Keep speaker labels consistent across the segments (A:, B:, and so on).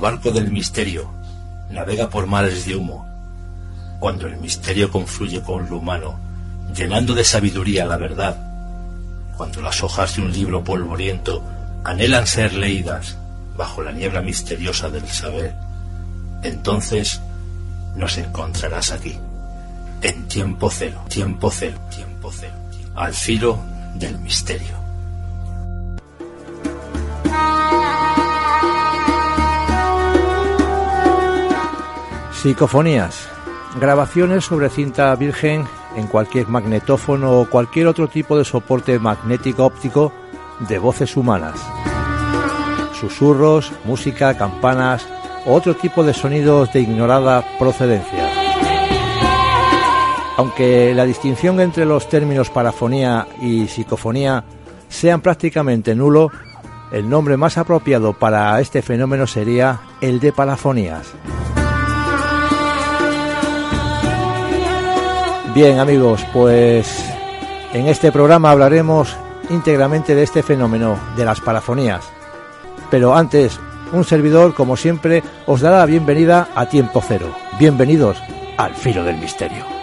A: Barco del misterio navega por mares de humo, cuando el misterio confluye con lo humano, llenando de sabiduría la verdad, cuando las hojas de un libro polvoriento anhelan ser leídas bajo la niebla misteriosa del saber, entonces nos encontrarás aquí, en tiempo cero, tiempo cero, tiempo cero, al filo del misterio.
B: Psicofonías. Grabaciones sobre cinta virgen en cualquier magnetófono o cualquier otro tipo de soporte magnético óptico de voces humanas. Susurros, música, campanas o otro tipo de sonidos de ignorada procedencia. Aunque la distinción entre los términos parafonía y psicofonía sean prácticamente nulo, el nombre más apropiado para este fenómeno sería el de parafonías. Bien amigos, pues en este programa hablaremos íntegramente de este fenómeno de las parafonías. Pero antes, un servidor, como siempre, os dará la bienvenida a Tiempo Cero. Bienvenidos al Filo del Misterio.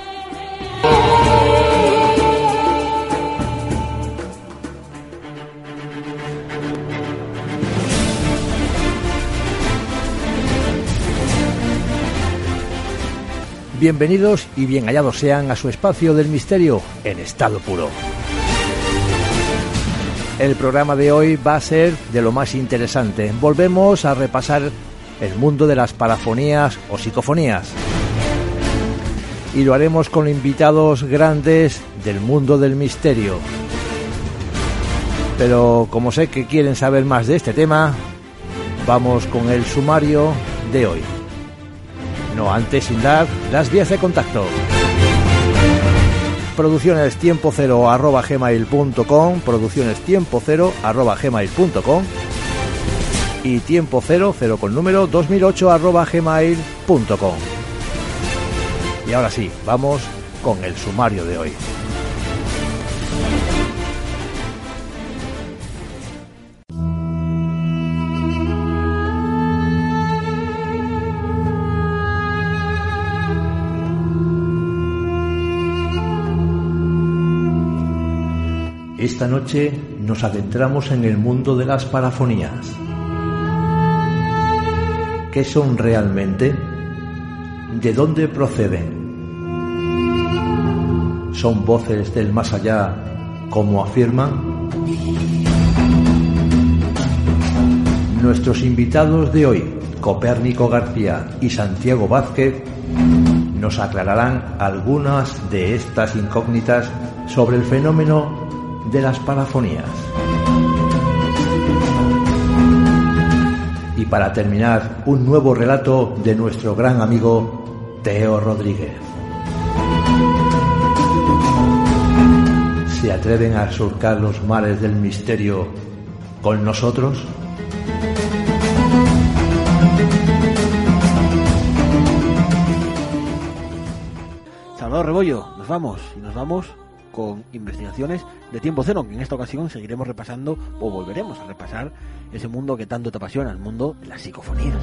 B: Bienvenidos y bien hallados sean a su espacio del misterio en estado puro. El programa de hoy va a ser de lo más interesante. Volvemos a repasar el mundo de las parafonías o psicofonías. Y lo haremos con invitados grandes del mundo del misterio. Pero como sé que quieren saber más de este tema, vamos con el sumario de hoy. No antes sin dar las vías de contacto. Producciones tiempo cero arroba gmail.com, producciones tiempo cero arroba gmail.com y tiempo cero, cero con número 2008 arroba gmail.com. Y ahora sí, vamos con el sumario de hoy. Esta noche nos adentramos en el mundo de las parafonías. ¿Qué son realmente? ¿De dónde proceden? ¿Son voces del más allá, como afirman? Nuestros invitados de hoy, Copérnico García y Santiago Vázquez, nos aclararán algunas de estas incógnitas sobre el fenómeno de las parafonías. Y para terminar, un nuevo relato de nuestro gran amigo Teo Rodríguez. ¿Se atreven a surcar los mares del misterio con nosotros?
C: Salvador Rebollo, nos vamos y nos vamos con investigaciones de tiempo cero, que en esta ocasión seguiremos repasando o volveremos a repasar ese mundo que tanto te apasiona, el mundo de las psicofonías.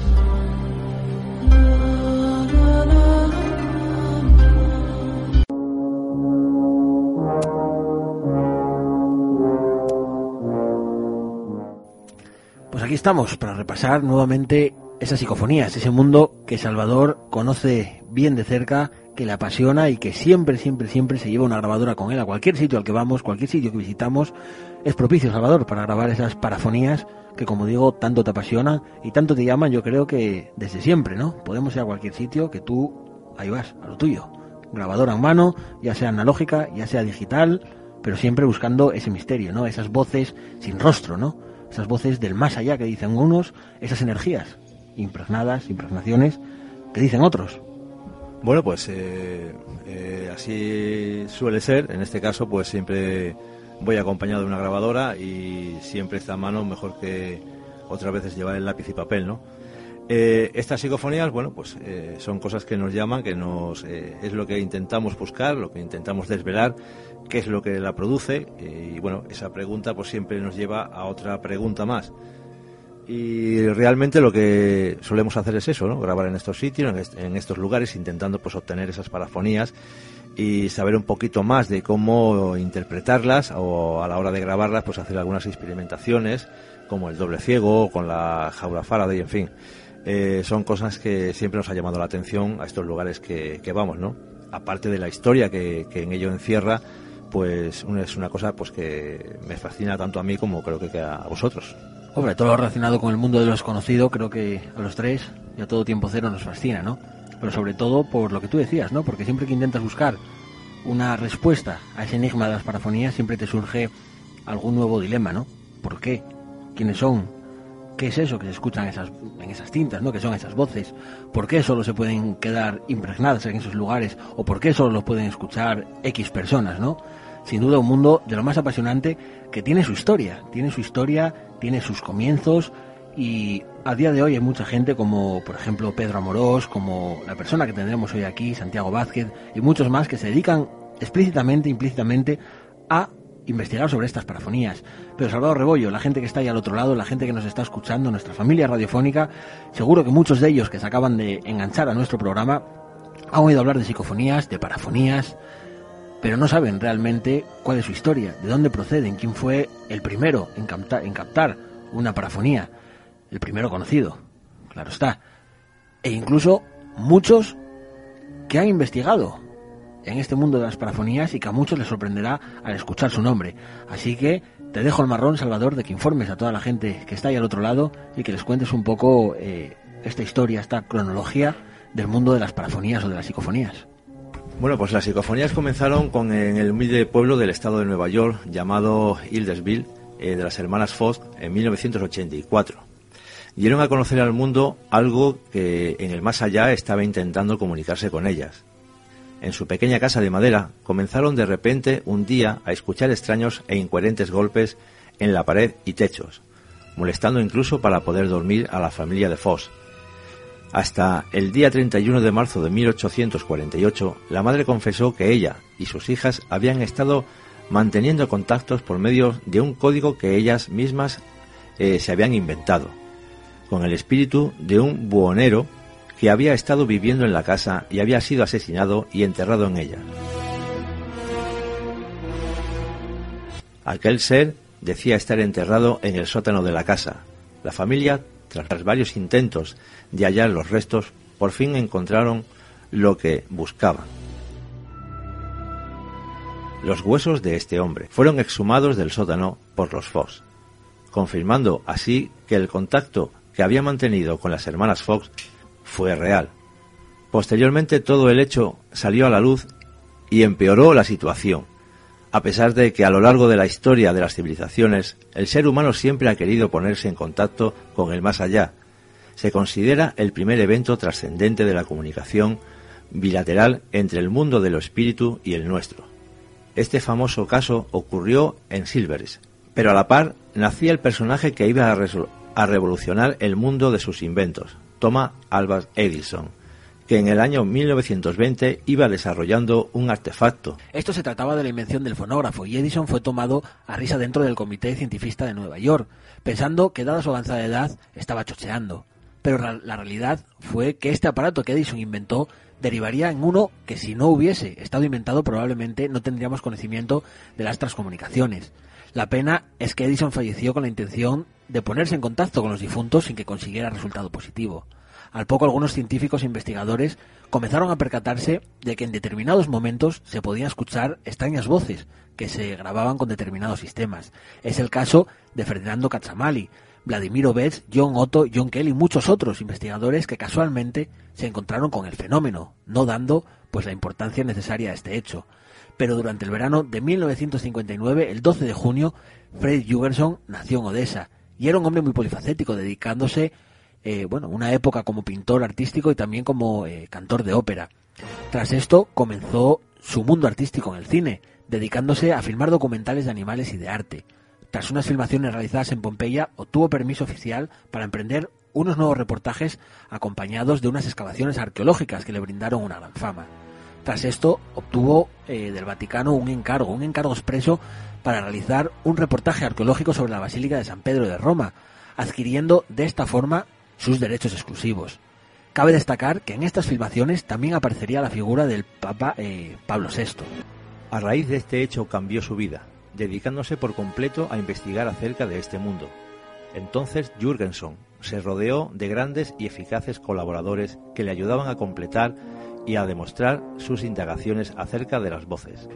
C: Pues aquí estamos para repasar nuevamente esas psicofonías, ese mundo que Salvador conoce bien de cerca que le apasiona y que siempre, siempre, siempre se lleva una grabadora con él a cualquier sitio al que vamos, cualquier sitio que visitamos, es propicio, Salvador, para grabar esas parafonías que, como digo, tanto te apasionan y tanto te llaman, yo creo que desde siempre, ¿no? Podemos ir a cualquier sitio que tú, ahí vas, a lo tuyo. Grabadora en mano, ya sea analógica, ya sea digital, pero siempre buscando ese misterio, ¿no? Esas voces sin rostro, ¿no? Esas voces del más allá que dicen unos, esas energías impregnadas, impregnaciones que dicen otros.
D: Bueno, pues eh, eh, así suele ser. En este caso, pues siempre voy acompañado de una grabadora y siempre está mano mejor que otras veces llevar el lápiz y papel, ¿no? Eh, estas psicofonías, bueno, pues son cosas que nos llaman, que nos es lo que intentamos buscar, lo que intentamos desvelar, qué es lo que la produce y bueno, esa pregunta pues siempre nos lleva a otra pregunta más.
B: Y realmente lo que solemos hacer es eso, ¿no? Grabar en estos sitios, en, estos lugares, intentando pues obtener esas parafonías y saber un poquito más de cómo interpretarlas o a la hora de grabarlas pues hacer algunas experimentaciones como el doble ciego con la jaula Faraday, en fin. Eh, son cosas que siempre nos ha llamado la atención a estos lugares que, vamos, ¿no? Aparte de la historia que, en ello encierra, pues es una cosa pues que me fascina tanto a mí como creo que a vosotros.
C: Hombre, todo lo relacionado con el mundo de lo desconocido, creo que a los tres y a todo tiempo cero nos fascina, ¿no? Pero sobre todo por lo que tú decías, ¿no? Porque siempre que intentas buscar una respuesta a ese enigma de las parafonías, siempre te surge algún nuevo dilema, ¿no? ¿Por qué? ¿Quiénes son? ¿Qué es eso que se escuchan esas, en esas cintas, ¿no? ¿Qué son esas voces? ¿Por qué solo se pueden quedar impregnadas en esos lugares? ¿O por qué solo lo pueden escuchar X personas, ¿no? Sin duda un mundo de lo más apasionante que tiene su historia, tiene su historia tiene sus comienzos y a día de hoy hay mucha gente como por ejemplo Pedro Amorós, como la persona que tendremos hoy aquí, Santiago Vázquez y muchos más que se dedican explícitamente, implícitamente a investigar sobre estas parafonías. Pero Salvador Rebollo, la gente que está ahí al otro lado, la gente que nos está escuchando, nuestra familia radiofónica, seguro que muchos de ellos que se acaban de enganchar a nuestro programa han oído hablar de psicofonías, de parafonías, pero no saben realmente cuál es su historia, de dónde proceden, quién fue el primero en captar, una parafonía, el primero conocido, claro está. E incluso muchos que han investigado en este mundo de las parafonías y que a muchos les sorprenderá al escuchar su nombre. Así que te dejo el marrón, Salvador, de que informes a toda la gente que está ahí al otro lado y que les cuentes un poco eh, esta historia, esta cronología del mundo de las parafonías o de las psicofonías.
B: Bueno, pues las psicofonías comenzaron con en el humilde pueblo del estado de Nueva York llamado Hildesville, eh, de las hermanas Foss, en 1984. Dieron a conocer al mundo algo que en el más allá estaba intentando comunicarse con ellas. En su pequeña casa de madera comenzaron de repente un día a escuchar extraños e incoherentes golpes en la pared y techos, molestando incluso para poder dormir a la familia de Foss, hasta el día 31 de marzo de 1848, la madre confesó que ella y sus hijas habían estado manteniendo contactos por medio de un código que ellas mismas eh, se habían inventado, con el espíritu de un buhonero que había estado viviendo en la casa y había sido asesinado y enterrado en ella. Aquel ser decía estar enterrado en el sótano de la casa. La familia tras varios intentos de hallar los restos, por fin encontraron lo que buscaban. Los huesos de este hombre fueron exhumados del sótano por los Fox, confirmando así que el contacto que había mantenido con las hermanas Fox fue real. Posteriormente todo el hecho salió a la luz y empeoró la situación, a pesar de que a lo largo de la historia de las civilizaciones el ser humano siempre ha querido ponerse en contacto con el más allá, se considera el primer evento trascendente de la comunicación bilateral entre el mundo de lo espíritu y el nuestro. Este famoso caso ocurrió en Silvers, pero a la par nacía el personaje que iba a, a revolucionar el mundo de sus inventos, Thomas Alva Edison, que en el año 1920 iba desarrollando un artefacto.
C: Esto se trataba de la invención del fonógrafo y Edison fue tomado a risa dentro del Comité Cientifista de Nueva York, pensando que dada su avanzada edad estaba chocheando. Pero la realidad fue que este aparato que Edison inventó derivaría en uno que si no hubiese estado inventado probablemente no tendríamos conocimiento de las transcomunicaciones. La pena es que Edison falleció con la intención de ponerse en contacto con los difuntos sin que consiguiera resultado positivo. Al poco algunos científicos e investigadores comenzaron a percatarse de que en determinados momentos se podían escuchar extrañas voces que se grababan con determinados sistemas. Es el caso de Ferdinando Cacciamali, Vladimir Obetz, John Otto, John Kelly y muchos otros investigadores que casualmente se encontraron con el fenómeno, no dando pues la importancia necesaria a este hecho. Pero durante el verano de 1959, el 12 de junio, Fred Jugerson nació en Odessa y era un hombre muy polifacético, dedicándose eh, bueno, una época como pintor artístico y también como eh, cantor de ópera. Tras esto comenzó su mundo artístico en el cine, dedicándose a filmar documentales de animales y de arte. Tras unas filmaciones realizadas en Pompeya, obtuvo permiso oficial para emprender unos nuevos reportajes acompañados de unas excavaciones arqueológicas que le brindaron una gran fama. Tras esto, obtuvo eh, del Vaticano un encargo, un encargo expreso para realizar un reportaje arqueológico sobre la Basílica de San Pedro de Roma, adquiriendo de esta forma sus derechos exclusivos. Cabe destacar que en estas filmaciones también aparecería la figura del Papa eh, Pablo VI.
B: A raíz de este hecho cambió su vida, dedicándose por completo a investigar acerca de este mundo. Entonces Jürgenson se rodeó de grandes y eficaces colaboradores que le ayudaban a completar y a demostrar sus indagaciones acerca de las voces.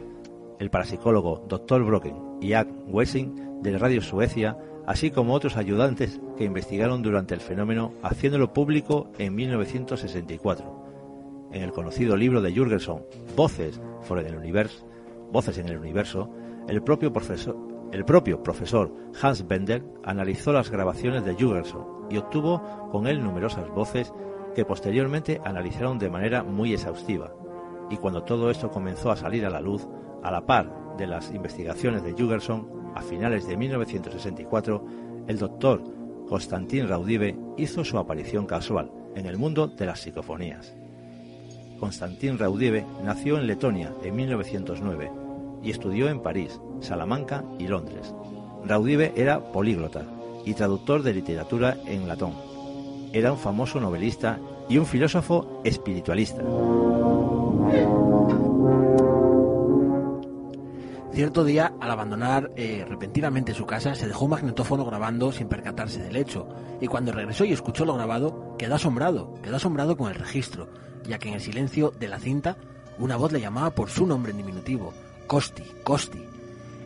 B: El parapsicólogo Dr. Brocken y Ag Wessing de Radio Suecia, así como otros ayudantes que investigaron durante el fenómeno haciéndolo público en 1964. En el conocido libro de Jürgenson, Voces for el Universo, Voces en el Universo, el propio profesor, el propio profesor Hans Bender analizó las grabaciones de Jürgenson y obtuvo con él numerosas voces que posteriormente analizaron de manera muy exhaustiva. Y cuando todo esto comenzó a salir a la luz, a la par de las investigaciones de Jürgenson, a finales de 1964, el doctor Konstantin Raudive hizo su aparición casual en el mundo de las psicofonías. Konstantin Raudive nació en Letonia en 1909 y estudió en París, Salamanca y Londres. Raudive era políglota y traductor de literatura en latón. Era un famoso novelista y un filósofo espiritualista.
C: Cierto día, al abandonar eh, repentinamente su casa, se dejó un magnetófono grabando sin percatarse del hecho, y cuando regresó y escuchó lo grabado, quedó asombrado, quedó asombrado con el registro, ya que en el silencio de la cinta una voz le llamaba por su nombre en diminutivo, Costi, Costi.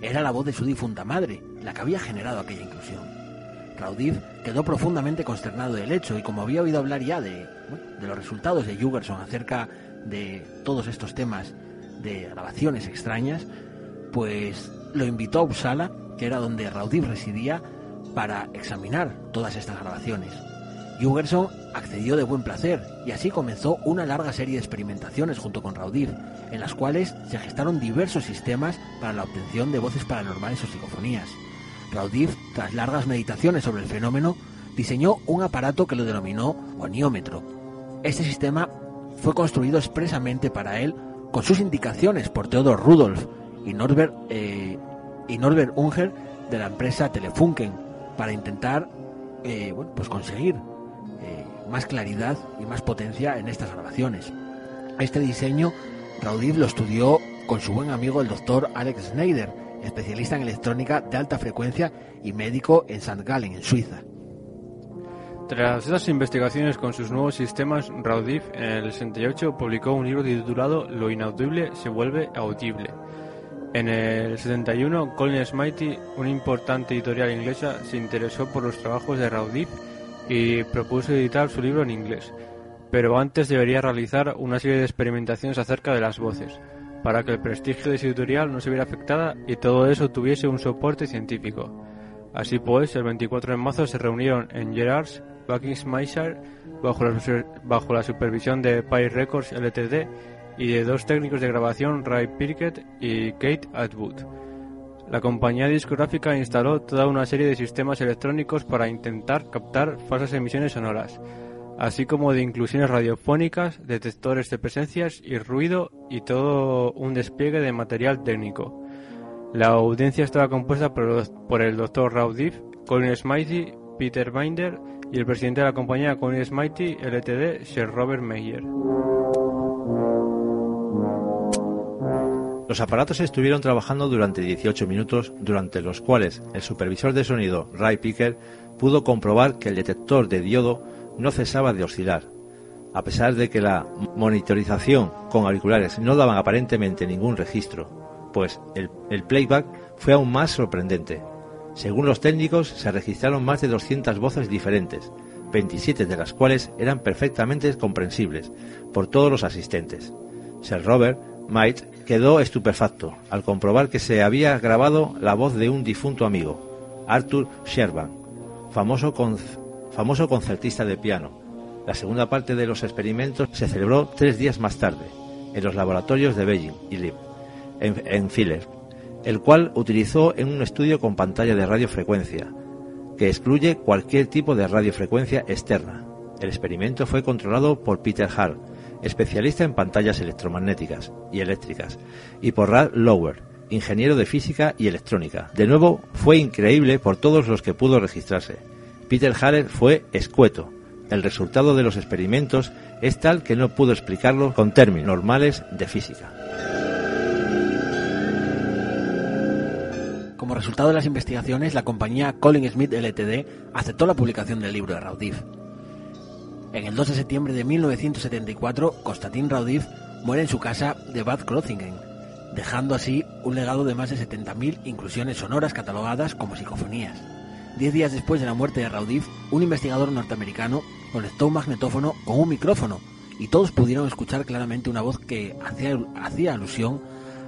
C: Era la voz de su difunta madre, la que había generado aquella inclusión. Raudiv quedó profundamente consternado del hecho y como había oído hablar ya de, de los resultados de Jugerson acerca de todos estos temas de grabaciones extrañas, pues lo invitó a Uppsala, que era donde Raudiv residía, para examinar todas estas grabaciones. Jugerson accedió de buen placer y así comenzó una larga serie de experimentaciones junto con Raudiv, en las cuales se gestaron diversos sistemas para la obtención de voces paranormales o psicofonías. Raudiv, tras largas meditaciones sobre el fenómeno, diseñó un aparato que lo denominó oniómetro. Este sistema fue construido expresamente para él con sus indicaciones por Theodor Rudolf y Norbert, eh, y Norbert Unger de la empresa Telefunken para intentar eh, bueno, pues conseguir eh, más claridad y más potencia en estas grabaciones. Este diseño Raudiv lo estudió con su buen amigo el doctor Alex Schneider, especialista en electrónica de alta frecuencia y médico en St. Gallen, en Suiza.
E: Tras estas investigaciones con sus nuevos sistemas, Raudiv en el 68 publicó un libro titulado Lo inaudible se vuelve audible. En el 71, Colin Smitey, una importante editorial inglesa, se interesó por los trabajos de Raudiv y propuso editar su libro en inglés, pero antes debería realizar una serie de experimentaciones acerca de las voces, para que el prestigio de su editorial no se viera afectada y todo eso tuviese un soporte científico. Así pues, el 24 de marzo se reunieron en Gerards, Buckinghamshire, bajo la, bajo la supervisión de Pi Records Ltd y de dos técnicos de grabación, Ray Pirkett y Kate Atwood. La compañía discográfica instaló toda una serie de sistemas electrónicos para intentar captar falsas emisiones sonoras, así como de inclusiones radiofónicas, detectores de presencias y ruido y todo un despliegue de material técnico. La audiencia estaba compuesta por, el Dr. Raudiv, Colin Smithy, Peter Binder y el presidente de la compañía Colin Smithy Ltd, Sir Robert Meyer.
B: Los aparatos estuvieron trabajando durante 18 minutos, durante los cuales el supervisor de sonido, Ray Picker, pudo comprobar que el detector de diodo no cesaba de oscilar. A pesar de que la monitorización con auriculares no daban aparentemente ningún registro, pues el, el playback fue aún más sorprendente. Según los técnicos, se registraron más de 200 voces diferentes, 27 de las cuales eran perfectamente comprensibles por todos los asistentes. Sir Robert Might quedó estupefacto al comprobar que se había grabado la voz de un difunto amigo, Arthur Sherban, famoso, famoso concertista de piano. La segunda parte de los experimentos se celebró tres días más tarde, en los laboratorios de Beijing y Lip, en, en Filler, el cual utilizó en un estudio con pantalla de radiofrecuencia, que excluye cualquier tipo de radiofrecuencia externa. El experimento fue controlado por Peter Hall, especialista en pantallas electromagnéticas y eléctricas, y por Rad Lower, ingeniero de física y electrónica. De nuevo, fue increíble por todos los que pudo registrarse. Peter Haller fue escueto. El resultado de los experimentos es tal que no pudo explicarlo con términos normales de física.
C: Como resultado de las investigaciones, la compañía Colin Smith Ltd. aceptó la publicación del libro de Raudif. En el 2 de septiembre de 1974, Konstantin Raudif muere en su casa de Bad Krozingen, dejando así un legado de más de 70.000 inclusiones sonoras catalogadas como psicofonías. Diez días después de la muerte de Raudif, un investigador norteamericano conectó un magnetófono con un micrófono y todos pudieron escuchar claramente una voz que hacía, hacía alusión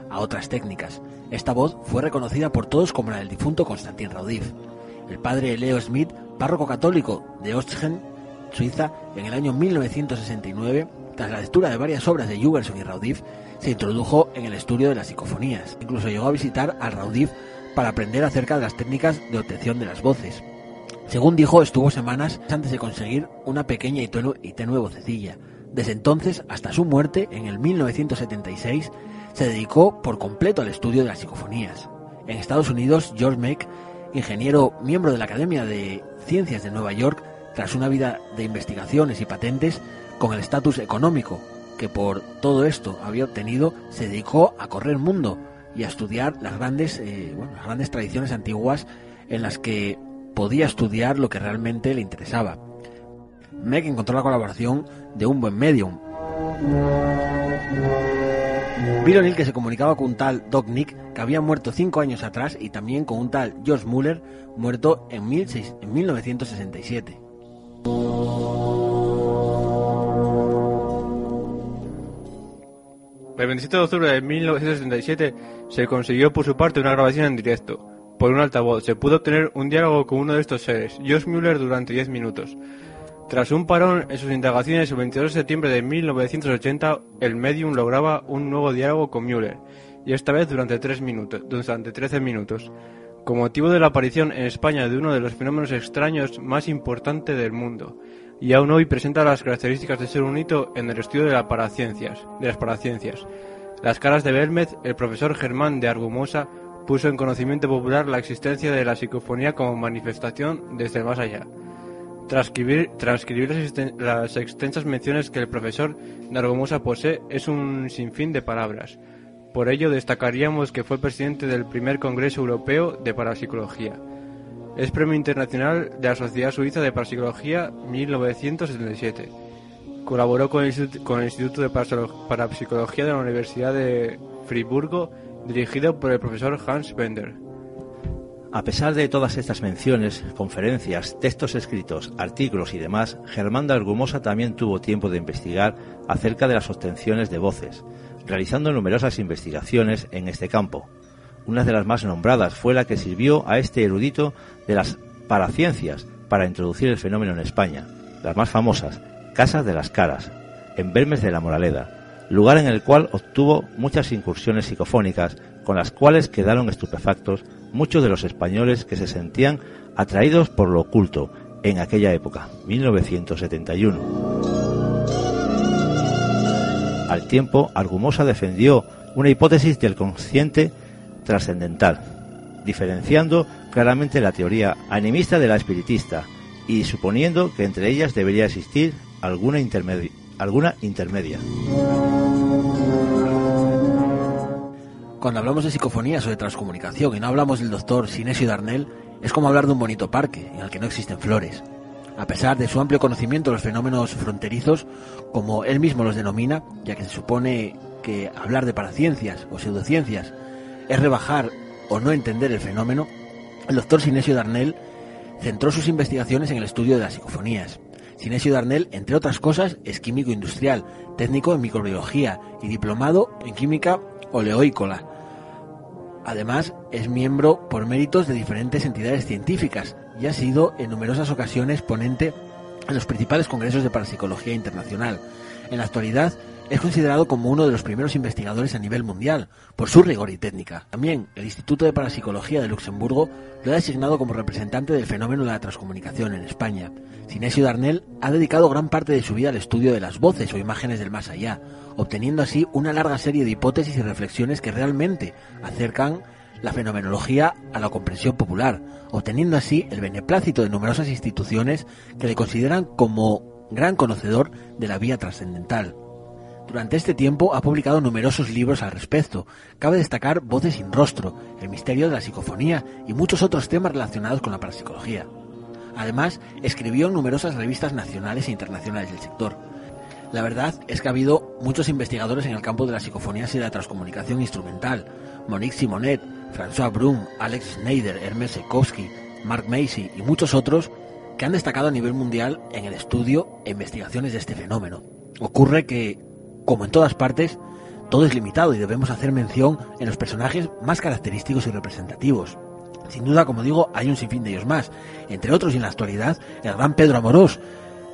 C: a otras técnicas. Esta voz fue reconocida por todos como la del difunto Konstantin Raudif. El padre Leo Smith, párroco católico de Ostgen, Suiza, en el año 1969, tras la lectura de varias obras de Jugerson y Raudif, se introdujo en el estudio de las psicofonías. Incluso llegó a visitar al Raudif para aprender acerca de las técnicas de obtención de las voces. Según dijo, estuvo semanas antes de conseguir una pequeña y tenue, vocecilla. Desde entonces hasta su muerte, en el 1976, se dedicó por completo al estudio de las psicofonías. En Estados Unidos, George Meck, ingeniero miembro de la Academia de Ciencias de Nueva York, tras una vida de investigaciones y patentes, con el estatus económico que por todo esto había obtenido, se dedicó a correr el mundo y a estudiar las grandes, eh, bueno, las grandes tradiciones antiguas en las que podía estudiar lo que realmente le interesaba. Meg encontró la colaboración de un buen medium. Bill que se comunicaba con un tal Doc Nick que había muerto cinco años atrás y también con un tal George Muller muerto en, 1967.
E: El 27 de octubre de 1977 se consiguió por su parte una grabación en directo. Por un altavoz se pudo obtener un diálogo con uno de estos seres, Josh Mueller, durante 10 minutos. Tras un parón en sus indagaciones, el 22 de septiembre de 1980, el medium lograba un nuevo diálogo con Mueller, y esta vez durante, 3 minutos, durante 13 minutos, con motivo de la aparición en España de uno de los fenómenos extraños más importantes del mundo, y aún hoy presenta las características de ser un hito en el estudio de, la paraciencias, las paraciencias. Las caras de Belmez, el profesor Germán de Argumosa puso en conocimiento popular la existencia de la psicofonía como manifestación desde el más allá. Transcribir, transcribir las, extensas menciones que el profesor de Argumosa posee es un sinfín de palabras. Por ello destacaríamos que fue presidente del primer Congreso Europeo de Parapsicología es Premio Internacional de la Sociedad Suiza de Parapsicología 1977. Colaboró con el, Instituto de Parapsicología de la Universidad de Friburgo, dirigido por el profesor Hans Bender.
B: A pesar de todas estas menciones, conferencias, textos escritos, artículos y demás, Germán de Argumosa también tuvo tiempo de investigar acerca de las obtenciones de voces, realizando numerosas investigaciones en este campo. Una de las más nombradas fue la que sirvió a este erudito de las paraciencias para introducir el fenómeno en España. Las más famosas, Casas de las Caras, en Bermes de la Moraleda, lugar en el cual obtuvo muchas incursiones psicofónicas con las cuales quedaron estupefactos muchos de los españoles que se sentían atraídos por lo oculto en aquella época, 1971. Al tiempo, Argumosa defendió una hipótesis del consciente trascendental, diferenciando claramente la teoría animista de la espiritista y suponiendo que entre ellas debería existir alguna, intermedia.
C: Cuando hablamos de psicofonías o de transcomunicación y no hablamos del doctor Sinesio Darnell, es como hablar de un bonito parque en el que no existen flores. A pesar de su amplio conocimiento de los fenómenos fronterizos, como él mismo los denomina, ya que se supone que hablar de paraciencias o pseudociencias es rebajar o no entender el fenómeno, el doctor Sinesio Darnell centró sus investigaciones en el estudio de las psicofonías. Sinesio Darnell, entre otras cosas, es químico industrial, técnico en microbiología y diplomado en química oleoícola. Además, es miembro por méritos de diferentes entidades científicas y ha sido en numerosas ocasiones ponente en los principales congresos de parapsicología internacional. En la actualidad es considerado como uno de los primeros investigadores a nivel mundial por su rigor y técnica. También el Instituto de Parapsicología de Luxemburgo lo ha designado como representante del fenómeno de la transcomunicación en España. Sinesio Darnell ha dedicado gran parte de su vida al estudio de las voces o imágenes del más allá, obteniendo así una larga serie de hipótesis y reflexiones que realmente acercan la fenomenología a la comprensión popular, obteniendo así el beneplácito de numerosas instituciones que le consideran como gran conocedor de la vía trascendental. Durante este tiempo ha publicado numerosos libros al respecto. Cabe destacar Voces sin rostro, El misterio de la psicofonía y muchos otros temas relacionados con la parapsicología. Además, escribió en numerosas revistas nacionales e internacionales del sector. La verdad es que ha habido muchos investigadores en el campo de las psicofonías y de la transcomunicación instrumental. Monique Simonet, François Brun, Alex Schneider, Hermes Sekowski, Mark Macy y muchos otros que han destacado a nivel mundial en el estudio e investigaciones de este fenómeno. Ocurre que, como en todas partes, todo es limitado y debemos hacer mención en los personajes más característicos y representativos. Sin duda, como digo, hay un sinfín de ellos más, entre otros y en la actualidad el gran Pedro Amorós,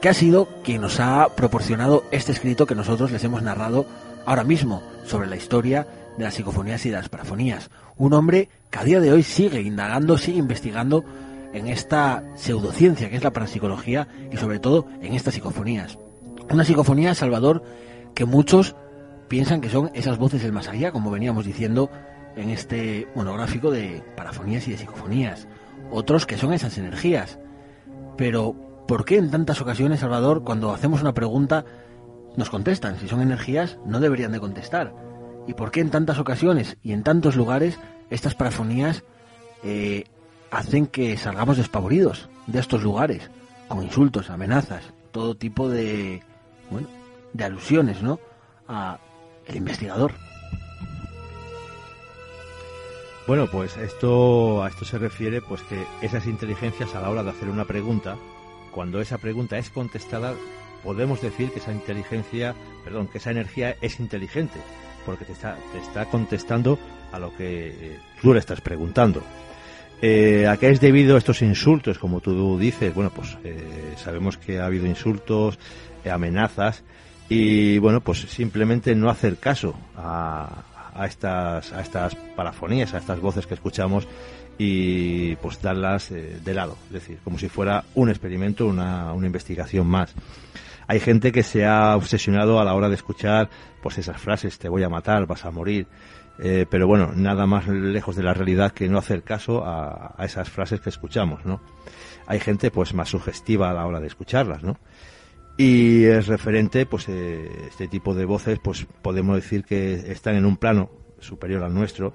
C: que ha sido quien nos ha proporcionado este escrito que nosotros les hemos narrado ahora mismo sobre la historia de las psicofonías y de las parafonías. Un hombre que a día de hoy sigue indagando, sigue investigando en esta pseudociencia que es la parapsicología y sobre todo en estas psicofonías. Una psicofonía, Salvador, que muchos piensan que son esas voces del más allá, como veníamos diciendo en este monográfico de parafonías y de psicofonías. Otros que son esas energías. Pero, ¿por qué en tantas ocasiones, Salvador, cuando hacemos una pregunta, nos contestan? Si son energías, no deberían de contestar. ¿Y por qué en tantas ocasiones y en tantos lugares estas parafonías eh, hacen que salgamos despavoridos de estos lugares, con insultos, amenazas, todo tipo de, bueno, de alusiones, ¿no? A el investigador.
B: Bueno, pues esto a esto se refiere pues que esas inteligencias a la hora de hacer una pregunta, cuando esa pregunta es contestada, podemos decir que esa inteligencia, perdón, que esa energía es inteligente, porque te está, te está contestando a lo que eh, tú le estás preguntando. Eh, ¿A qué es debido estos insultos? Como tú dices, bueno, pues eh, sabemos que ha habido insultos, amenazas, y bueno, pues simplemente no hacer caso a, a estas, a estas parafonías, a estas voces que escuchamos y pues darlas de lado, es decir, como si fuera un experimento, una, una investigación más. Hay gente que se ha obsesionado a la hora de escuchar pues esas frases, te voy a matar, vas a morir, eh, pero bueno, nada más lejos de la realidad que no hacer caso a, esas frases que escuchamos, ¿no? Hay gente pues más sugestiva a la hora de escucharlas, ¿no? Y es referente, pues eh, este tipo de voces, pues podemos decir que están en un plano superior al nuestro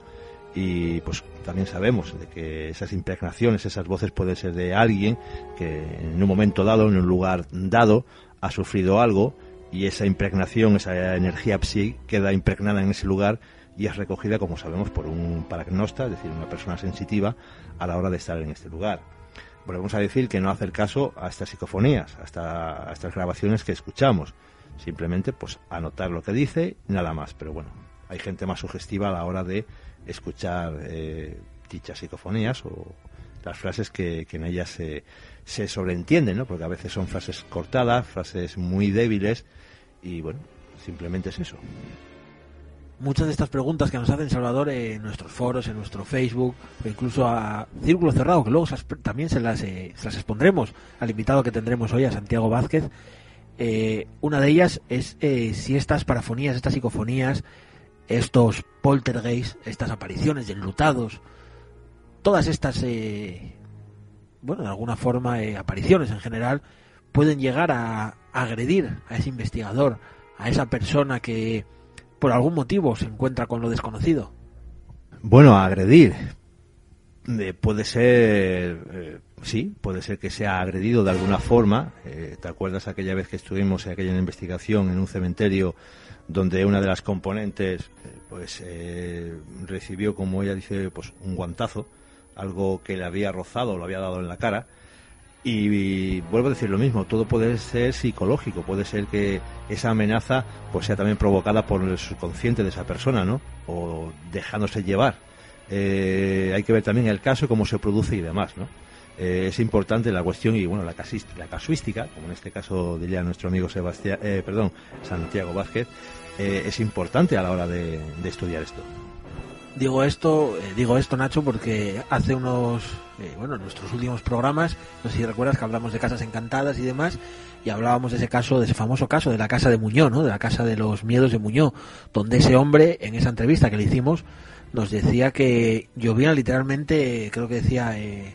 B: y pues también sabemos de que esas impregnaciones, esas voces pueden ser de alguien que en un momento dado, en un lugar dado, ha sufrido algo y esa impregnación, esa energía psi queda impregnada en ese lugar y es recogida, como sabemos, por un paragnosta, es decir, una persona sensitiva a la hora de estar en este lugar volvemos a decir que no hacer caso a estas psicofonías, a, estas grabaciones que escuchamos. Simplemente, pues, anotar lo que dice, nada más. Pero bueno, hay gente más sugestiva a la hora de escuchar eh, dichas psicofonías o las frases que, en ellas se, se sobreentienden, ¿no? Porque a veces son frases cortadas, frases muy débiles y bueno, simplemente es eso
C: muchas de estas preguntas que nos hacen Salvador en nuestros foros, en nuestro Facebook, incluso a Círculo Cerrado, que luego también se las, eh, se las expondremos al invitado que tendremos hoy, a Santiago Vázquez. Eh, una de ellas es eh, si estas parafonías, estas psicofonías, estos poltergeists, estas apariciones de enlutados, todas estas, bueno, de alguna forma, apariciones en general, pueden llegar a agredir a ese investigador, a esa persona que por algún motivo se encuentra con lo desconocido.
B: Bueno, agredir. Eh, puede ser, eh, sí, puede ser que sea agredido de alguna forma. Eh, ¿Te acuerdas aquella vez que estuvimos en aquella investigación en un cementerio donde una de las componentes pues recibió, como ella dice, pues un guantazo, algo que le había rozado, lo había dado en la cara? Y, vuelvo a decir lo mismo, todo puede ser psicológico, puede ser que esa amenaza pues sea también provocada por el subconsciente de esa persona, ¿no? O dejándose llevar. Eh, hay que ver también el caso, cómo se produce y demás, ¿no? Eh, es importante la cuestión y bueno la, la casuística, como en este caso diría nuestro amigo Sebastián, eh, perdón, Santiago Vázquez, es importante a la hora de estudiar esto.
C: Digo esto, eh, digo esto Nacho porque hace unos, eh, bueno, nuestros últimos programas, no sé si recuerdas que hablamos de casas encantadas y demás, y hablábamos de ese caso, de ese famoso caso de la casa de Muñoz, ¿no? De la casa de los miedos de Muñoz, donde ese hombre, en esa entrevista que le hicimos, nos decía que llovía literalmente, creo que decía, eh,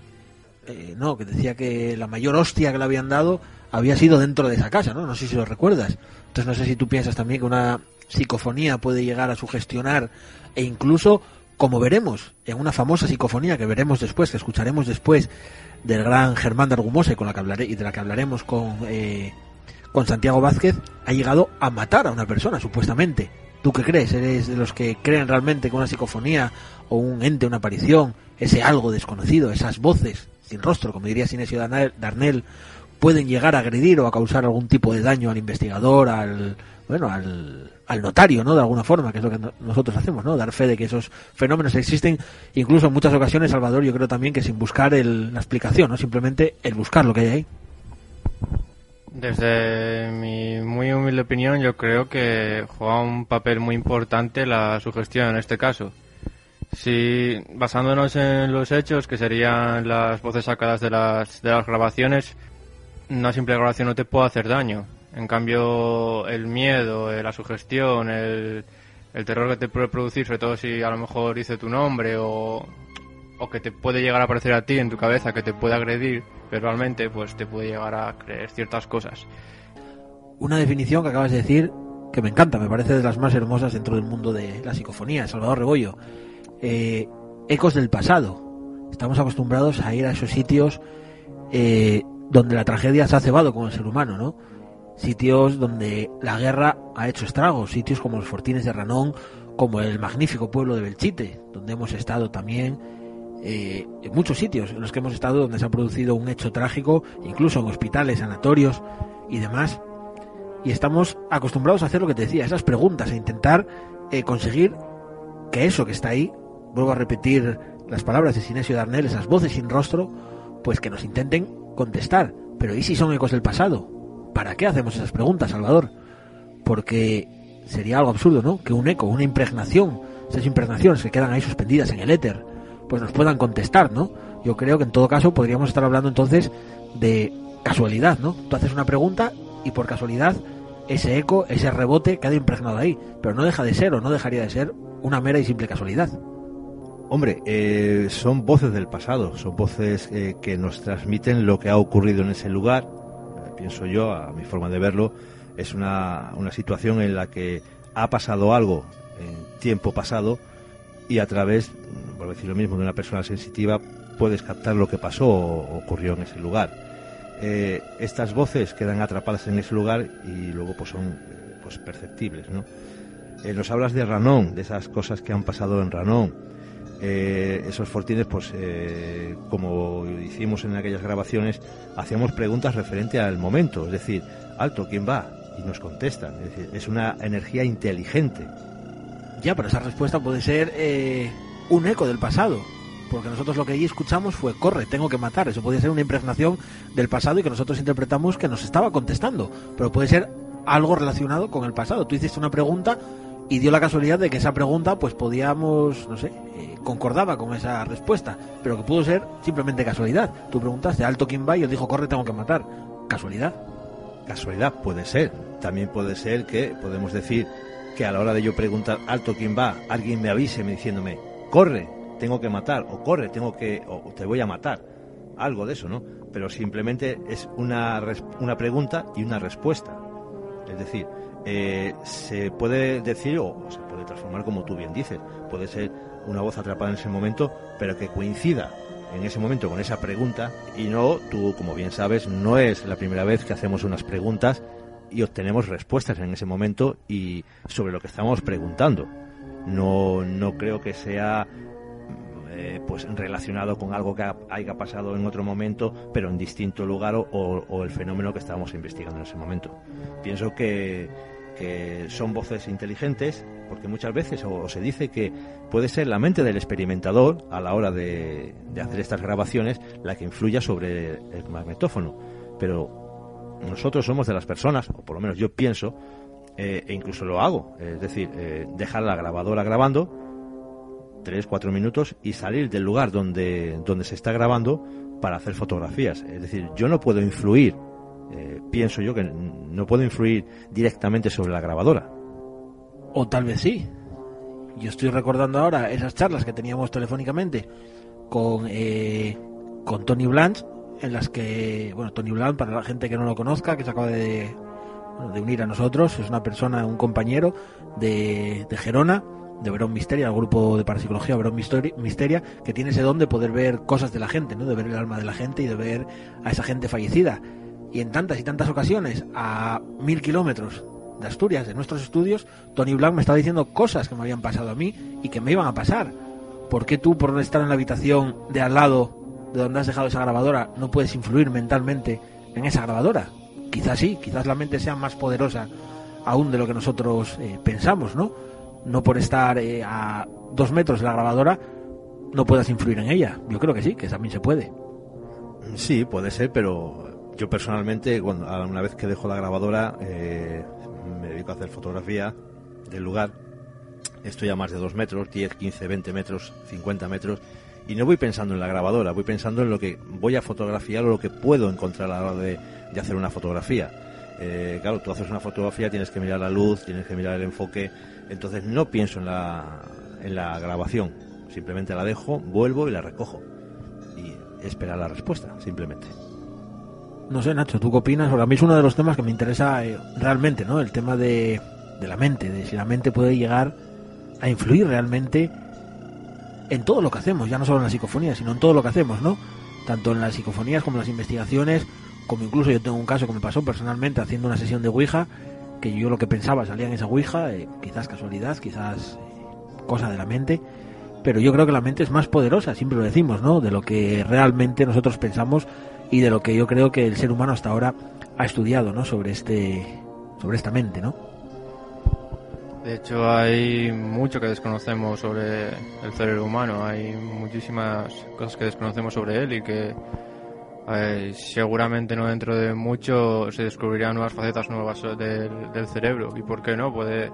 C: eh, no, que decía que la mayor hostia que le habían dado había sido dentro de esa casa, ¿no? No sé si lo recuerdas. Entonces no sé si tú piensas también que una psicofonía puede llegar a sugestionar e incluso, como veremos en una famosa psicofonía que veremos después, que escucharemos después del gran Germán de Argumose con la que hablaré y de la que hablaremos con eh, con Santiago Vázquez ha llegado a matar a una persona supuestamente. ¿Tú qué crees? ¿Eres de los que creen realmente que una psicofonía o un ente, una aparición, ese algo desconocido, esas voces sin rostro, como diría Sinesio Darnell, pueden llegar a agredir o a causar algún tipo de daño al investigador, al bueno, al, notario, ¿no? De alguna forma, que es lo que nosotros hacemos, ¿no? Dar fe de que esos fenómenos existen, incluso en muchas ocasiones, Salvador, yo creo también que sin buscar el, la explicación, ¿no? Simplemente el buscar lo que hay ahí.
E: Desde mi muy humilde opinión, yo creo que juega un papel muy importante la sugestión en este caso. Si basándonos en los hechos, que serían las voces sacadas de las, de las grabaciones, una simple grabación no te puede hacer daño. En cambio, el miedo, eh, la sugestión, el, terror que te puede producir, sobre todo si a lo mejor dice tu nombre o, o que te puede llegar a aparecer a ti en tu cabeza, que te puede agredir verbalmente, pues te puede llegar a creer ciertas cosas.
C: Una definición que acabas de decir que me encanta, me parece de las más hermosas dentro del mundo de la psicofonía, Salvador Rebollo. Eh, ecos del pasado. Estamos acostumbrados a ir a esos sitios eh, donde la tragedia se ha cebado con el ser humano, ¿no? Sitios donde la guerra ha hecho estragos, sitios como los Fortines de Ranón, como el magnífico pueblo de Belchite, donde hemos estado también eh, muchos sitios en los que hemos estado donde se ha producido un hecho trágico, incluso en hospitales, sanatorios y demás. Y estamos acostumbrados a hacer lo que te decía, esas preguntas, a intentar eh, conseguir que eso que está ahí, vuelvo a repetir las palabras de Sinesio Darnell, esas voces sin rostro, pues que nos intenten contestar. Pero ¿y si son ecos del pasado? ¿Para qué hacemos esas preguntas, Salvador? Porque sería algo absurdo, ¿no? Que un eco, una impregnación, esas impregnaciones que quedan ahí suspendidas en el éter, pues nos puedan contestar, ¿no? Yo creo que en todo caso podríamos estar hablando entonces de casualidad, ¿no? Tú haces una pregunta y por casualidad ese eco, ese rebote queda impregnado ahí, pero no deja de ser o no dejaría de ser una mera y simple casualidad.
B: Hombre, eh, son voces del pasado, son voces eh, que nos transmiten lo que ha ocurrido en ese lugar. Eh, pienso yo, a mi forma de verlo, es una, una situación en la que ha pasado algo en tiempo pasado y a través por decir lo mismo, de una persona sensitiva, puedes captar lo que pasó o ocurrió en ese lugar. Estas voces quedan atrapadas en ese lugar y luego pues son pues perceptibles, ¿no? Nos hablas de Ranón, de esas cosas que han pasado en Ranón. Esos fortines, pues como hicimos en aquellas grabaciones, hacíamos preguntas referente al momento, es decir, alto, ¿quién va? Y nos contestan, es decir, es una energía inteligente.
C: Ya, pero esa respuesta puede ser un eco del pasado. Porque nosotros lo que allí escuchamos fue, corre, tengo que matar. Eso podía ser una impregnación del pasado y que nosotros interpretamos que nos estaba contestando. Pero puede ser algo relacionado con el pasado. Tú hiciste una pregunta y dio la casualidad de que esa pregunta, pues podíamos, no sé, eh, concordaba con esa respuesta. Pero que pudo ser simplemente casualidad. Tú preguntaste, alto quién va y él dijo, corre, tengo que matar. ¿Casualidad?
B: Casualidad puede ser. También puede ser que podemos decir que a la hora de yo preguntar, alto quién va, alguien me avise me diciéndome, corre, tengo que matar, o corre, tengo que, o te voy a matar. Algo de eso, ¿no? Pero simplemente es una, una pregunta y una respuesta. Es decir, eh, se puede decir o se puede transformar como tú bien dices. Puede ser una voz atrapada en ese momento, pero que coincida en ese momento con esa pregunta y no, tú como bien sabes, no es la primera vez que hacemos unas preguntas y obtenemos respuestas en ese momento y sobre lo que estamos preguntando. No, no creo que sea eh, pues relacionado con algo que haya pasado en otro momento, pero en distinto lugar o, el fenómeno que estábamos investigando en ese momento. Pienso que, que son voces inteligentes, porque muchas veces o, se dice que puede ser la mente del experimentador a la hora de, hacer estas grabaciones la que influya sobre el magnetófono, pero nosotros somos de las personas, o por lo menos yo pienso, eh, e incluso lo hago, es decir, eh, dejar la grabadora grabando tres, cuatro minutos y salir del lugar donde, donde se está grabando para hacer fotografías. Es decir, yo no puedo influir, eh, pienso yo que no puedo influir directamente sobre la grabadora.
C: O tal vez sí. Yo estoy recordando ahora esas charlas que teníamos telefónicamente con, eh, con Tony Blanche, en las que, bueno, Tony Blanche, para la gente que no lo conozca, que se acaba de, de unir a nosotros, es una persona, un compañero de, de Gerona, de Verón Misteria, el grupo de parapsicología Verón Misteria, que tiene ese don de poder ver cosas de la gente, ¿no? de ver el alma de la gente y de ver a esa gente fallecida. Y en tantas y tantas ocasiones, a mil kilómetros de Asturias, de nuestros estudios, Tony Black me estaba diciendo cosas que me habían pasado a mí y que me iban a pasar. ¿Por qué tú, por estar en la habitación de al lado de donde has dejado esa grabadora, no puedes influir mentalmente en esa grabadora? Quizás sí, quizás la mente sea más poderosa aún de lo que nosotros eh, pensamos, ¿no? no por estar eh, a dos metros de la grabadora no puedas influir en ella. Yo creo que sí, que también se puede.
B: Sí, puede ser, pero yo personalmente, cuando, una vez que dejo la grabadora, eh, me dedico a hacer fotografía del lugar. Estoy a más de dos metros, 10, 15, 20 metros, 50 metros, y no voy pensando en la grabadora, voy pensando en lo que voy a fotografiar o lo que puedo encontrar a la hora de, hacer una fotografía. Eh, claro, tú haces una fotografía, tienes que mirar la luz, tienes que mirar el enfoque, entonces no pienso en la, en la grabación, simplemente la dejo, vuelvo y la recojo. Y esperar la respuesta, simplemente.
C: No sé, Nacho, ¿tú qué opinas? Porque a mí es uno de los temas que me interesa eh, realmente, ¿no? El tema de, la mente, de si la mente puede llegar a influir realmente en todo lo que hacemos, ya no solo en la psicofonía, sino en todo lo que hacemos, ¿no? Tanto en las psicofonías como en las investigaciones, como incluso yo tengo un caso que me pasó personalmente haciendo una sesión de Ouija que yo lo que pensaba salía en esa Ouija, eh, quizás casualidad, quizás eh, cosa de la mente, pero yo creo que la mente es más poderosa, siempre lo decimos, ¿no? De lo que realmente nosotros pensamos y de lo que yo creo que el ser humano hasta ahora ha estudiado, ¿no? Sobre este, sobre esta mente, ¿no?
E: De hecho, hay mucho que desconocemos sobre el cerebro humano, hay muchísimas cosas que desconocemos sobre él y que eh, seguramente no dentro de mucho se descubrirán nuevas facetas nuevas del, cerebro y por qué no puede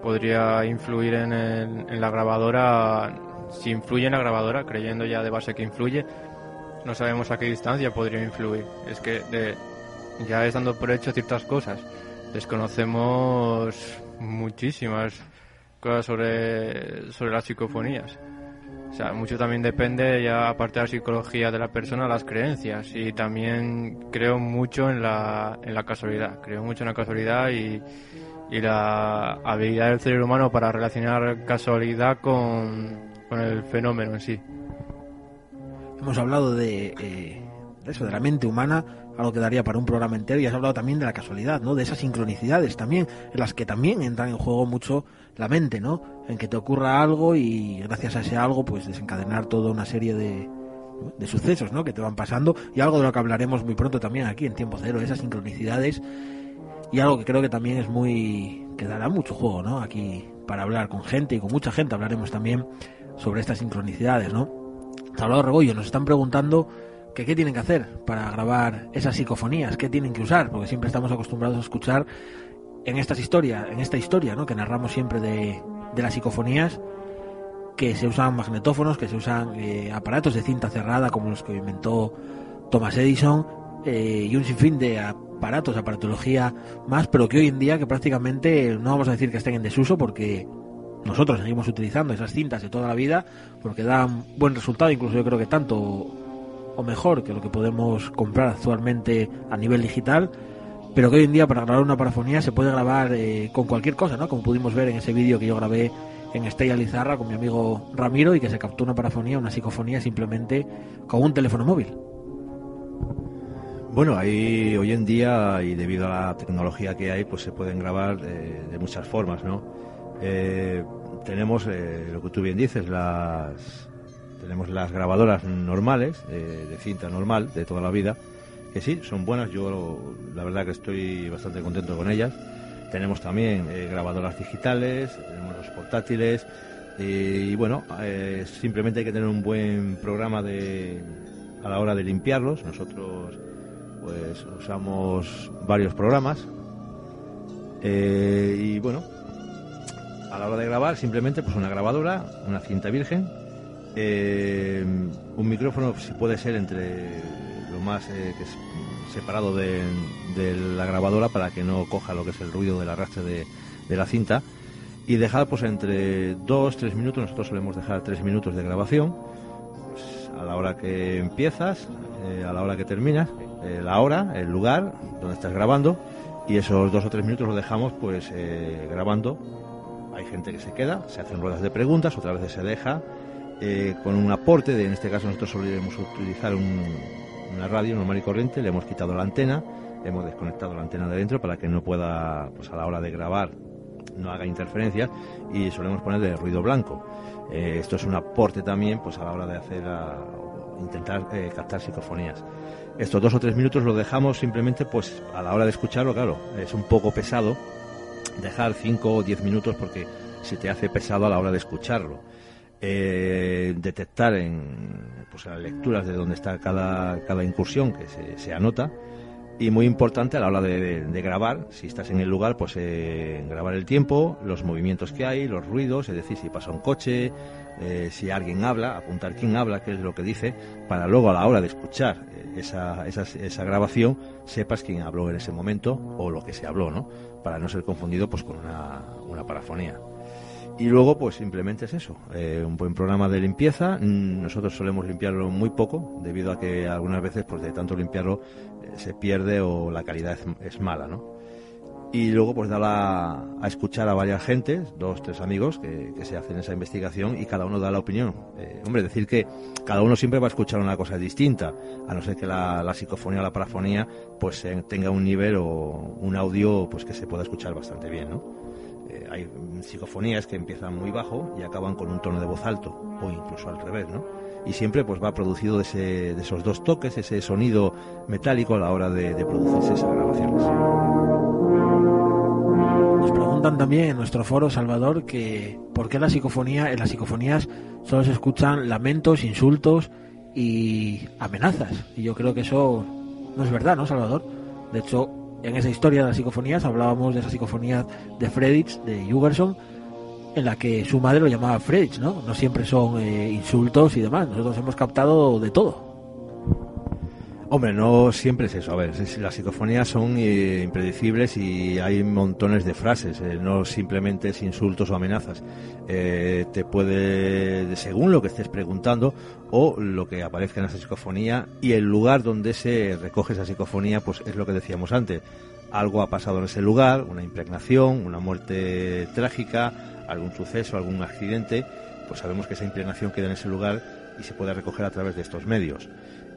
E: podría influir en, en, la grabadora si influye en la grabadora creyendo ya de base que influye no sabemos a qué distancia podría influir es que de, ya estando por hecho ciertas cosas desconocemos muchísimas cosas sobre sobre las psicofonías o sea, mucho también depende, ya aparte de la psicología de la persona, las creencias. Y también creo mucho en la, en la casualidad. Creo mucho en la casualidad y, y la habilidad del cerebro humano para relacionar casualidad con, con el fenómeno en sí.
C: Hemos hablado de, eh, eso, de la mente humana, algo que daría para un programa entero, y has hablado también de la casualidad, ¿no? De esas sincronicidades también, en las que también entran en juego mucho la mente, ¿no? En que te ocurra algo y gracias a ese algo, pues desencadenar toda una serie de, de sucesos, ¿no? Que te van pasando y algo de lo que hablaremos muy pronto también aquí en Tiempo Cero, esas sincronicidades y algo que creo que también es muy que dará mucho juego, ¿no? Aquí para hablar con gente y con mucha gente hablaremos también sobre estas sincronicidades, ¿no? Salvador Rebollo, nos están preguntando que qué tienen que hacer para grabar esas psicofonías, qué tienen que usar, porque siempre estamos acostumbrados a escuchar en estas historias, en esta historia, ¿no? que narramos siempre de, de las psicofonías, que se usan magnetófonos, que se usan eh, aparatos de cinta cerrada como los que inventó Thomas Edison eh, y un sinfín de aparatos, aparatología más, pero que hoy en día que prácticamente no vamos a decir que estén en desuso porque nosotros seguimos utilizando esas cintas de toda la vida porque dan buen resultado, incluso yo creo que tanto o mejor que lo que podemos comprar actualmente a nivel digital pero que hoy en día para grabar una parafonía se puede grabar eh, con cualquier cosa, ¿no? Como pudimos ver en ese vídeo que yo grabé en Estella Lizarra con mi amigo Ramiro y que se captó una parafonía, una psicofonía simplemente con un teléfono móvil.
B: Bueno, ahí hoy en día y debido a la tecnología que hay, pues se pueden grabar de muchas formas, ¿no? Eh, tenemos eh, lo que tú bien dices, las tenemos las grabadoras normales de cinta normal de toda la vida que sí, son buenas. Yo la verdad que estoy bastante contento con ellas. Tenemos también eh, grabadoras digitales, tenemos los portátiles eh, y bueno, eh, simplemente hay que tener un buen programa de, a la hora de limpiarlos. Nosotros pues usamos varios programas y bueno, a la hora de grabar simplemente pues una grabadora, una cinta virgen, un micrófono si puede ser entre lo más eh, separado de, la grabadora para que no coja lo que es el ruido del arrastre de, la cinta. y dejar pues entre dos, tres minutos, nosotros solemos dejar tres minutos de grabación, pues, a la hora que empiezas, eh, a la hora que terminas, eh, la hora, el lugar donde estás grabando y esos dos o tres minutos los dejamos pues eh, grabando. Hay gente que se queda, se hacen ruedas de preguntas, otras veces se deja con un aporte, en este caso nosotros solemos utilizar una radio normal y corriente, le hemos quitado la antena, hemos desconectado la antena de dentro para que no pueda, pues a la hora de grabar, no haga interferencias y solemos ponerle ruido blanco. esto es un aporte también pues a la hora de hacer intentar captar psicofonías. Estos dos o tres minutos los dejamos simplemente, pues a la hora de escucharlo, claro, es un poco pesado dejar cinco o diez minutos porque se te hace pesado a la hora de escucharlo. Eh, detectar en pues, las lecturas de dónde está cada, cada incursión que se, anota y muy importante a la hora de, grabar, si estás en el lugar, pues eh, grabar el tiempo, los movimientos que hay, los ruidos, es decir, si pasa un coche, eh, si alguien habla, apuntar quién habla, qué es lo que dice, para luego a la hora de escuchar esa, esa, esa, grabación sepas quién habló en ese momento o lo que se habló, ¿no? Para no ser confundido pues con una, una parafonía. Y luego, pues simplemente es eso, eh, un buen programa de limpieza. Nosotros solemos limpiarlo muy poco, debido a que algunas veces, pues de tanto limpiarlo, se pierde o la calidad es mala, ¿no? Y luego pues da a escuchar a varias gentes, dos, tres amigos que, se hacen esa investigación y cada uno da la opinión. Eh, hombre, decir que cada uno siempre va a escuchar una cosa distinta, a no ser que la, psicofonía o la parafonía pues eh, tenga un nivel o un audio pues que se pueda escuchar bastante bien, ¿no? Eh, hay psicofonías que empiezan muy bajo y acaban con un tono de voz alto o incluso al revés, ¿no? Y siempre pues va producido de, ese, de esos dos toques, ese sonido metálico a la hora de, de producirse esas grabaciones.
C: También en nuestro foro, Salvador, que por qué la psicofonía, en las psicofonías solo se escuchan lamentos, insultos y amenazas. Y yo creo que eso no es verdad, ¿no, Salvador? De hecho, en esa historia de las psicofonías hablábamos de esa psicofonía de Fredrich, de Jugerson, en la que su madre lo llamaba Fredrich, ¿no? No siempre son eh, insultos y demás. Nosotros hemos captado de todo.
B: Hombre, no siempre es eso. A ver, las psicofonías son eh, impredecibles y hay montones de frases, eh, no simplemente es insultos o amenazas. Eh, te puede, según lo que estés preguntando o lo que aparezca en esa psicofonía y el lugar donde se recoge esa psicofonía, pues es lo que decíamos antes. Algo ha pasado en ese lugar, una impregnación, una muerte trágica, algún suceso, algún accidente, pues sabemos que esa impregnación queda en ese lugar y se puede recoger a través de estos medios.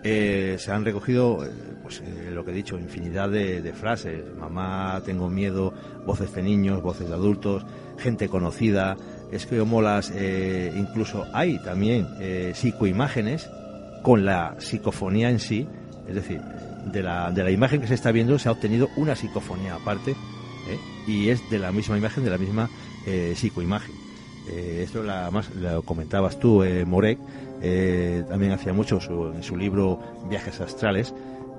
B: Eh, se han recogido, eh, pues eh, lo que he dicho, infinidad de, frases. Mamá, tengo miedo, voces de niños, voces de adultos, gente conocida, es que molas, incluso hay también psicoimágenes con la psicofonía en sí, es decir, de la, de la imagen que se está viendo se ha obtenido una psicofonía aparte y es de la misma imagen, de la misma psicoimagen. esto la, más, lo comentabas tú, Morek, eh, también hacía mucho en su libro Viajes Astrales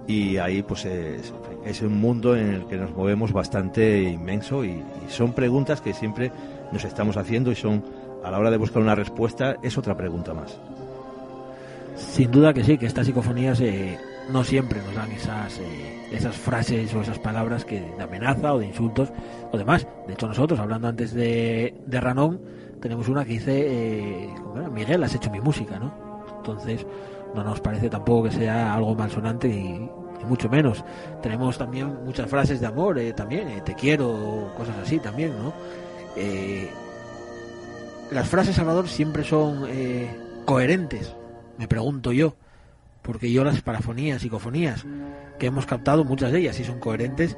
B: y ahí pues es, un mundo en el que nos movemos bastante inmenso y, son preguntas que siempre nos estamos haciendo y son a la hora de buscar una respuesta es otra pregunta más.
C: Sin duda que sí, que estas psicofonías eh, no siempre nos dan esas, eh, esas frases o esas palabras que de amenaza o de insultos o demás. De hecho nosotros, hablando antes de, de Ranón, tenemos una que dice, eh, Miguel, has hecho mi música, ¿no? Entonces, no nos parece tampoco que sea algo malsonante y, mucho menos. Tenemos también muchas frases de amor, eh, también, eh, te quiero, cosas así también, ¿no? las frases, Salvador, siempre son coherentes, me pregunto yo, porque yo las parafonías, psicofonías que hemos captado, muchas de ellas sí son coherentes,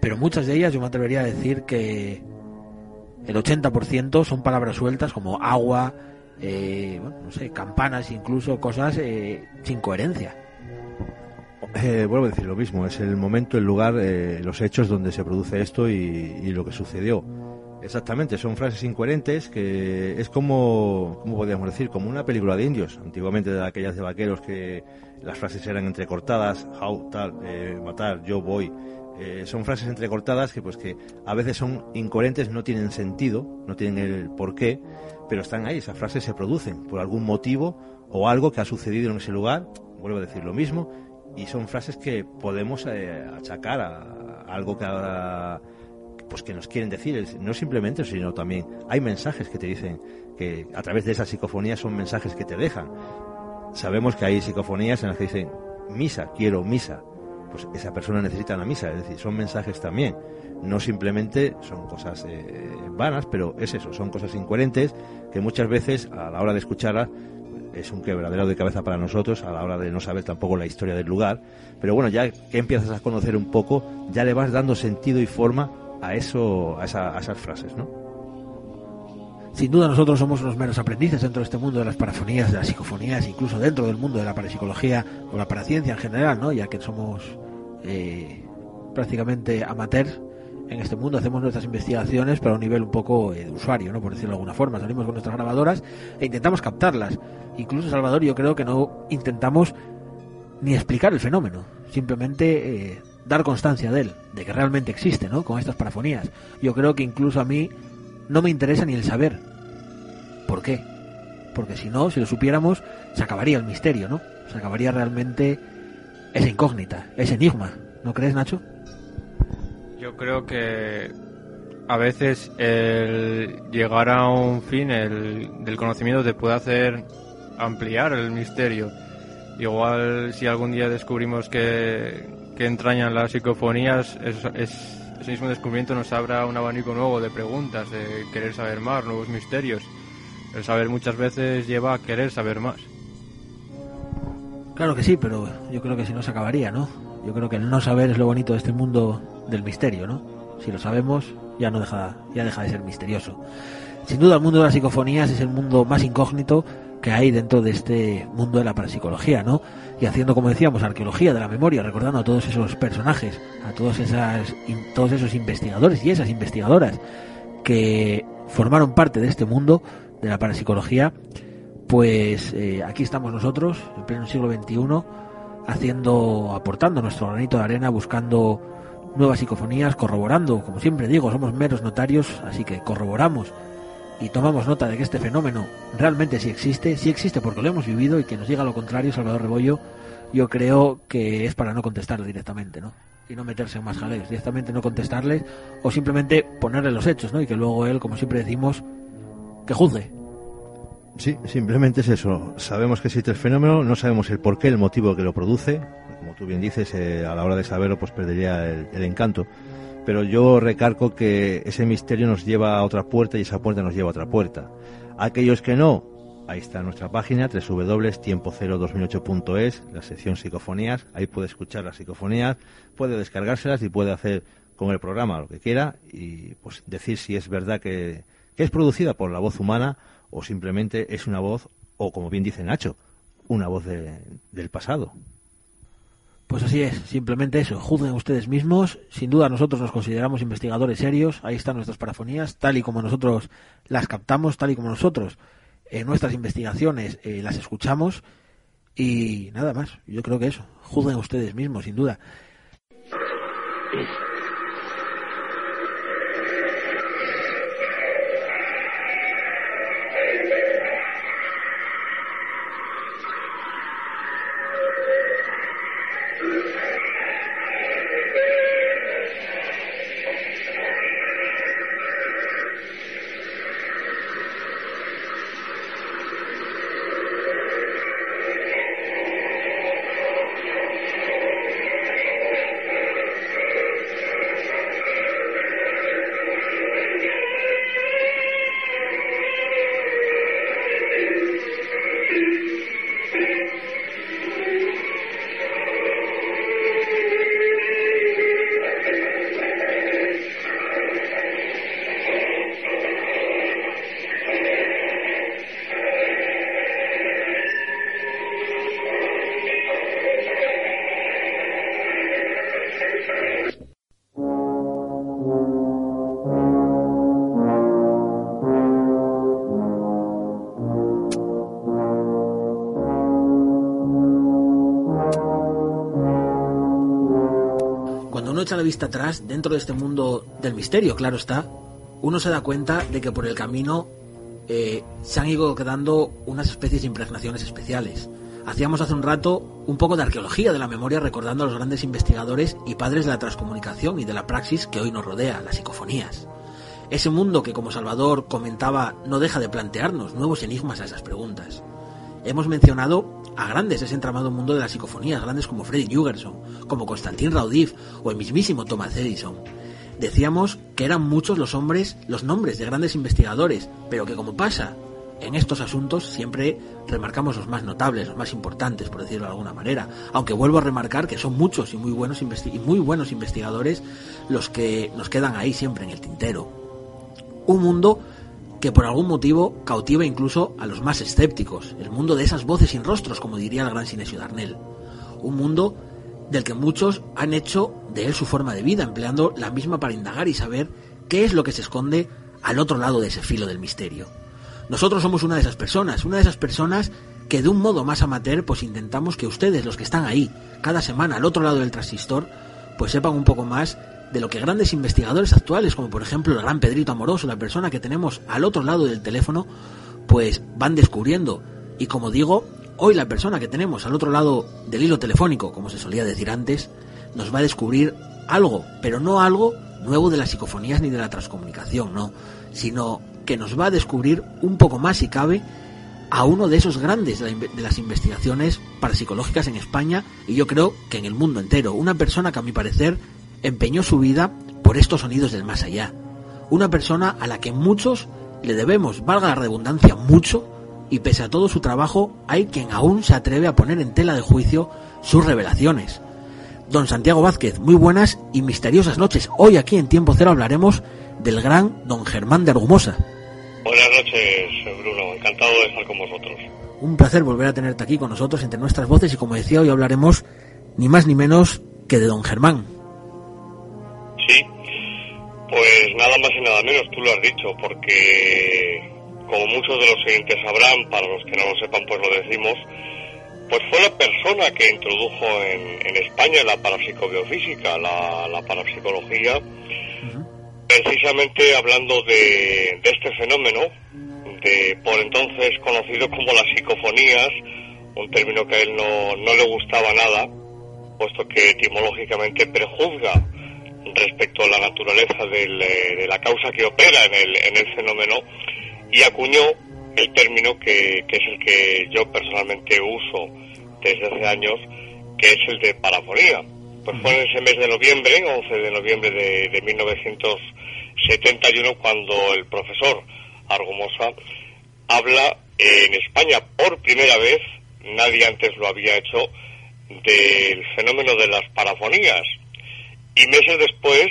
C: pero muchas de ellas yo me atrevería a decir que el 80% son palabras sueltas como agua, eh, no sé, campanas, incluso cosas eh, sin coherencia.
B: Eh, vuelvo a decir lo mismo, es el momento, el lugar, los hechos donde se produce esto y, lo que sucedió. Exactamente, son frases incoherentes que es como, ¿cómo podríamos decir? Como una película de indios, antiguamente de aquellas de vaqueros que las frases eran entrecortadas, how, tal, matar, yo voy, eh, son frases entrecortadas que pues que a veces son incoherentes, no tienen sentido, no tienen el porqué, pero están ahí, esas frases se producen por algún motivo o algo que ha sucedido en ese lugar, vuelvo a decir lo mismo, y son frases que podemos eh, achacar a, algo que pues que nos quieren decir, no simplemente, sino también hay mensajes que te dicen que a través de esas psicofonías son mensajes que te dejan. Sabemos que hay psicofonías en las que dicen misa, quiero misa. Pues esa persona necesita la misa, es decir, son mensajes también. No simplemente son cosas eh, vanas, pero es eso, son cosas incoherentes que muchas veces a la hora de escucharlas es un quebradero de cabeza para nosotros a la hora de no saber tampoco la historia del lugar. Pero bueno, ya que empiezas a conocer un poco, ya le vas dando sentido y forma a eso, a, esas frases, ¿no?
C: Sin duda nosotros somos unos meros aprendices dentro de este mundo de las parafonías, de las psicofonías, incluso dentro del mundo de la parapsicología o la paraciencia en general, ¿no? Ya que somos eh, prácticamente amateurs en este mundo, hacemos nuestras investigaciones pero a un nivel un poco eh, de usuario, ¿no? Por decirlo de alguna forma. Salimos con nuestras grabadoras e intentamos captarlas. Incluso, Salvador, yo creo que no intentamos ni explicar el fenómeno, simplemente eh, dar constancia de él, de que realmente existe, ¿no? Con estas parafonías. Yo creo que incluso a mí no me interesa ni el saber. ¿Por qué? Porque si no, si lo supiéramos, se acabaría el misterio, ¿no? Se acabaría realmente esa incógnita, ese enigma. ¿No crees, Nacho?
E: Yo creo que a veces el llegar a un fin el, del conocimiento te puede hacer ampliar el misterio. Igual si algún día descubrimos que, que entrañan las psicofonías, ese mismo descubrimiento nos abra un abanico nuevo de preguntas, de querer saber más, nuevos misterios. El saber muchas veces lleva a querer saber más.
C: Claro que sí, pero yo creo que si no se acabaría, ¿no? Yo creo que el no saber es lo bonito de este mundo del misterio, ¿no? Si lo sabemos, ya no deja, ya deja de ser misterioso. Sin duda, el mundo de las psicofonías es el mundo más incógnito que hay dentro de este mundo de la parapsicología, ¿no? Y haciendo, como decíamos, arqueología de la memoria, recordando a todos esos personajes, a todos, esas, todos esos investigadores y esas investigadoras que formaron parte de este mundo de la parapsicología, pues eh, aquí estamos nosotros, en pleno siglo XXI, haciendo, aportando nuestro granito de arena, buscando nuevas psicofonías, corroborando, como siempre digo, somos meros notarios, así que corroboramos y tomamos nota de que este fenómeno realmente sí existe, sí existe porque lo hemos vivido y que nos diga lo contrario, Salvador Rebollo, yo creo que es para no contestarle directamente, ¿no? Y no meterse en más jaleos, directamente no contestarle o simplemente ponerle los hechos, ¿no? Y que luego él, como siempre decimos, que juzgue.
B: Sí, simplemente es eso. Sabemos que existe el fenómeno, no sabemos el porqué, el motivo que lo produce. Como tú bien dices, eh, a la hora de saberlo, pues perdería el encanto pero yo recargo que ese misterio nos lleva a otra puerta y esa puerta nos lleva a otra puerta. Aquellos que no, ahí está nuestra página www.tiempo02008.es, la sección psicofonías, ahí puede escuchar las psicofonías, puede descargárselas y puede hacer con el programa lo que quiera y pues decir si es verdad que, que es producida por la voz humana o simplemente es una voz, o como bien dice Nacho, una voz del pasado.
C: Pues así es, simplemente eso, juzguen ustedes mismos. Sin duda nosotros nos consideramos investigadores serios, ahí están nuestras parafonías, tal y como nosotros las captamos, tal y como nosotros en nuestras investigaciones eh, las escuchamos. Y nada más, yo creo que eso, juzguen ustedes mismos, sin duda. Vista atrás, dentro de este mundo del misterio, claro está, uno se da cuenta de que por el camino eh, se han ido quedando unas especies de impregnaciones especiales. Hacíamos hace un rato un poco de arqueología de la memoria recordando a los grandes investigadores y padres de la transcomunicación y de la praxis que hoy nos rodea, las psicofonías. Ese mundo que, como Salvador comentaba, no deja de plantearnos nuevos enigmas a esas preguntas. Hemos mencionado a grandes ese entramado mundo de las psicofonías, grandes como Freddy Jugerson, como Constantin Raudif o el mismísimo Thomas Edison. Decíamos que eran muchos los hombres, los nombres de grandes investigadores, pero que como pasa en estos asuntos siempre remarcamos los más notables, los más importantes, por decirlo de alguna manera. Aunque vuelvo a remarcar que son muchos y muy buenos, y muy buenos investigadores los que nos quedan ahí siempre en el tintero. Un mundo que por algún motivo cautiva incluso a los más escépticos, el mundo de esas voces sin rostros, como diría el gran Sinesio Darnell. Un mundo del que muchos han hecho de él su forma de vida, empleando la misma para indagar y saber qué es lo que se esconde al otro lado de ese filo del misterio. Nosotros somos una de esas personas, una de esas personas que de un modo más amateur pues intentamos que ustedes, los que están ahí, cada semana al otro lado del transistor, pues sepan un poco más de lo que grandes investigadores actuales, como por ejemplo el gran Pedrito Amoroso, la persona que tenemos al otro lado del teléfono, pues van descubriendo. Y como digo, hoy la persona que tenemos al otro lado del hilo telefónico, como se solía decir antes, nos va a descubrir algo, pero no algo nuevo de las psicofonías ni de la transcomunicación, no, sino que nos va a descubrir un poco más, si cabe, a uno de esos grandes de, las investigaciones parapsicológicas en España y yo creo que en el mundo entero. Una persona que a mi parecer empeñó su vida por estos sonidos del más allá. Una persona a la que muchos le debemos, valga la redundancia, mucho y pese a todo su trabajo hay quien aún se atreve a poner en tela de juicio sus revelaciones. Don Santiago Vázquez, muy buenas y misteriosas noches. Hoy aquí en Tiempo Cero hablaremos del gran Don Germán de Argumosa.
F: Buenas noches, Bruno. Encantado de estar con vosotros.
C: Un placer volver a tenerte aquí con nosotros entre nuestras voces y como decía, hoy hablaremos ni más ni menos que de don Germán.
F: Sí, pues nada más y nada menos, tú lo has dicho, porque como muchos de los siguientes sabrán, para los que no lo sepan pues lo decimos, pues fue la persona que introdujo en, España la parapsicobiofísica, la, la parapsicología, precisamente hablando de, este fenómeno, de por entonces conocido como las psicofonías, un término que a él no, no le gustaba nada, puesto que etimológicamente prejuzga respecto a la naturaleza eh, de la causa que opera en el, en el fenómeno, y acuñó el término que, que es el que yo personalmente uso desde hace años, que es el de parafonía. Pues fue en ese mes de noviembre, 11 de noviembre de, de 1971, cuando el profesor Argumosa habla en España por primera vez, nadie antes lo había hecho, del fenómeno de las parafonías. Y meses después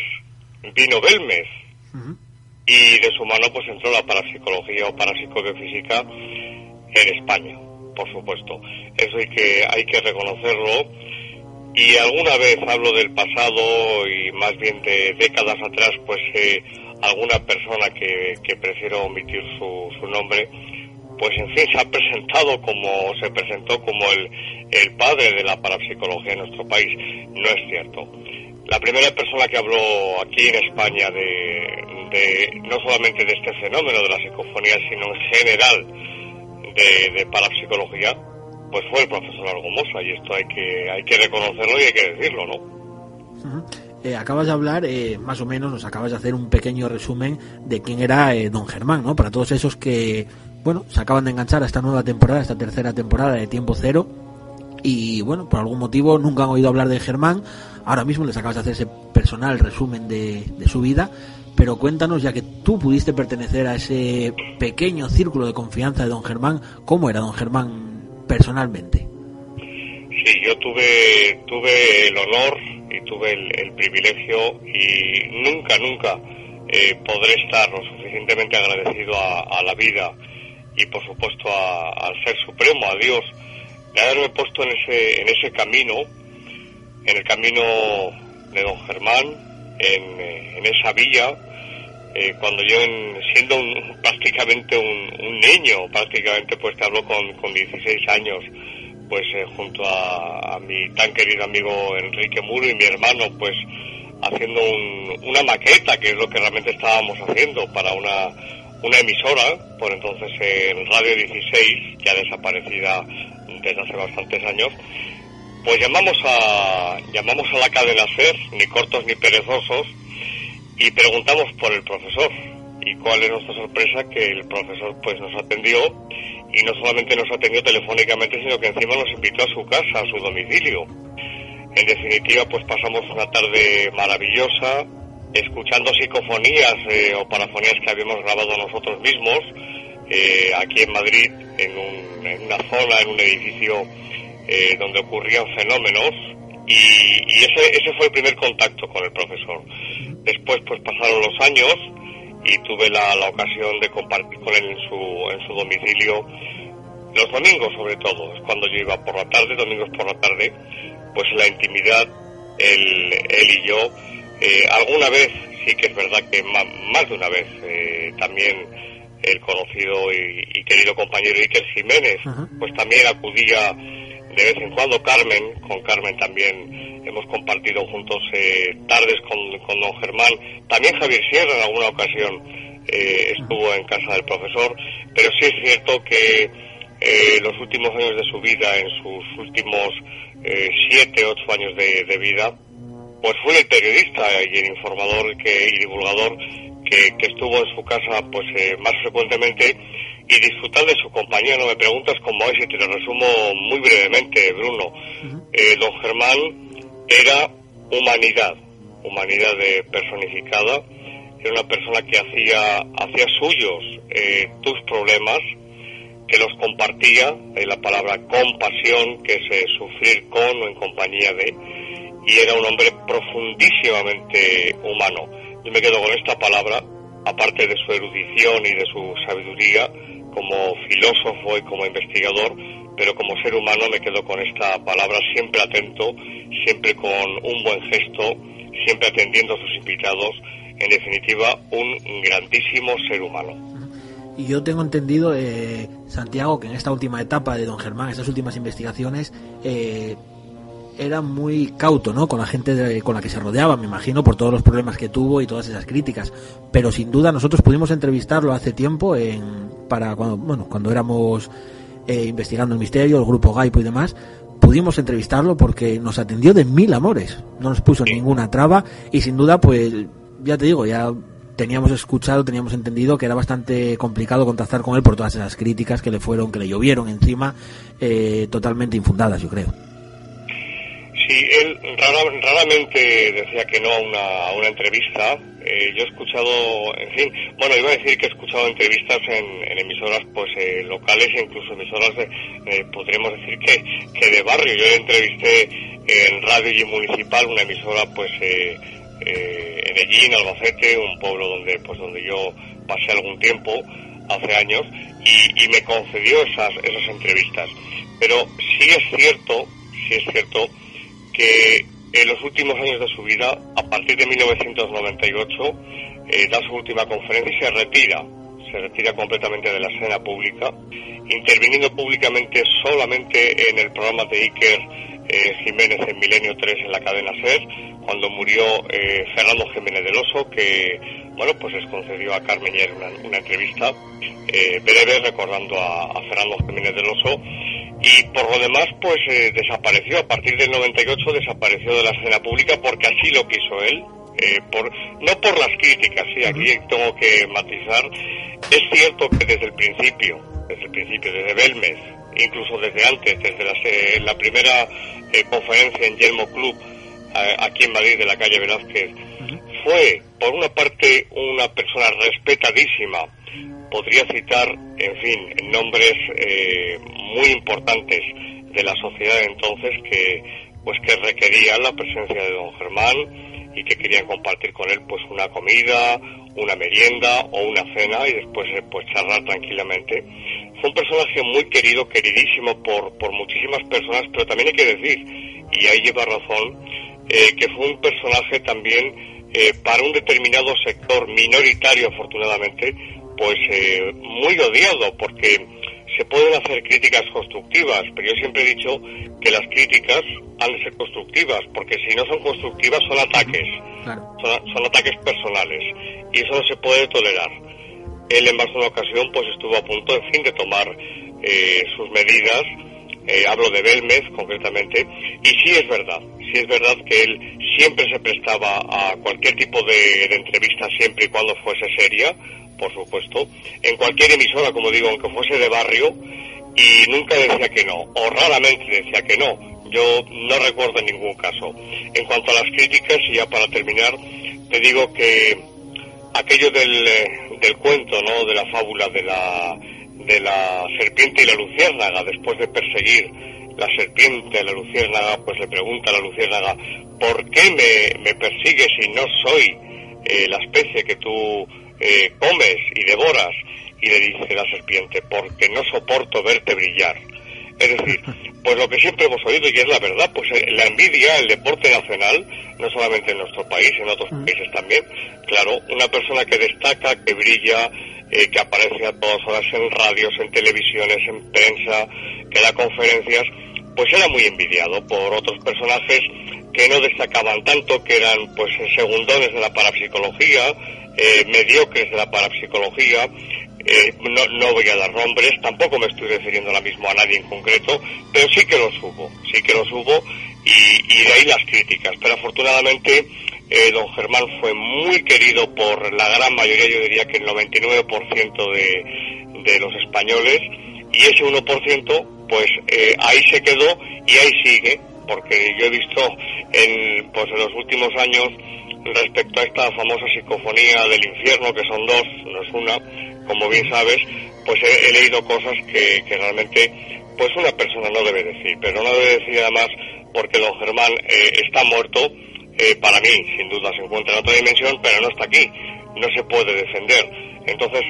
F: vino Belmez. Y de su mano pues entró la parapsicología o parapsicobiofísica en España, por supuesto. Eso hay que, hay que reconocerlo y alguna vez hablo del pasado y más bien de décadas atrás, pues eh, alguna persona que, que prefiero omitir su, su nombre, pues en fin se ha presentado como se presentó como el, el padre de la parapsicología en nuestro país. No es cierto. La primera persona que habló aquí en España de, no solamente de este fenómeno de la psicofonía, sino en general de, de parapsicología, pues fue el profesor Argumosa y esto hay que hay que reconocerlo y hay que decirlo, ¿no?
C: Eh, acabas de hablar, eh, más o menos, nos acabas de hacer un pequeño resumen de quién era eh, Don Germán, ¿no? Para todos esos que, bueno, se acaban de enganchar a esta nueva temporada, esta tercera temporada de Tiempo Cero, y bueno, por algún motivo nunca han oído hablar de Germán, ahora mismo les acabas de hacer ese personal resumen de, de su vida, pero cuéntanos, ya que tú pudiste pertenecer a ese pequeño círculo de confianza de Don Germán, ¿cómo era Don Germán personalmente?
F: Sí, yo tuve, tuve el honor y tuve el, privilegio y nunca, nunca eh, podré estar lo suficientemente agradecido a, la vida y por supuesto al Ser Supremo, a Dios, de haberme puesto en ese, en ese camino, el camino de don Germán, en, eh, en esa villa, eh, cuando yo, siendo prácticamente un, niño, prácticamente pues te hablo con, con 16 años, pues eh, junto a, mi tan querido amigo Enrique Muro y mi hermano, pues haciendo una maqueta, que es lo que realmente estábamos haciendo para una, una emisora, por entonces en Radio 16, ya desaparecida desde hace bastantes años, pues llamamos a, llamamos a la cadena SER, ni cortos ni perezosos, y preguntamos por el profesor. Y cuál es nuestra sorpresa que el profesor pues nos atendió y no solamente nos atendió telefónicamente, sino que encima nos invitó a su casa, a su domicilio. En definitiva, pues pasamos una tarde maravillosa, escuchando psicofonías eh, o parafonías que habíamos grabado nosotros mismos, eh, aquí en Madrid, en, una zona, en un edificio eh, donde ocurrían fenómenos, y, ese, ese fue el primer contacto con el profesor. Después, pues pasaron los años y tuve la, la ocasión de compartir con él en su, en su domicilio los domingos sobre todo, es cuando yo iba por la tarde, domingos por la tarde, pues la intimidad, él, él y yo, eh, alguna vez, sí que es verdad que más, de una vez, eh, también el conocido y, querido compañero Iker Jiménez, pues también acudía de vez en cuando Carmen, con Carmen también hemos compartido juntos eh, tardes con, con, don Germán, también Javier Sierra en alguna ocasión estuvo en casa del profesor, pero sí es cierto que los últimos años de su vida, en sus últimos siete, ocho años de vida, pues fue el periodista y el informador y divulgador que, estuvo en su casa pues eh, más frecuentemente y disfrutar de su compañía. No me preguntas cómo es y te lo resumo muy brevemente, Bruno. Eh, don Germán era humanidad, humanidad de personificada. Era una persona que hacía, hacía suyos eh, tus problemas, que los compartía, la palabra compasión, que es sufrir con o en compañía de y era un hombre profundísimamente humano. Me quedo con esta palabra, aparte de su erudición y de su sabiduría como filósofo y como investigador, pero como ser humano me quedo con esta palabra siempre atento, siempre con un buen gesto, siempre atendiendo a sus invitados, en definitiva un grandísimo ser humano.
C: Y yo tengo entendido, eh, Santiago, que en esta última etapa de don Germán, estas últimas investigaciones, eh, era muy cauto, ¿no? Con la gente con la que se rodeaba, me imagino, por todos los problemas que tuvo y todas esas críticas. Pero sin duda nosotros pudimos entrevistarlo hace tiempo en, para cuando, bueno, cuando éramos eh, investigando el misterio, el grupo Gaipo y demás, pudimos entrevistarlo porque nos atendió de mil amores, no nos puso ninguna traba y sin duda, pues, ya te digo, ya teníamos escuchado, teníamos entendido que era bastante complicado contactar con él por todas esas críticas que le fueron, que le llovieron encima, eh, totalmente infundadas, yo creo.
F: Sí, él raramente decía que no a una, a una entrevista. Eh, yo he escuchado, en fin, bueno, iba a decir que he escuchado entrevistas en, emisoras pues eh, locales e incluso emisoras, de, eh, podríamos decir que, que de barrio. Yo entrevisté en Radio y Municipal, una emisora pues en Ellín, Albacete, un pueblo donde pues donde yo pasé algún tiempo hace años y, y me concedió esas, esas entrevistas. Pero sí es cierto, sí es cierto que en los últimos años de su vida, a partir de 1998, eh, da su última conferencia y se retira, se retira completamente de la escena pública, interviniendo públicamente solamente en el programa de Iker eh, Jiménez en Milenio 3 en la cadena SER, cuando murió eh, Fernando Jiménez del Oso, que bueno pues les concedió a Carmen Yer una, entrevista breve recordando a, a Fernando Jiménez del Oso y por lo demás pues eh, desapareció. A partir del 98 desapareció de la escena pública porque así lo quiso él eh, por no por las críticas sí aquí tengo que matizar. Es cierto que desde el principio desde el principio desde Belmez incluso desde antes desde la, eh, la primera conferencia en Yelmo Club aquí en Madrid de la calle Velázquez fue por una parte una persona respetadísima podría citar, en fin, nombres eh, muy importantes de la sociedad entonces que pues que requerían la presencia de don Germán y que querían compartir con él pues una comida, una merienda o una cena y después eh, pues charlar tranquilamente. Fue un personaje muy querido, queridísimo por, por muchísimas personas, pero también hay que decir, y ahí lleva razón, eh, que fue un personaje también para un determinado sector minoritario afortunadamente, pues eh, muy odiado porque se pueden hacer críticas constructivas, pero yo siempre he dicho que las críticas han de ser constructivas, porque si no son constructivas son ataques, son, ataques personales, y eso no se puede tolerar. Él en más de una ocasión pues estuvo a punto, en fin, de tomar eh, sus medidas eh, hablo de Belmez concretamente, y sí es verdad, sí es verdad que él siempre se prestaba a cualquier tipo de, de entrevista siempre y cuando fuese seria, por supuesto, en cualquier emisora, como digo, aunque fuese de barrio, y nunca decía que no, o raramente decía que no. Yo no recuerdo ningún caso. En cuanto a las críticas, y ya para terminar, te digo que aquello del, eh, del cuento, ¿no? De la fábula de la, de la serpiente y la luciérnaga, después de perseguir la serpiente, la luciérnaga, pues le pregunta a la luciérnaga, ¿por qué me, me persigues si no soy eh, la especie que tú eh, comes y devoras? Y le dice la serpiente, porque no soporto verte brillar. Es decir, pues lo que siempre hemos oído y es la verdad, pues eh, la envidia, el deporte nacional, no solamente en nuestro país, en otros países también, claro, una persona que destaca, que brilla, eh, que aparece a todas horas en radios, en televisiones, en prensa, que da conferencias, pues era muy envidiado por otros personajes que no destacaban tanto, que eran pues segundones de la parapsicología, eh, mediocres de la parapsicología, eh, no, no voy a dar nombres, tampoco me estoy refiriendo ahora mismo a nadie en concreto, pero sí que los hubo, sí que los hubo y, de ahí las críticas. Pero afortunadamente eh, don Germán fue muy querido por la gran mayoría, yo diría que el 99% de, de los españoles y ese 1% pues eh, ahí se quedó y ahí sigue, porque yo he visto en, pues, en los últimos años respecto a esta famosa psicofonía del infierno, que son dos, no es una, como bien sabes, pues he, leído cosas que, que, realmente pues una persona no debe decir, pero no debe decir además porque don Germán eh, está muerto, eh, para mí sin duda se encuentra en otra dimensión, pero no está aquí, no se puede defender. Entonces,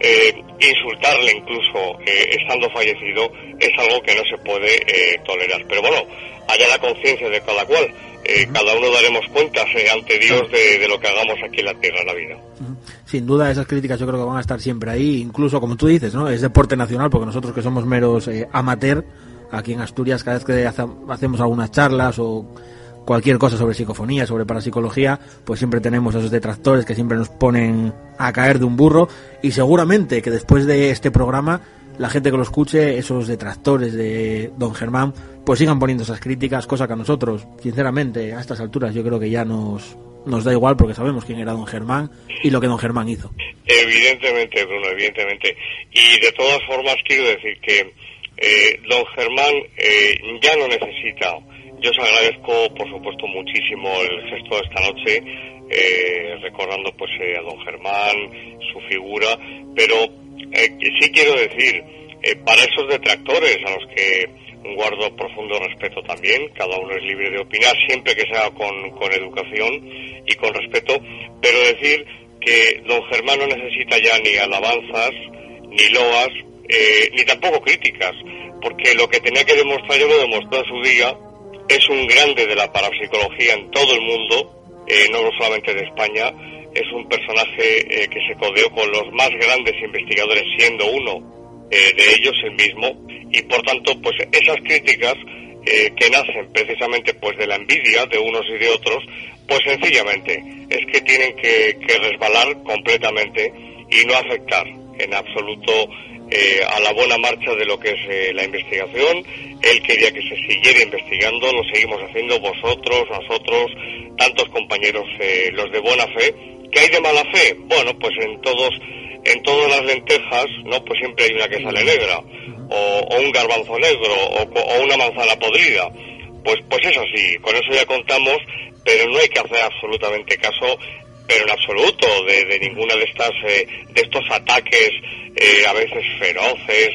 F: eh, insultarle incluso eh, estando fallecido es algo que no se puede eh, tolerar. Pero bueno, haya la conciencia de cada cual. Eh, cada uno daremos cuentas eh, ante Dios de, de, lo que hagamos aquí en la tierra, en la vida.
C: Sin duda esas críticas yo creo que van a estar siempre ahí, incluso como tú dices, ¿no? Es deporte nacional porque nosotros que somos meros eh, amateur, aquí en Asturias cada vez que hace, hacemos algunas charlas o cualquier cosa sobre psicofonía, sobre parapsicología, pues siempre tenemos esos detractores que siempre nos ponen a caer de un burro y seguramente que después de este programa la gente que lo escuche, esos detractores de Don Germán, pues sigan poniendo esas críticas, cosa que a nosotros, sinceramente, a estas alturas yo creo que ya nos, nos da igual porque sabemos quién era Don Germán y lo que Don Germán hizo.
F: Evidentemente, Bruno, evidentemente. Y de todas formas quiero decir que eh, Don Germán eh, ya no necesita yo os agradezco, por supuesto, muchísimo el gesto de esta noche, eh, recordando pues eh, a don Germán, su figura, pero eh, sí quiero decir, eh, para esos detractores a los que guardo profundo respeto también, cada uno es libre de opinar siempre que sea con, educación y con respeto, pero decir que don Germán no necesita ya ni alabanzas, ni loas, eh, ni tampoco críticas, porque lo que tenía que demostrar yo lo demostró en su día, es un grande de la parapsicología en todo el mundo, eh, no solamente de España, es un personaje eh, que se codeó con los más grandes investigadores, siendo uno eh, de ellos el mismo, y por tanto, pues esas críticas eh, que nacen precisamente pues de la envidia de unos y de otros, pues sencillamente es que tienen que, que resbalar completamente y no afectar en absoluto eh, a la buena marcha de lo que es eh, la investigación. Él quería que se siguiera investigando, lo seguimos haciendo vosotros, nosotros, tantos compañeros, eh, los de buena fe. ¿Qué hay de mala fe? Bueno, pues en todos, en todas las lentejas, ¿no? Pues siempre hay una que sale negra, o, un garbanzo negro, o, o, una manzana podrida. Pues, pues es así, con eso ya contamos, pero no hay que hacer absolutamente caso pero en absoluto de, de ninguna de estas eh, de estos ataques eh, a veces feroces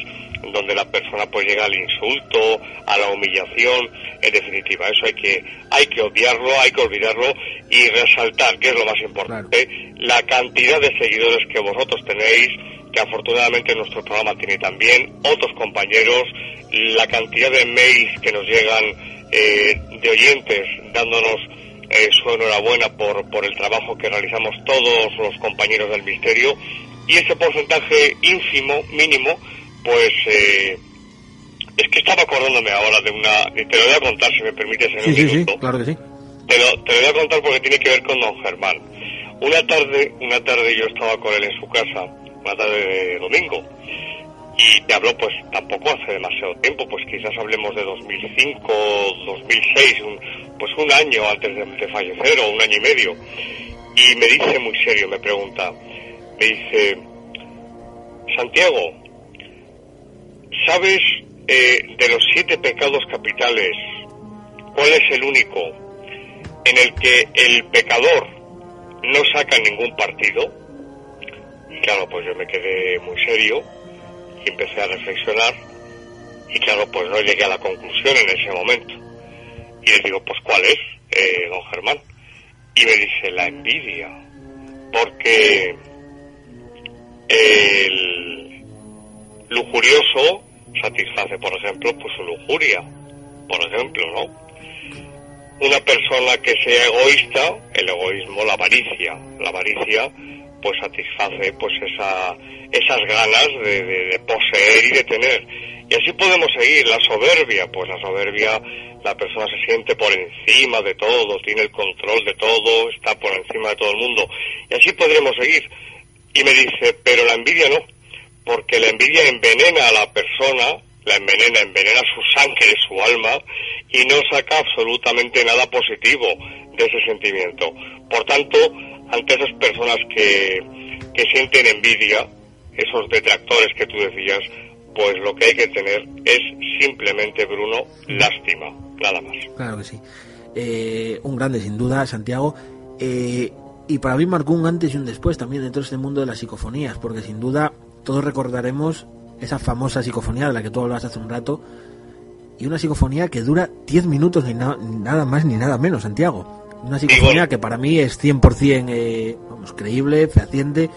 F: donde la persona pues llega al insulto a la humillación en definitiva eso hay que hay que obviarlo hay que olvidarlo y resaltar que es lo más importante claro. la cantidad de seguidores que vosotros tenéis que afortunadamente nuestro programa tiene también otros compañeros la cantidad de mails que nos llegan eh, de oyentes dándonos eh, su enhorabuena por, por el trabajo que realizamos todos los compañeros del Misterio y ese porcentaje ínfimo, mínimo, pues eh, es que estaba acordándome ahora de una... Te lo voy a contar si me permites en
C: sí,
F: un
C: sí,
F: minuto.
C: Sí, claro que sí.
F: Te lo, te lo voy a contar porque tiene que ver con don Germán. Una tarde, una tarde yo estaba con él en su casa, una tarde de domingo, y te hablo pues tampoco hace demasiado tiempo, pues quizás hablemos de 2005, 2006, un, pues un año antes de, fallecer o un año y medio. Y me dice muy serio, me pregunta, me dice, Santiago, ¿sabes eh, de los siete pecados capitales cuál es el único en el que el pecador no saca ningún partido? claro, pues yo me quedé muy serio empecé a reflexionar y claro, pues no llegué a la conclusión en ese momento. Y le digo, pues ¿cuál es, eh, don Germán? Y me dice, la envidia, porque el lujurioso satisface, por ejemplo, pues su lujuria, por ejemplo, ¿no? Una persona que sea egoísta, el egoísmo, la avaricia, la avaricia, pues satisface pues esa, esas ganas de, poseer y de tener. Y así podemos seguir. La soberbia, pues la soberbia, la persona se siente por encima de todo, tiene el control de todo, está por encima de todo el mundo. Y así podremos seguir. Y me dice, pero la envidia no, porque la envidia envenena a la persona, la envenena, envenena su sangre, su alma, y no saca absolutamente nada positivo de ese sentimiento. Por tanto, ante esas personas que, que sienten envidia, esos detractores que tú decías, pues lo que hay que tener es simplemente, Bruno, lástima, nada más.
C: Claro que sí. Eh, un grande, sin duda, Santiago. Eh, y para mí marcó un antes y un después también dentro de este mundo de las psicofonías, porque sin duda todos recordaremos esa famosa psicofonía de la que tú hablabas hace un rato, y una psicofonía que dura 10 minutos ni nada más ni nada menos, Santiago. Una psicofonía que para mí es 100% eh, vamos, creíble, fehaciente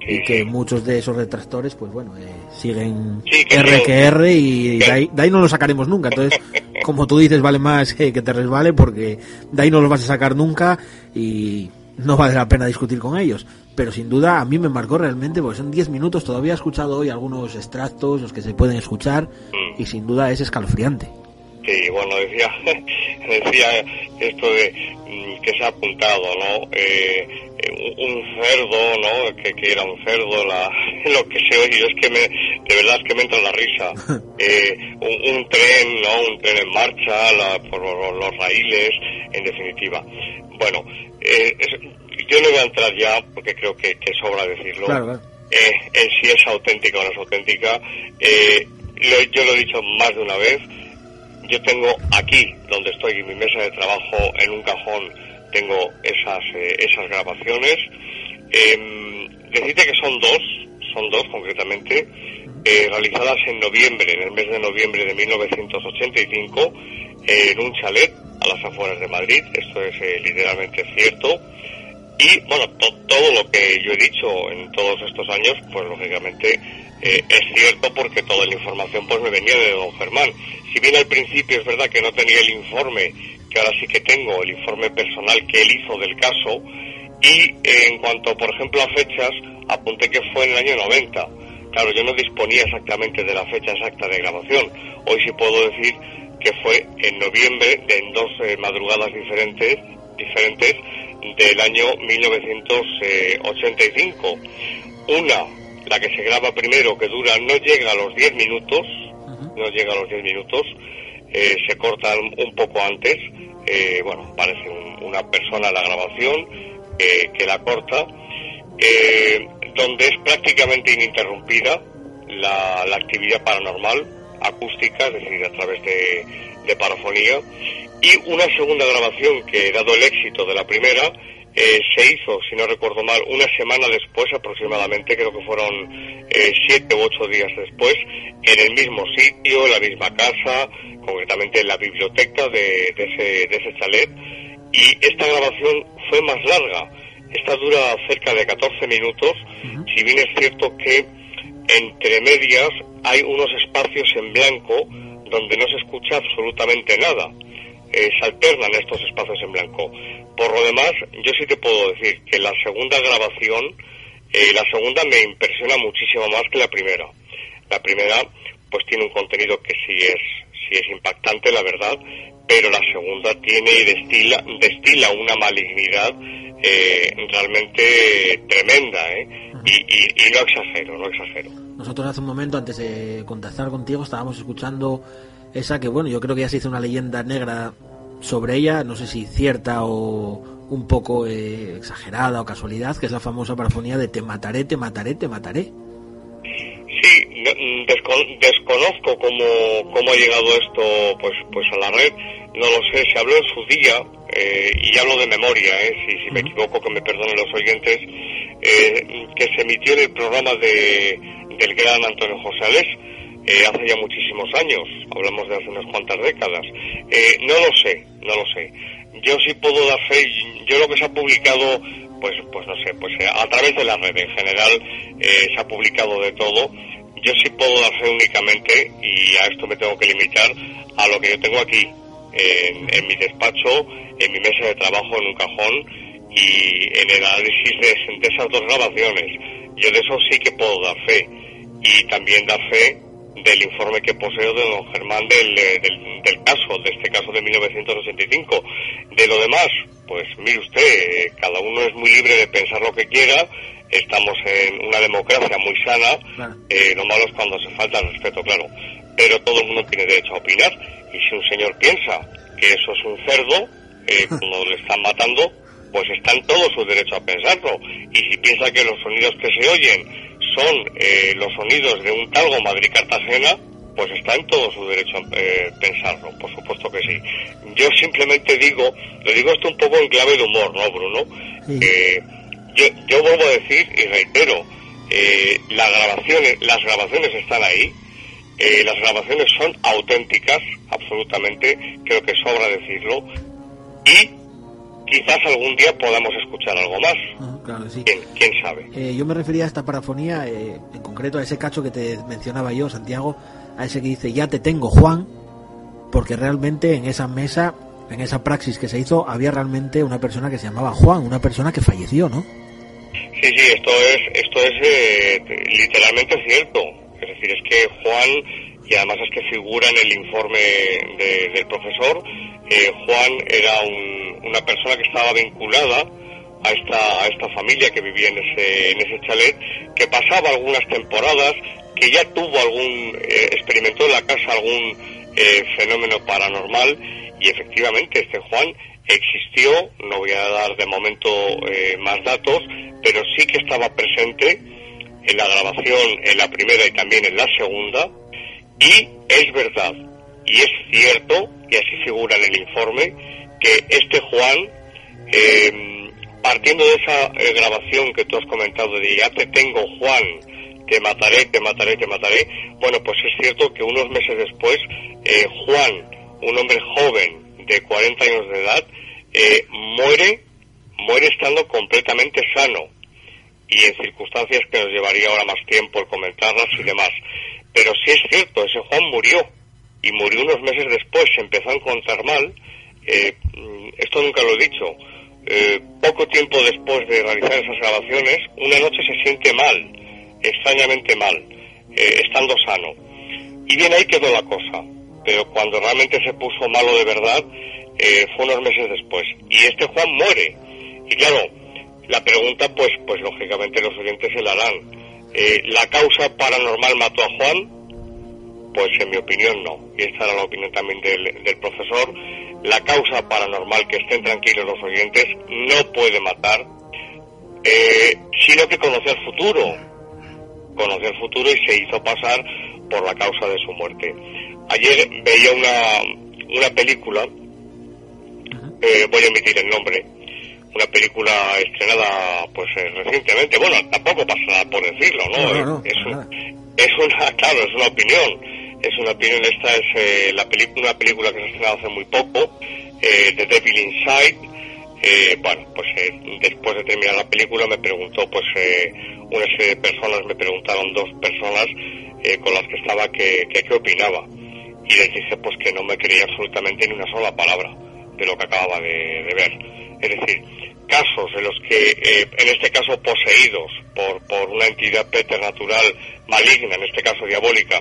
C: y que muchos de esos retractores, pues bueno, eh, siguen R que R y de ahí, no lo sacaremos nunca. Entonces, como tú dices, vale más que te resbale porque de ahí no los vas a sacar nunca y no vale la pena discutir con ellos. Pero sin duda a mí me marcó realmente porque son 10 minutos. Todavía he escuchado hoy algunos extractos, los que se pueden escuchar, mm. y sin duda es escalofriante.
F: Sí, bueno, decía, decía esto de mm, que se ha apuntado, ¿no? Eh, un cerdo, ¿no? Que, que, era un cerdo, la, lo que se oye, es que me, de verdad es que me entra la risa. Eh, un, tren, ¿no? Un tren en marcha, la, por los, raíles, en definitiva. Bueno, eh, yo no voy a entrar ya, porque creo que, que sobra decirlo, Eh, en si es auténtica o no es auténtica. Eh, yo lo he dicho más de una vez, yo tengo aquí, donde estoy en mi mesa de trabajo, en un cajón, tengo esas, eh, esas grabaciones. Eh, decirte que son dos, son dos concretamente, eh, realizadas en noviembre, en el mes de noviembre de 1985, en un chalet a las afueras de Madrid, esto es eh, literalmente cierto. Y bueno, todo lo que yo he dicho en todos estos años, pues lógicamente es cierto porque toda la información pues me venía de don Germán si bien al principio es verdad que no tenía el informe, que ahora sí que tengo, el informe personal que él hizo del caso, y eh, en cuanto, por ejemplo, a fechas, apunté que fue en el año 90. Claro, yo no disponía exactamente de la fecha exacta de grabación. Hoy sí puedo decir que fue en noviembre, de en dos eh, madrugadas diferentes, diferentes del año 1985. Una, la que se graba primero, que dura, no llega a los 10 minutos, no llega a los 10 minutos, eh, se corta un, poco antes, eh, bueno, parece una persona la grabación eh, que la corta, donde es prácticamente ininterrumpida la, actividad paranormal, acústica, es decir, a través de, de parafonía, y una segunda grabación que, dado el éxito de la primera, eh, se hizo, si no recuerdo mal, una semana después aproximadamente, creo que fueron eh, siete u ocho días después, en el mismo sitio, en la misma casa, concretamente en la biblioteca de, ese, de ese chalet. Y esta grabación fue más larga. Esta dura cerca de 14 minutos, si bien es cierto que entre medias hay unos espacios en blanco donde no se escucha absolutamente nada. Eh, se alternan estos espacios en blanco. Por lo demás, yo sí te puedo decir que la segunda grabación, eh, la segunda me impresiona muchísimo más que la primera. La primera, pues tiene un contenido que sí es, sí es impactante, la verdad, pero la segunda tiene y destila, destila una malignidad eh, realmente tremenda, ¿eh? Y, y, y no exagero, no exagero.
C: Nosotros hace un momento, antes de contactar contigo, estábamos escuchando esa que, bueno, yo creo que ya se hizo una leyenda negra sobre ella, no sé si cierta o un poco eh, exagerada o casualidad, que es la famosa parafonía de te mataré, te mataré, te mataré.
F: Sí, descon- desconozco cómo, cómo ha llegado esto pues pues a la red, no lo sé, se habló en su día, eh, y hablo de memoria, eh, si, si me equivoco que me perdonen los oyentes, eh, que se emitió en el programa de, del gran Antonio José Alés, eh, hace ya muchísimos años, hablamos de hace unas cuantas décadas. Eh, no lo sé, no lo sé. Yo sí puedo dar fe, yo lo que se ha publicado, pues, pues no sé, pues eh, a través de la red en general eh, se ha publicado de todo. Yo sí puedo dar fe únicamente, y a esto me tengo que limitar, a lo que yo tengo aquí, en, en mi despacho, en mi mesa de trabajo, en un cajón, y en el análisis de, de esas dos grabaciones. Yo de eso sí que puedo dar fe. Y también dar fe del informe que poseo de don Germán del, eh, del, del caso, de este caso de 1985. De lo demás, pues mire usted, eh, cada uno es muy libre de pensar lo que quiera, estamos en una democracia muy sana,
C: Claro.
F: eh, lo malo es cuando se falta el respeto, claro, pero todo el mundo tiene derecho a opinar, y si un señor piensa que eso es un cerdo, eh, cuando le están matando, pues está en todo su derecho a pensarlo, y si piensa que los sonidos que se oyen son eh, los sonidos de un talgo Madrid-Cartagena, pues está en todo su derecho a eh, pensarlo, por supuesto que sí. Yo simplemente digo, le digo esto un poco en clave de humor, ¿no, Bruno?
C: Sí.
F: Eh, yo, yo vuelvo a decir y reitero, eh, las grabaciones, las grabaciones están ahí, eh, las grabaciones son auténticas, absolutamente, creo que sobra decirlo, y quizás algún día podamos escuchar algo más.
C: Ajá, claro sí.
F: ¿Quién, quién sabe?
C: Eh, yo me refería a esta parafonía, eh, en concreto a ese cacho que te mencionaba yo, Santiago, a ese que dice, ya te tengo, Juan, porque realmente en esa mesa, en esa praxis que se hizo, había realmente una persona que se llamaba Juan, una persona que falleció, ¿no?
F: Sí, sí, esto es, esto es eh, literalmente cierto. Es decir, es que Juan, y además es que figura en el informe de- del profesor, eh, Juan era un- una persona que estaba vinculada a esta, a esta familia que vivía en ese, en ese chalet, que pasaba algunas temporadas, que ya tuvo algún, eh, experimentó en la casa algún eh, fenómeno paranormal, y efectivamente este Juan existió, no voy a dar de momento más datos, pero sí que estaba presente en la grabación, en la primera y también en la segunda, y es verdad, y es cierto, y así figura en el informe, que este Juan, eh, partiendo de esa eh, grabación que tú has comentado de ya te tengo Juan, te mataré, te mataré, te mataré, bueno, pues es cierto que unos meses después, eh, Juan, un hombre joven de 40 años de edad, eh, muere, muere estando completamente sano y en circunstancias que nos llevaría ahora más tiempo el comentarlas y demás. Pero sí es cierto, ese Juan murió y murió unos meses después, se empezó a encontrar mal. eh, esto nunca lo he dicho. eh, poco tiempo después de realizar esas grabaciones, una noche se siente mal, extrañamente mal, eh, estando sano. Y bien ahí quedó la cosa. Pero cuando realmente se puso malo de verdad, fue unos meses después. Y este Juan muere. Y claro, la pregunta, pues, pues lógicamente los oyentes se la harán. Eh, ¿La causa paranormal mató a Juan? Pues en mi opinión no. Y esta era la opinión también del, del profesor. La causa paranormal, que estén tranquilos los oyentes, no puede matar, eh, sino que conoció el futuro. Conoció el futuro y se hizo pasar por la causa de su muerte. Ayer veía una, una película, eh, voy a emitir el nombre, una película estrenada pues eh, recientemente, bueno, tampoco pasa nada por decirlo, ¿no?
C: No, no, no,
F: es, un- es una, claro, es una opinión, es una opinión, esta es eh, la película, una película que se ha estrenado hace muy poco, eh, The Devil Inside, eh, bueno, pues eh, después de terminar la película me preguntó, pues eh, una serie de personas, me preguntaron dos personas eh, con las que estaba que, que qué opinaba. Y les dije pues que no me creía absolutamente ni una sola palabra de lo que acababa de, de ver. Es decir, casos en los que, eh, en este caso poseídos por, por una entidad preternatural maligna, en este caso diabólica,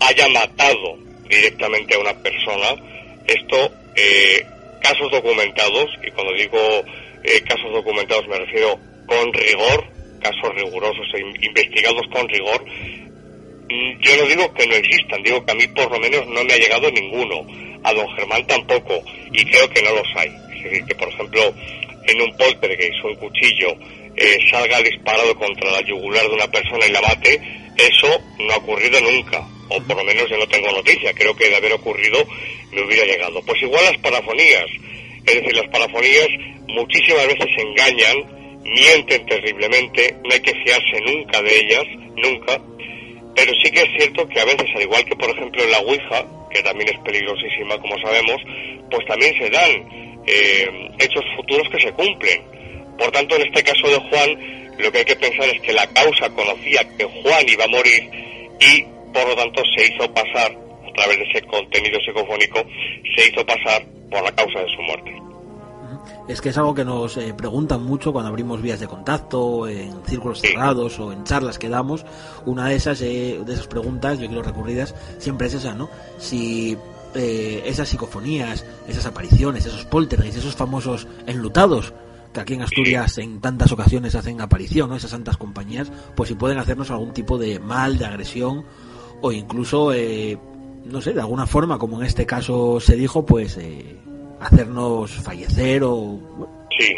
F: haya matado directamente a una persona, esto, eh, casos documentados, y cuando digo eh, casos documentados, me refiero con rigor, casos rigurosos e investigados con rigor, mm, yo no digo que no existan, digo que a mí por lo menos no me ha llegado ninguno, a don Germán tampoco, y creo que no los hay. Decir, que por ejemplo en un poltergeist un cuchillo eh, salga disparado contra la yugular de una persona y la mate, eso no ha ocurrido nunca, o por lo menos yo no tengo noticia, creo que de haber ocurrido me hubiera llegado. Pues igual las parafonías, es decir, las parafonías muchísimas veces engañan, mienten terriblemente, no hay que fiarse nunca de ellas, nunca, pero sí que es cierto que a veces, al igual que por ejemplo en la Ouija, que también es peligrosísima como sabemos, pues también se dan eh, hechos futuros que se cumplen. Por tanto, en este caso de Juan, lo que hay que pensar es que la causa conocía que Juan iba a morir y por lo tanto se hizo pasar, a través de ese contenido psicofónico, se hizo pasar por la causa de su muerte.
C: Es que es algo que nos eh, preguntan mucho cuando abrimos vías de contacto, en círculos cerrados o en charlas que damos. Una de esas, eh, de esas preguntas, yo quiero recurridas, siempre es esa, ¿no? Si eh, esas psicofonías, esas apariciones, esos poltergeists, esos famosos enlutados que aquí en Asturias en tantas ocasiones hacen aparición, ¿no? esas santas compañías, pues si pueden hacernos algún tipo de mal, de agresión o incluso, eh, no sé, de alguna forma, como en este caso se dijo, pues eh, hacernos fallecer o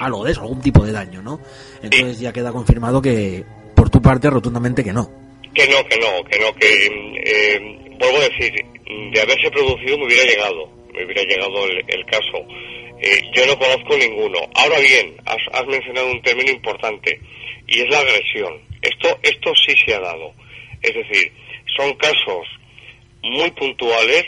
C: algo de eso, algún tipo de daño, ¿no? Entonces ya queda confirmado que por tu parte rotundamente que no.
F: Que no, que no, que no, que vuelvo a decir, de haberse producido me hubiera llegado, me hubiera llegado el, caso. Eh, yo no conozco ninguno. Ahora bien, has, mencionado un término importante y es la agresión. Esto, esto sí se ha dado. Es decir, son casos muy puntuales,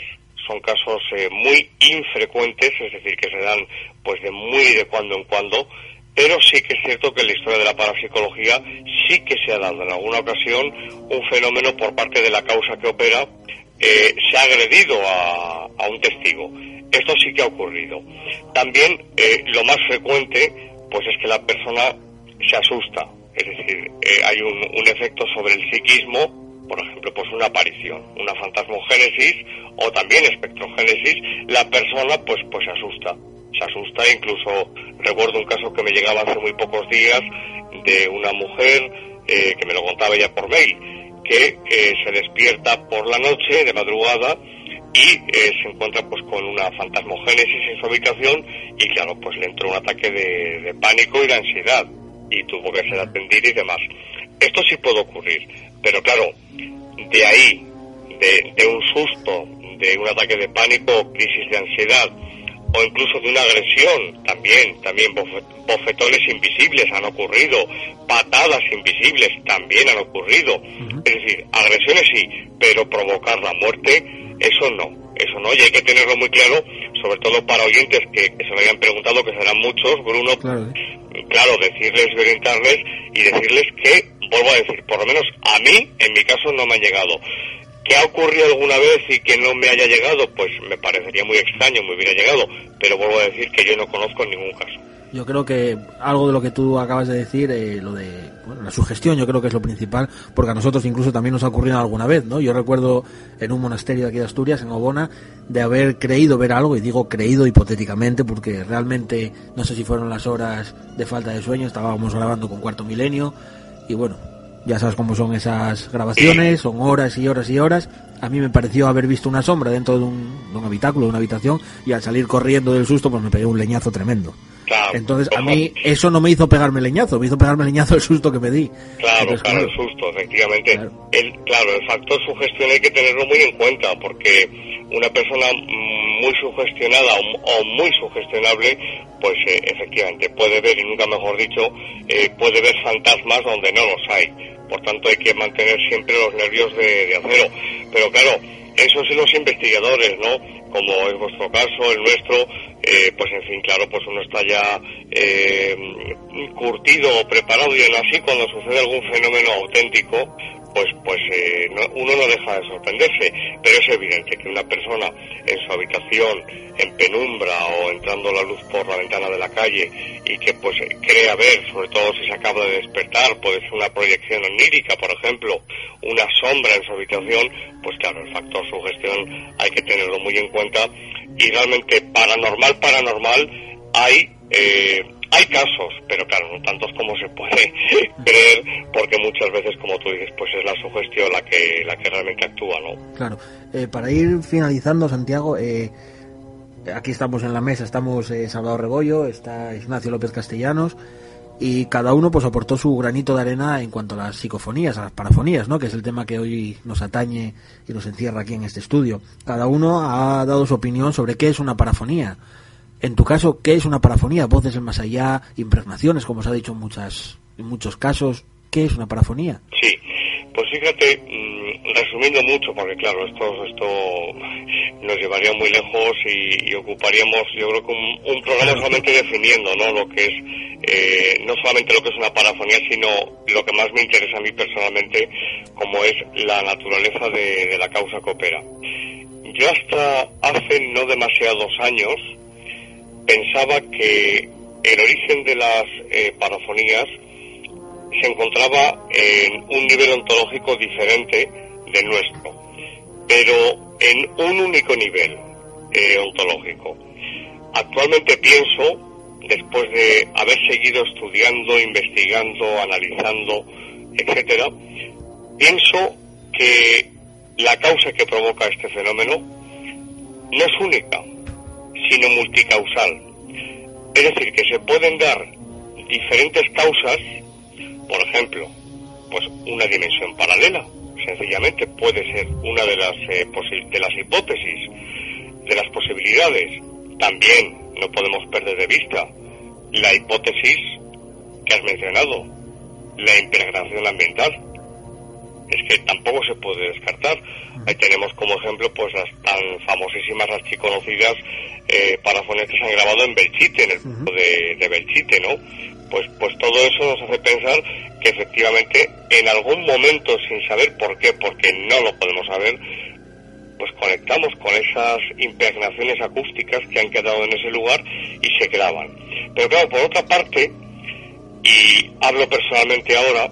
F: son casos eh, muy infrecuentes, es decir, que se dan pues de muy de cuando en cuando, pero sí que es cierto que en la historia de la parapsicología sí que se ha dado en alguna ocasión un fenómeno por parte de la causa que opera eh, se ha agredido a, un testigo. Esto sí que ha ocurrido. También eh, lo más frecuente pues es que la persona se asusta, es decir, eh, hay un, un, efecto sobre el psiquismo, por ejemplo, pues una aparición, una fantasmogénesis o también espectrogénesis, la persona pues pues se asusta, se asusta, incluso recuerdo un caso que me llegaba hace muy pocos días de una mujer que me lo contaba ya por mail, que eh, se despierta por la noche, de madrugada, y eh, se encuentra pues con una fantasmogénesis en su habitación y claro, pues le entró un ataque de, pánico y de ansiedad y tuvo que ser atendido y demás. Esto sí puede ocurrir, pero claro, de ahí, de, de un susto, de un ataque de pánico, crisis de ansiedad, o incluso de una agresión, también, también bofetones invisibles han ocurrido, patadas invisibles también han ocurrido. Es decir, agresiones sí, pero provocar la muerte, eso no, eso no, y hay que tenerlo muy claro, sobre todo para oyentes que, se me hayan preguntado, que serán muchos, Bruno, claro, decirles, orientarles y decirles que, vuelvo a decir, por lo menos a mí, en mi caso, no me han llegado ¿Que ha ocurrido alguna vez y que no me haya llegado? Pues me parecería muy extraño, me hubiera llegado, pero vuelvo a decir que yo no conozco ningún caso.
C: Yo creo que algo de lo que tú acabas de decir, eh, lo de la sugestión, yo creo que es lo principal, porque a nosotros incluso también nos ha ocurrido alguna vez, ¿no? Yo recuerdo en un monasterio de aquí de Asturias, en Obona, de haber creído ver algo, y digo creído hipotéticamente, porque realmente no sé si fueron las horas de falta de sueño, estábamos grabando con Cuarto Milenio, y bueno, ya sabes cómo son esas grabaciones, son horas y horas y horas. A mí me pareció haber visto una sombra dentro de un, de un habitáculo, de una habitación, y al salir corriendo del susto, pues me pegué un leñazo tremendo. Entonces, a mí eso no me hizo pegarme leñazo, me hizo pegarme leñazo el susto que me di.
F: Claro, claro, el susto, efectivamente. Claro. El, claro, el factor sugestión hay que tenerlo muy en cuenta, porque una persona muy sugestionada o, muy sugestionable, pues eh, efectivamente puede ver, y nunca mejor dicho, eh, puede ver fantasmas donde no los hay. Por tanto, hay que mantener siempre los nervios de, acero. Pero claro, eso sí los investigadores, ¿no? Como es vuestro caso, el nuestro, eh, pues en fin, claro, pues uno está ya eh, curtido preparado y aún así cuando sucede algún fenómeno auténtico, pues pues eh, uno no deja de sorprenderse, pero es evidente que una persona en su habitación, en penumbra o entrando la luz por la ventana de la calle y que pues crea ver, sobre todo si se acaba de despertar, puede ser una proyección onírica, por ejemplo, una sombra en su habitación, pues claro, el factor sugestión hay que tenerlo muy en cuenta. Y realmente paranormal, paranormal, hay eh, hay casos, pero claro, no tantos como se puede creer, porque muchas veces, como tú dices, pues es la sugestión la que, la que realmente actúa, ¿no?
C: Claro. Eh, para ir finalizando, Santiago, eh, aquí estamos en la mesa, estamos eh, Salvador Rebollo, está Ignacio López Castellanos, y cada uno pues aportó su granito de arena en cuanto a las psicofonías, a las parafonías, ¿no? que es el tema que hoy nos atañe y nos encierra aquí en este estudio. Cada uno ha dado su opinión sobre qué es una parafonía. En tu caso, ¿qué es una parafonía? Voces en más allá, impregnaciones, como se ha dicho en, muchas, en muchos casos. ¿Qué es una parafonía?
F: Sí, pues fíjate, mm, resumiendo mucho, porque claro, esto, esto nos llevaría muy lejos y, ocuparíamos, yo creo que un, programa solamente definiendo, ¿no? Lo que es, eh, no solamente lo que es una parafonía, sino lo que más me interesa a mí personalmente, como es la naturaleza de, la causa que opera. Yo hasta hace no demasiados años pensaba que el origen de las eh, parafonías se encontraba en un nivel ontológico diferente del nuestro, pero en un único nivel eh, ontológico. Actualmente pienso, después de haber seguido estudiando, investigando, analizando, etcétera, pienso que la causa que provoca este fenómeno no es única, sino multicausal. Es decir, que se pueden dar diferentes causas por ejemplo, pues una dimensión paralela, sencillamente puede ser una de las, eh, de las hipótesis, de las posibilidades. También no podemos perder de vista la hipótesis que has mencionado, la impregnación ambiental. Es que tampoco se puede descartar. Ahí tenemos como ejemplo pues las tan famosísimas, archiconocidas eh, parafones que se han grabado en Belchite, en el pueblo de, de Belchite, ¿no? pues, pues todo eso nos hace pensar que efectivamente en algún momento, sin saber por qué, porque no lo podemos saber, pues conectamos con esas impregnaciones acústicas que han quedado en ese lugar y se graban. Pero claro, por otra parte, y hablo personalmente ahora,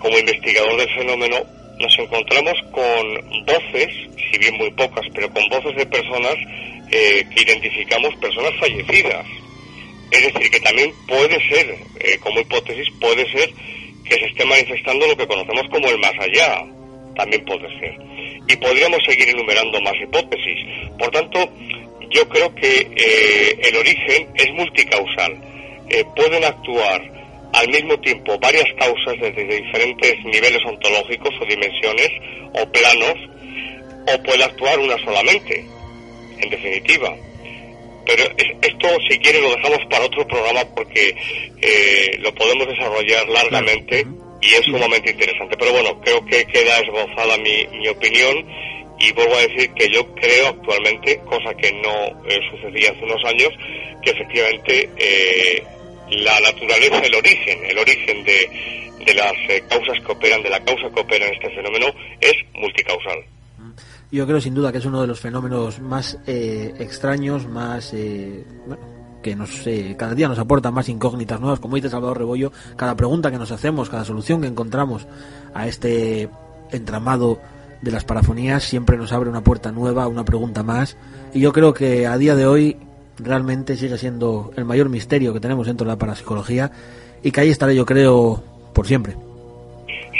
F: como investigador del fenómeno, nos encontramos con voces, si bien muy pocas, pero con voces de personas eh, que identificamos personas fallecidas. Es decir, que también puede ser, eh, como hipótesis, puede ser que se esté manifestando lo que conocemos como el más allá. También puede ser. Y podríamos seguir enumerando más hipótesis. Por tanto, yo creo que eh, el origen es multicausal. Pueden actuar al mismo tiempo varias causas desde diferentes niveles ontológicos o dimensiones o planos, o puede actuar una solamente, en definitiva. Pero esto, si quiere, lo dejamos para otro programa porque eh, lo podemos desarrollar largamente y es sumamente interesante. Pero bueno, creo que queda esbozada mi, mi opinión y vuelvo a decir que yo creo actualmente, cosa que no eh, sucedía hace unos años, que efectivamente eh, la naturaleza, el origen, el origen de, de las causas que operan, de la causa que opera en este fenómeno, es multicausal.
C: Yo creo sin duda que es uno de los fenómenos más eh, extraños, más eh, que nos eh, cada día nos aporta más incógnitas nuevas, como dice Salvador Rebollo, cada pregunta que nos hacemos, cada solución que encontramos a este entramado de las parafonías siempre nos abre una puerta nueva, una pregunta más, y yo creo que a día de hoy realmente sigue siendo el mayor misterio que tenemos dentro de la parapsicología y que ahí estaré yo creo por siempre.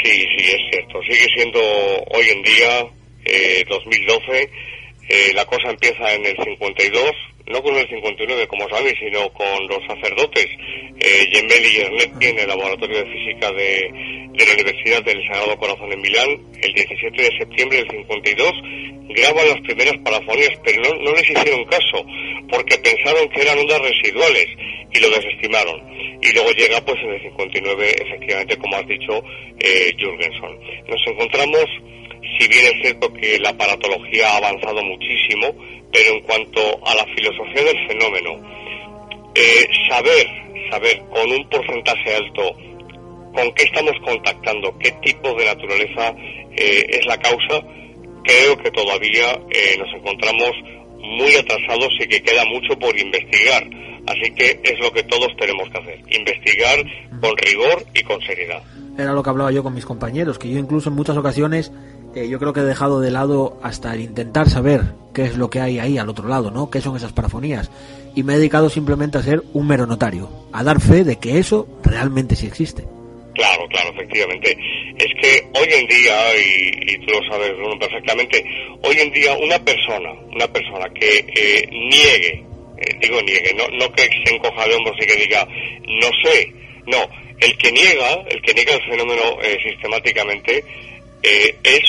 F: Sí, sí, es cierto, sigue siendo hoy en día 2012, eh, eh, la cosa empieza en el 52, no con el 59 como sabéis, sino con los sacerdotes eh, Gemelli y Ernetti en el laboratorio de física de, la Universidad del Sagrado Corazón en Milán, el 17 de septiembre del 52, graban las primeras parafonías, pero no, no les hicieron caso, porque pensaron que eran ondas residuales y lo desestimaron. Y luego llega pues en el 59, efectivamente, como has dicho, eh, Jürgenson. Nos encontramos si bien es cierto que la aparatología ha avanzado muchísimo, pero en cuanto a la filosofía del fenómeno, eh, saber, saber con un porcentaje alto con qué estamos contactando, qué tipo de naturaleza eh, es la causa, creo que todavía eh, nos encontramos muy atrasados y que queda mucho por investigar. Así que es lo que todos tenemos que hacer, investigar con rigor y con seriedad.
C: Era lo que hablaba yo con mis compañeros, que yo incluso en muchas ocasiones eh, yo creo que he dejado de lado hasta el intentar saber qué es lo que hay ahí al otro lado, ¿no? ¿Qué son esas parafonías? Y me he dedicado simplemente a ser un mero notario, a dar fe de que eso realmente sí existe.
F: Claro, claro, efectivamente. Es que hoy en día, y, tú lo sabes perfectamente, hoy en día una persona, una persona que eh, niegue, eh, digo niegue, no, no que se encoja de hombros y que diga, no sé, no, el que niega, el que niega el fenómeno eh, sistemáticamente, es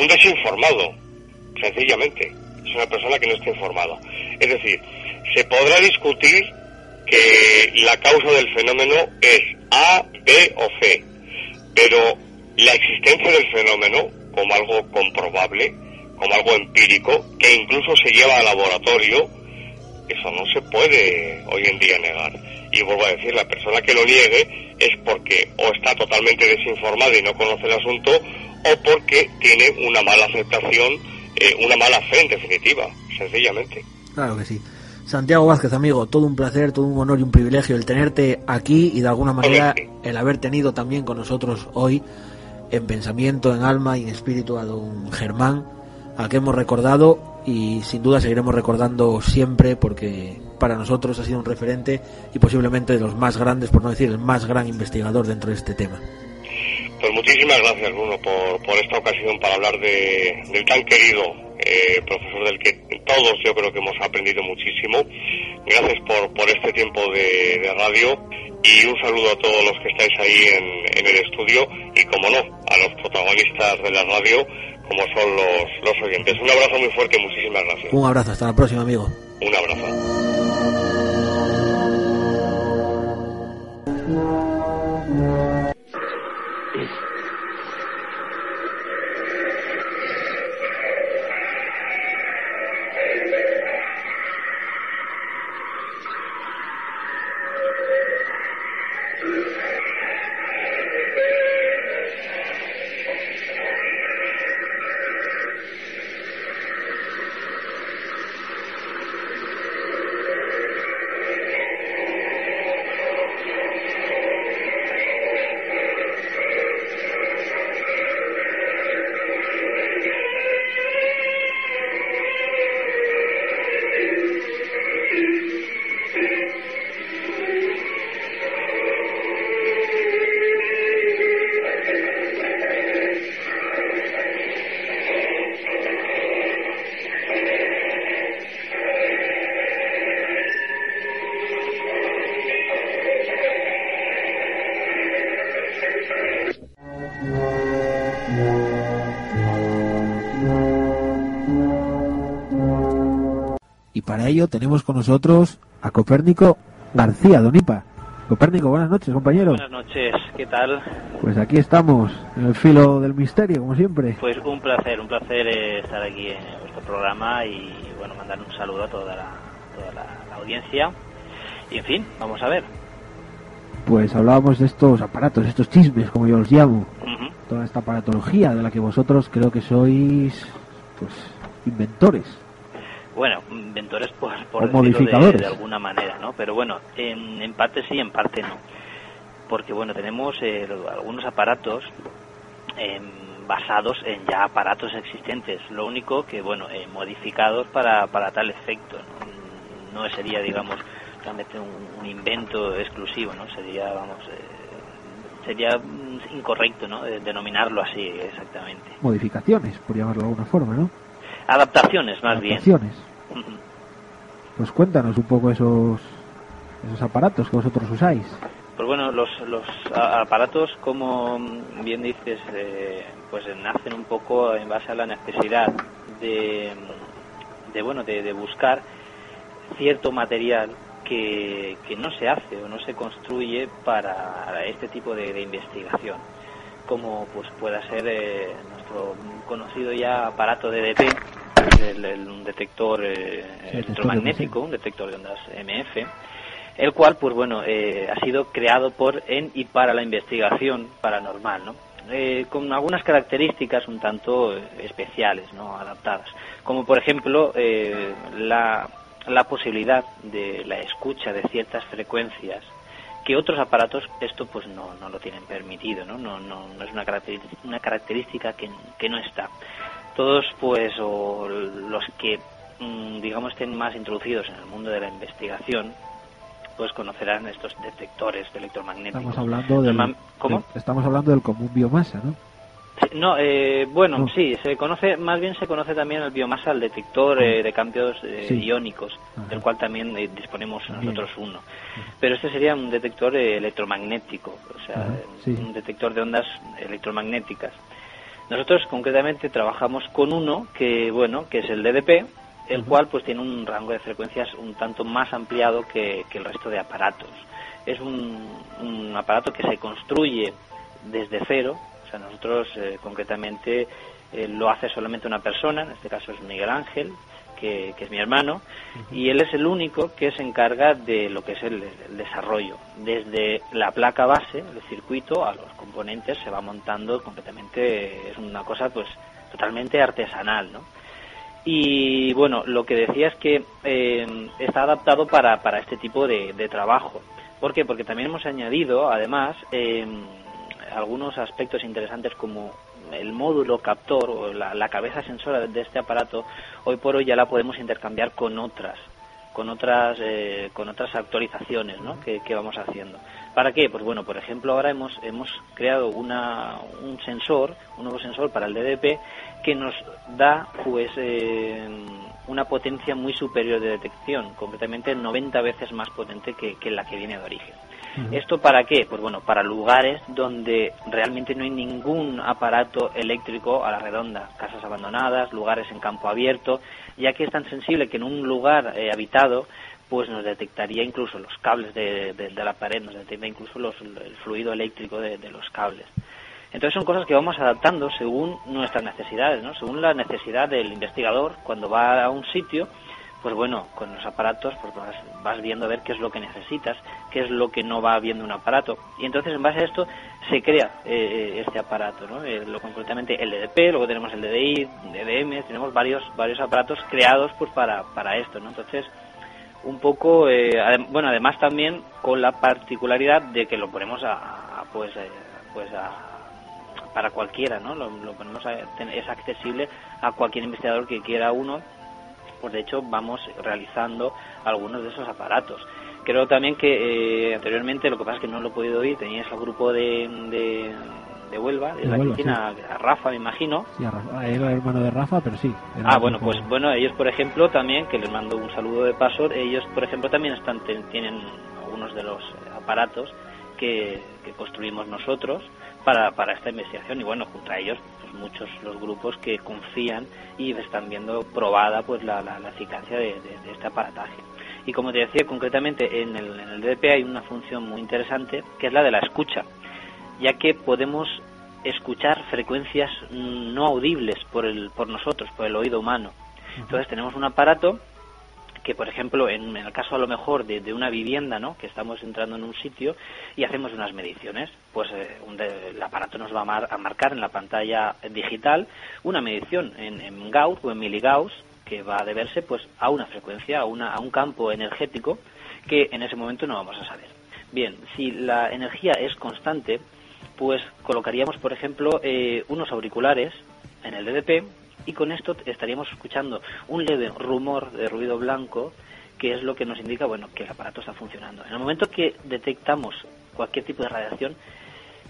F: un desinformado, sencillamente. Es una persona que no está informada. Es decir, se podrá discutir que la causa del fenómeno es A, B o C, pero la existencia del fenómeno como algo comprobable, como algo empírico, que incluso se lleva al laboratorio, eso no se puede hoy en día negar. Y vuelvo a decir, la persona que lo niegue es porque o está totalmente desinformada y no conoce el asunto, o porque tiene una mala aceptación, eh, una mala fe en definitiva, sencillamente.
C: Claro que sí. Santiago Vázquez, amigo, todo un placer, todo un honor y un privilegio el tenerte aquí y de alguna manera el haber tenido también con nosotros hoy en pensamiento, en alma y en espíritu a don Germán, al que hemos recordado y sin duda seguiremos recordando siempre porque para nosotros ha sido un referente y posiblemente de los más grandes, por no decir el más gran investigador dentro de este tema.
F: Pues muchísimas gracias, Bruno, por, por esta ocasión para hablar de, del tan querido eh, profesor del que todos yo creo que hemos aprendido muchísimo. Gracias por, por este tiempo de, radio y un saludo a todos los que estáis ahí en, en, el estudio y, como no, a los protagonistas de la radio, como son los, los oyentes. Un abrazo muy fuerte y muchísimas gracias.
C: Un abrazo, hasta la próxima, amigo.
F: Un abrazo.
C: Tenemos con nosotros a Copérnico García, Donipa. Copérnico, buenas noches, compañero.
G: Buenas noches, ¿qué tal?
C: Pues aquí estamos, en el filo del misterio, como siempre.
G: Pues un placer, un placer estar aquí en vuestro programa y, bueno, mandar un saludo a toda la, toda la, audiencia. Y, en fin, vamos a ver.
C: Pues hablábamos de estos aparatos, estos chismes, como yo los llamo. Toda esta aparatología de la que vosotros creo que sois, pues, inventores.
G: Bueno, inventores por, por decirlo de, alguna manera, ¿no? Pero bueno, en, parte sí, en parte no. Porque bueno, tenemos eh, algunos aparatos em, basados en ya aparatos existentes. Lo único que, bueno, eh, modificados para, para tal efecto. ¿no? no sería, digamos, realmente un, invento exclusivo, ¿no? Sería, vamos, eh, sería incorrecto, ¿no? denominarlo así exactamente.
C: Modificaciones, por llamarlo de alguna forma, ¿no?
G: Adaptaciones, más
C: Adaptaciones. bien. Pues cuéntanos un poco esos, esos aparatos que vosotros usáis.
G: Pues bueno, los, los aparatos, como bien dices, eh, pues nacen un poco en base a la necesidad de, de bueno, de, buscar cierto material que, que, no se hace o no se construye para este tipo de, investigación, como pues pueda ser eh, nuestro conocido ya aparato DDT, el, un detector eh, electromagnético, un detector de ondas MF, el cual, pues bueno, eh, ha sido creado por, en y para la investigación paranormal, ¿no? Eh, con algunas características un tanto especiales, ¿no? Adaptadas, como por ejemplo la, la posibilidad de la escucha de ciertas frecuencias que otros aparatos esto pues no, no lo tienen permitido, ¿no? No, no, no es una característica, una característica que, que no está. Todos pues o los que mm, digamos estén más introducidos en el mundo de la investigación pues conocerán estos detectores de electromagnéticos.
H: Estamos hablando del,
G: ¿Cómo?
H: de- estamos hablando del común biomasa, ¿no?
G: No, eh, bueno,
H: No.
G: sí, se conoce, más bien se conoce también el biomasa, el detector eh, de cambios eh,
H: Sí.
G: iónicos,
H: Ajá.
G: del cual también eh, disponemos
H: También.
G: nosotros uno. Pero este sería un detector eh, electromagnético, o sea,
H: sí.
G: un detector de ondas electromagnéticas. Nosotros concretamente trabajamos con uno que, bueno, que es el DDP, el cual pues tiene un rango de frecuencias un tanto más ampliado que, que el resto de aparatos. Es un, un aparato que se construye desde cero, o sea, nosotros eh, concretamente eh, lo hace solamente una persona, en este caso es Miguel Ángel, que, que es mi hermano, y él es el único que se encarga de lo que es el, el desarrollo. Desde la placa base, el circuito, a los componentes se va montando completamente, es una cosa pues totalmente artesanal, ¿no? Y bueno, lo que decía es que eh, está adaptado para, para este tipo de, de trabajo. ¿Por qué? Porque también hemos añadido, además, eh, algunos aspectos interesantes como el módulo captor o la, cabeza sensora de este aparato, hoy por hoy ya la podemos intercambiar con otras con otras eh, con otras actualizaciones ¿no? que, vamos haciendo. ¿Para qué? Pues bueno, por ejemplo, ahora hemos hemos creado una, un sensor, un nuevo sensor para el DDP que nos da pues eh, una potencia muy superior de detección, concretamente 90 veces más potente que la que viene de origen. ¿Esto para qué? Pues bueno, para lugares donde realmente no hay ningún aparato eléctrico a la redonda, casas abandonadas, lugares en campo abierto, ya que es tan sensible que en un lugar eh, habitado pues nos detectaría incluso los cables de, de- de la pared, nos detecta incluso los- el fluido eléctrico de, de los cables. Entonces son cosas que vamos adaptando según nuestras necesidades, ¿no? según la necesidad del investigador cuando va a un sitio, pues bueno, con los aparatos pues vas, vas viendo a ver qué es lo que necesitas, qué es lo que no va viendo un aparato. Y entonces en base a esto se crea eh, este aparato, ¿no? Eh, lo concretamente el DDP, luego tenemos el DDI, DDM, tenemos varios varios aparatos creados pues para, para esto, ¿no? Entonces un poco, eh, bueno, además también con la particularidad de que lo ponemos a, a, pues, eh, pues a, para cualquiera, ¿no? Lo, lo ponemos a- es accesible a cualquier investigador que quiera uno. Pues de hecho vamos realizando algunos de esos aparatos. Creo también que eh, anteriormente, lo que pasa es que no lo he podido oír, teníais el grupo de, de, de Huelva, de,
H: De
G: la
H: Huelva,
G: Cristina, a Rafa me imagino,
H: Sí, a Rafa- era hermano de Rafa, pero sí.
G: Ah, bueno, pues bueno, ellos por ejemplo también, que les mando un saludo de paso, ellos por ejemplo también están tienen algunos de los aparatos que, que construimos nosotros para, para esta investigación y bueno, junto a ellos muchos los grupos que confían y están viendo probada pues la, la, la eficacia de, de- de este aparataje. Y como te decía, concretamente en el, en el DDP hay una función muy interesante que es la de la escucha, ya que podemos escuchar frecuencias mm, no audibles por, el, por nosotros, por el oído humano. Entonces tenemos un aparato que, por ejemplo, en, en el caso a lo mejor de, una vivienda, ¿no? que estamos entrando en un sitio y hacemos unas mediciones, pues eh, un el aparato nos va a, mar- a marcar en la pantalla digital una medición en, en Gauss o en miligauss que va a deberse pues a una frecuencia, a, una, a un campo energético que en ese momento no vamos a saber. Bien, si la energía es constante, pues colocaríamos, por ejemplo, eh, unos auriculares en el DDP y con esto estaríamos escuchando un leve rumor de ruido blanco que es lo que nos indica, bueno, que el aparato está funcionando. En el momento que detectamos cualquier tipo de radiación,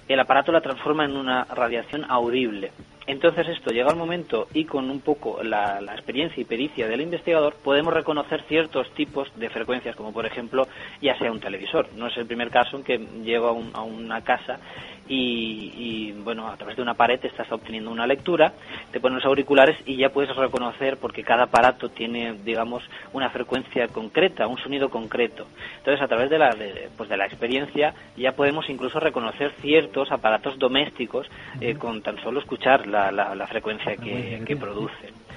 G: el aparato la transforma en una radiación audible. Entonces esto llega al momento y con un poco la, experiencia y pericia del investigador podemos reconocer ciertos tipos de frecuencias, como por ejemplo ya sea un televisor. No es el primer caso en que llego a, un- a una casa y, y, bueno a través de una pared estás obteniendo una lectura, te pones los auriculares y ya puedes reconocer porque cada aparato tiene digamos una frecuencia concreta, un sonido concreto. Entonces a través de la de, pues de la experiencia ya podemos incluso reconocer ciertos aparatos domésticos eh, con tan solo escuchar la, la, la frecuencia que, que producen.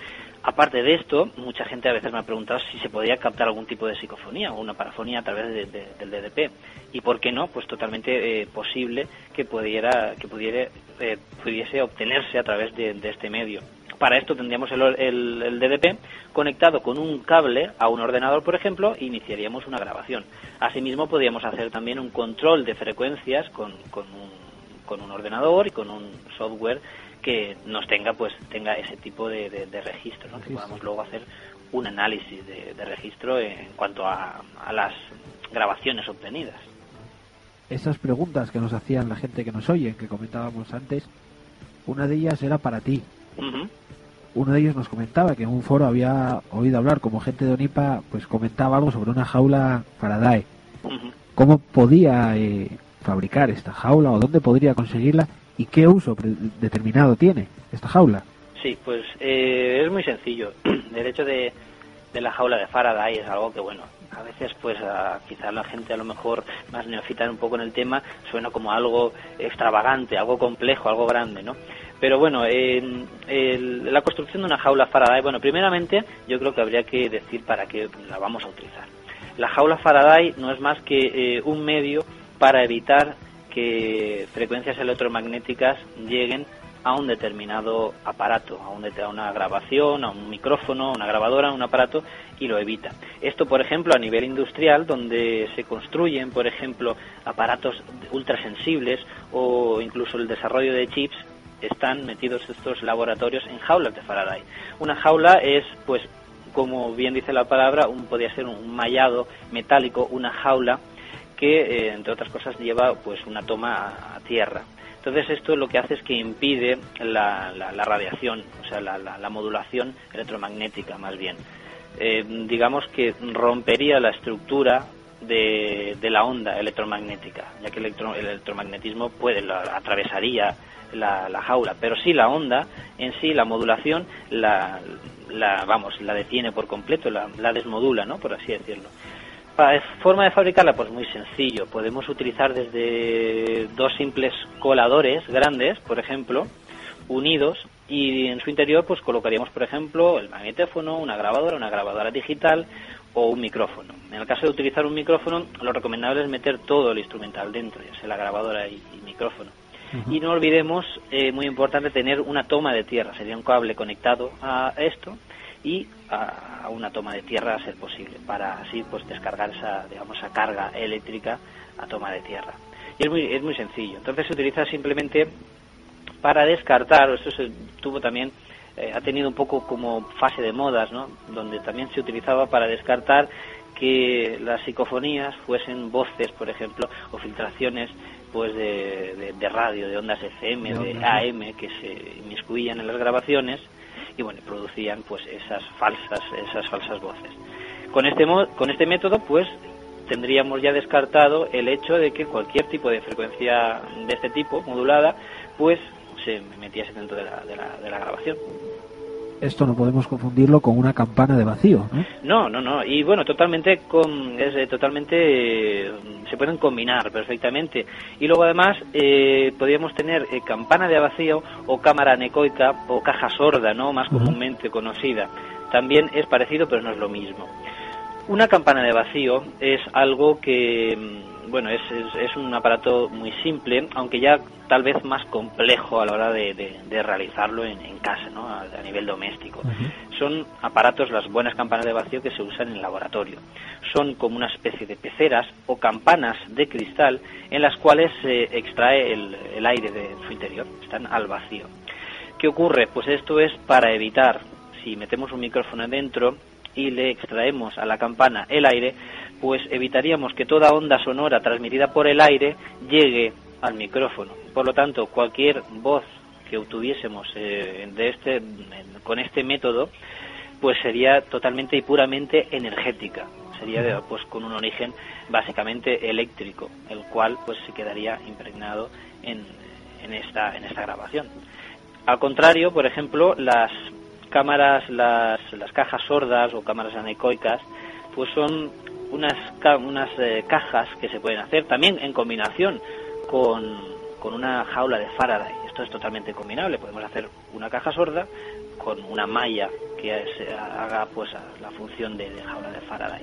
G: Aparte de esto, mucha gente a veces me ha preguntado si se podía captar algún tipo de psicofonía o una parafonía a través de- de- del DDP. Y por qué no, pues totalmente eh, posible que pudiera, que pudiera, eh, pudiese obtenerse a través de, de este medio. Para esto tendríamos el, el- el DDP conectado con un cable a un ordenador, por ejemplo, e iniciaríamos una grabación. Asimismo, podríamos hacer también un control de frecuencias con, con un, con un ordenador y con un software que nos tenga pues tenga ese tipo de, de- de registro, ¿no? que podamos luego hacer un análisis de, de registro en cuanto a, a las grabaciones obtenidas.
H: Esas preguntas que nos hacían la gente que nos oye, que comentábamos antes, una de ellas era para ti.
G: Ujú.
H: Uno de ellos nos comentaba que en un foro había oído hablar, como gente de Onipa, pues comentaba algo sobre una jaula Faraday.
G: Ujú.
H: ¿Cómo podía eh, fabricar esta jaula o dónde podría conseguirla y qué uso determinado tiene esta jaula?
G: Sí, pues eh, es muy sencillo. El hecho de, de la jaula de Faraday es algo que, bueno, a veces pues a, quizá la gente a lo mejor más neofita un poco en el tema suena como algo extravagante, algo complejo, algo grande, ¿no? Pero bueno, en- el- la construcción de una jaula Faraday, bueno, primeramente yo creo que habría que decir para qué la vamos a utilizar. La jaula Faraday no es más que eh, un medio para evitar que frecuencias electromagnéticas lleguen a un determinado aparato, a, a una grabación, a un micrófono, a una grabadora, a un aparato y lo evita. Esto, por ejemplo, a nivel industrial, donde se construyen, por ejemplo, aparatos ultrasensibles o incluso el desarrollo de chips, están metidos estos laboratorios en jaulas de Faraday. Una jaula es, pues, como bien dice la palabra, un, podría ser un mallado metálico, una jaula que, eh, entre otras cosas, lleva pues una toma a, tierra. Entonces esto lo que hace es que impide la, la- la radiación, o sea, la, la- la modulación electromagnética más bien. Eh, digamos que rompería la estructura de, de la onda electromagnética, ya que el, electro- el electromagnetismo puede, atravesaría la, la jaula, pero sí la onda en sí, la modulación, la, la vamos, la detiene por completo, la, la desmodula, ¿no? Por así decirlo. Forma de fabricarla, pues muy sencillo. Podemos utilizar desde dos simples coladores grandes, por ejemplo, unidos y en su interior pues colocaríamos, por ejemplo, el magnetófono, una grabadora, una grabadora digital o un micrófono. En el caso de utilizar un micrófono, lo recomendable es meter todo el instrumental dentro, ya sea la grabadora y, y micrófono. Y no olvidemos, eh, muy importante, tener una toma de tierra. Sería un cable conectado a esto y a, a una toma de tierra a ser posible, para así pues descargar esa, digamos, esa carga eléctrica a toma de tierra. Y es muy, es muy sencillo. Entonces se utiliza simplemente para descartar, esto se tuvo también, eh, ha tenido un poco como fase de modas, ¿no? Donde también se utilizaba para descartar que las psicofonías fuesen voces, por ejemplo, o filtraciones pues de, de- de radio, de ondas FM,
H: De
G: AM, que se inmiscuían en las grabaciones y bueno, producían pues esas falsas, esas falsas voces. Con este, con este método, pues tendríamos ya descartado el hecho de que cualquier tipo de frecuencia de este tipo, modulada, pues se metiese dentro de la, de la, de la grabación.
H: Esto no podemos confundirlo con una campana de vacío, ¿no?
G: No, no, no. Y bueno, totalmente con, es, eh, totalmente eh, se pueden combinar perfectamente. Y luego además eh, podríamos tener eh, campana de vacío o cámara anecoica o caja sorda, ¿no? Más comúnmente conocida. También es parecido, pero no es lo mismo. Una campana de vacío es algo que, mm, bueno, es, es, es un aparato muy simple, aunque ya tal vez más complejo a la hora de, de- de realizarlo en, en casa, ¿no? A, a nivel doméstico. Son aparatos, las buenas campanas de vacío, que se usan en laboratorio. Son como una especie de peceras o campanas de cristal en las cuales se extrae el, el aire de su interior. Están al vacío. ¿Qué ocurre? Pues esto es para evitar, si metemos un micrófono dentro y le extraemos a la campana el aire, pues evitaríamos que toda onda sonora transmitida por el aire llegue al micrófono. Por lo tanto, cualquier voz que obtuviésemos eh, de este, con este método, pues sería totalmente y puramente energética. Sería pues con un origen básicamente eléctrico, el cual pues se quedaría impregnado en, en esta en esta grabación. Al contrario, por ejemplo, las cámaras, las, las cajas sordas o cámaras anecoicas, pues son unas, ca- unas eh, cajas que se pueden hacer también en combinación con, con una jaula de Faraday. Esto es totalmente combinable. Podemos hacer una caja sorda con una malla que se haga pues la función de, jaula de Faraday.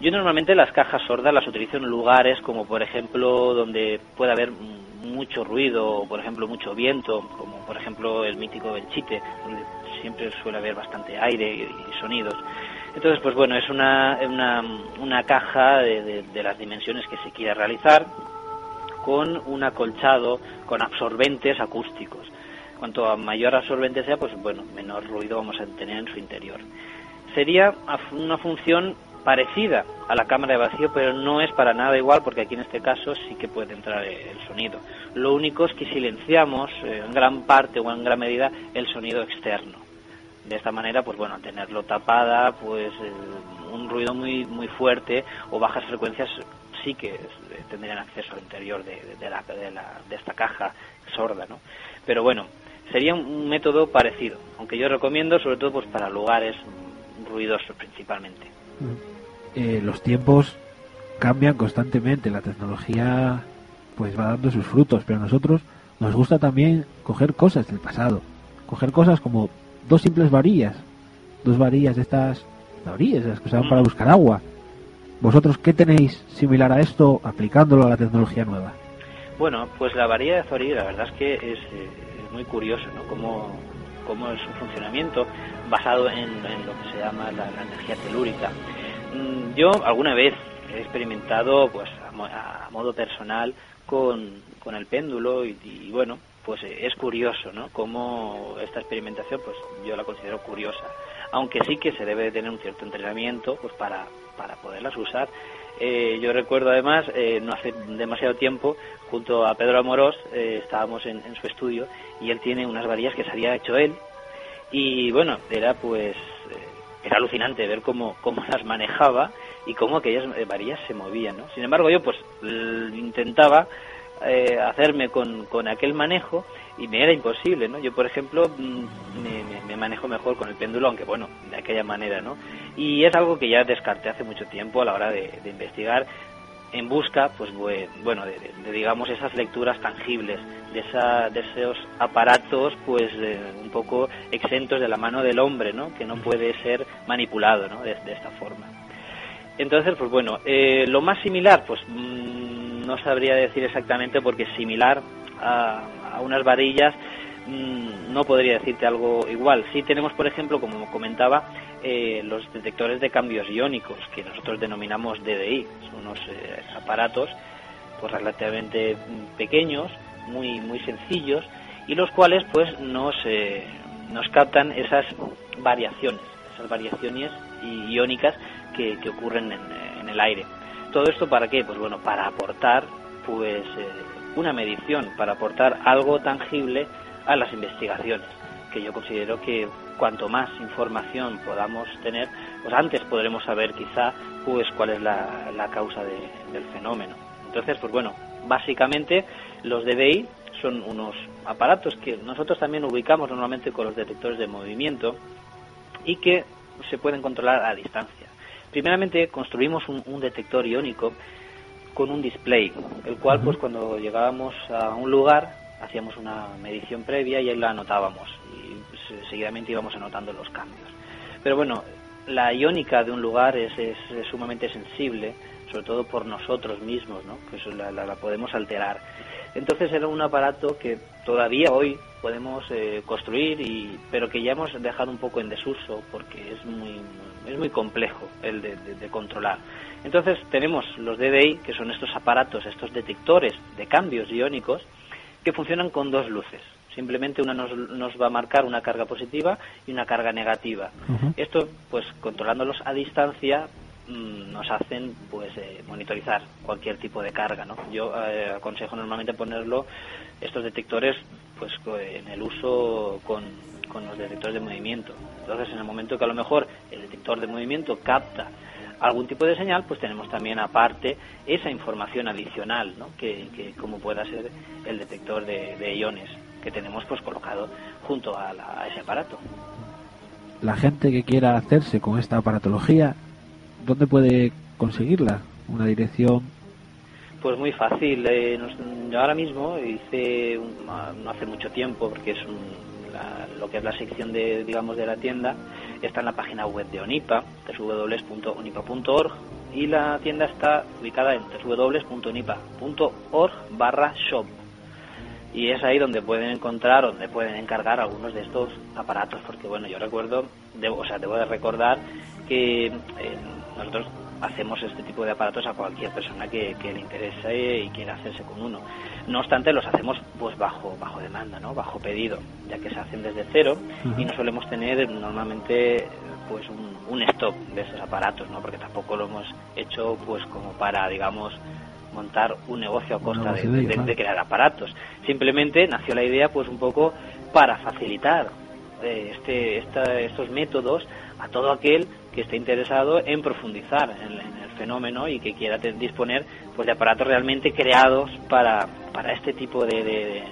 G: Yo normalmente las cajas sordas las utilizo en lugares como por ejemplo donde puede haber mucho ruido o por ejemplo mucho viento, como por ejemplo el mítico Belchite, donde siempre suele haber bastante aire y, sonidos. Entonces, pues bueno, es una, una, caja de, de, las dimensiones que se quiere realizar con un acolchado con absorbentes acústicos. Cuanto mayor absorbente sea, pues bueno, menor ruido vamos a tener en su interior. Sería una función parecida a la cámara de vacío, pero no es para nada igual porque aquí en este caso sí que puede entrar el sonido. Lo único es que silenciamos eh, en gran parte o en gran medida el sonido externo. De esta manera, pues bueno, tenerlo tapada, pues eh, un ruido muy muy fuerte o bajas frecuencias sí que tendrían acceso al interior de, la, de, la, de esta caja sorda, ¿no? Pero bueno, sería un método parecido, aunque yo recomiendo sobre todo pues para lugares ruidosos principalmente.
H: Eh, los tiempos cambian constantemente, la tecnología pues va dando sus frutos, pero a nosotros nos gusta también coger cosas del pasado, coger cosas como dos simples varillas, dos varillas de estas varillas, las que usaban para buscar agua. ¿Vosotros qué tenéis similar a esto aplicándolo a la tecnología nueva?
G: Bueno, pues la varilla de Zori la verdad es que es, eh, muy curioso, ¿no? Cómo, cómo es su funcionamiento basado en, lo que se llama la energía telúrica. Mm, yo alguna vez he experimentado, pues a, modo personal, con, con el péndulo y, bueno, pues eh, es curioso, ¿no? Cómo esta experimentación, pues yo la considero curiosa. Aunque sí que se debe tener un cierto entrenamiento, pues para, para poderlas usar. Eh, yo recuerdo además, eh, no hace demasiado tiempo, junto a Pedro Amorós, estábamos en, en, su estudio y él tiene unas varillas que se había hecho él. Y bueno, era pues era alucinante ver cómo, cómo las manejaba y cómo aquellas eh, varillas se movían, ¿no? Sin embargo, yo pues intentaba eh, hacerme con, con, aquel manejo y me era imposible, ¿no? Yo, por ejemplo, mm, me, manejo mejor con el péndulo, aunque bueno, de aquella manera, ¿no? Y es algo que ya descarté hace mucho tiempo a la hora de, de investigar en busca, pues bueno, de, digamos esas lecturas tangibles, de, esa, de esos aparatos, pues un poco exentos de la mano del hombre, ¿no? Que no puede ser manipulado, ¿no? De, esta forma. Entonces, pues bueno, eh, lo más similar, pues mm, no sabría decir exactamente porque es similar a, a unas varillas Mm, no podría decirte algo igual. Sí tenemos, por ejemplo, como comentaba, eh, los detectores de cambios iónicos, que nosotros denominamos DDI. Son unos eh, aparatos pues relativamente pequeños, muy, muy sencillos, y los cuales pues nos, eh, nos captan esas variaciones, esas variaciones iónicas que, que ocurren en, en, el aire. ¿Todo esto para qué? Pues bueno, para aportar pues una medición, para aportar algo tangible a las investigaciones, que yo considero que cuanto más información podamos tener, pues antes podremos saber quizá pues cuál es la, la causa del fenómeno. Entonces, pues bueno, básicamente los DBI son unos aparatos que nosotros también ubicamos normalmente con los detectores de movimiento y que se pueden controlar a distancia. Primeramente construimos un, un detector iónico con un display, el cual pues cuando llegábamos a un lugar hacíamos una medición previa y ahí la anotábamos y pues, seguidamente íbamos anotando los cambios. Pero bueno, la iónica de un lugar es, es, sumamente sensible, sobre todo por nosotros mismos, ¿no? que la, la, podemos alterar. Entonces era un aparato que todavía hoy podemos eh, construir, y, pero que ya hemos dejado un poco en desuso porque es muy, es muy complejo el de, de, de controlar. Entonces tenemos los DDI, que son estos aparatos, estos detectores de cambios iónicos, que funcionan con dos luces. Simplemente una nos, nos va a marcar una carga positiva y una carga negativa. Esto, pues controlándolos a distancia, nos hacen pues eh, monitorizar cualquier tipo de carga. ¿no? Yo eh, aconsejo normalmente ponerlo estos detectores pues en el uso con, con los detectores de movimiento. Entonces, en el momento que a lo mejor el detector de movimiento capta algún tipo de señal, pues tenemos también aparte esa información adicional, ¿no? que, como pueda ser el detector de, iones que tenemos pues colocado junto a, ese aparato.
H: La gente que quiera hacerse con esta aparatología, ¿dónde puede conseguirla? ¿Una dirección?
G: Pues muy fácil. Eh, yo ahora mismo hice, no hace mucho tiempo, porque es lo que es la sección de, digamos, de la tienda, está en la página web de ONIPA, www.onipa.org, y la tienda está ubicada en www.onipa.org barra shop. y es ahí donde pueden encontrar, donde pueden encargar algunos de estos aparatos, porque bueno, yo recuerdo, debo, o sea, debo de recordar que eh, nosotros hacemos este tipo de aparatos a cualquier persona que, le interese y quiera hacerse con uno. No obstante, los hacemos pues bajo bajo demanda, ¿no? Bajo pedido, ya que se hacen desde cero y no solemos tener normalmente pues un, un stock de esos aparatos, ¿no? Porque tampoco lo hemos hecho pues como para, digamos, montar un negocio a costa de, crear aparatos. Simplemente nació la idea pues un poco para facilitar eh, este, estos métodos a todo aquel que esté interesado en profundizar en, el fenómeno y que quiera disponer pues de aparatos realmente creados para, para este tipo de,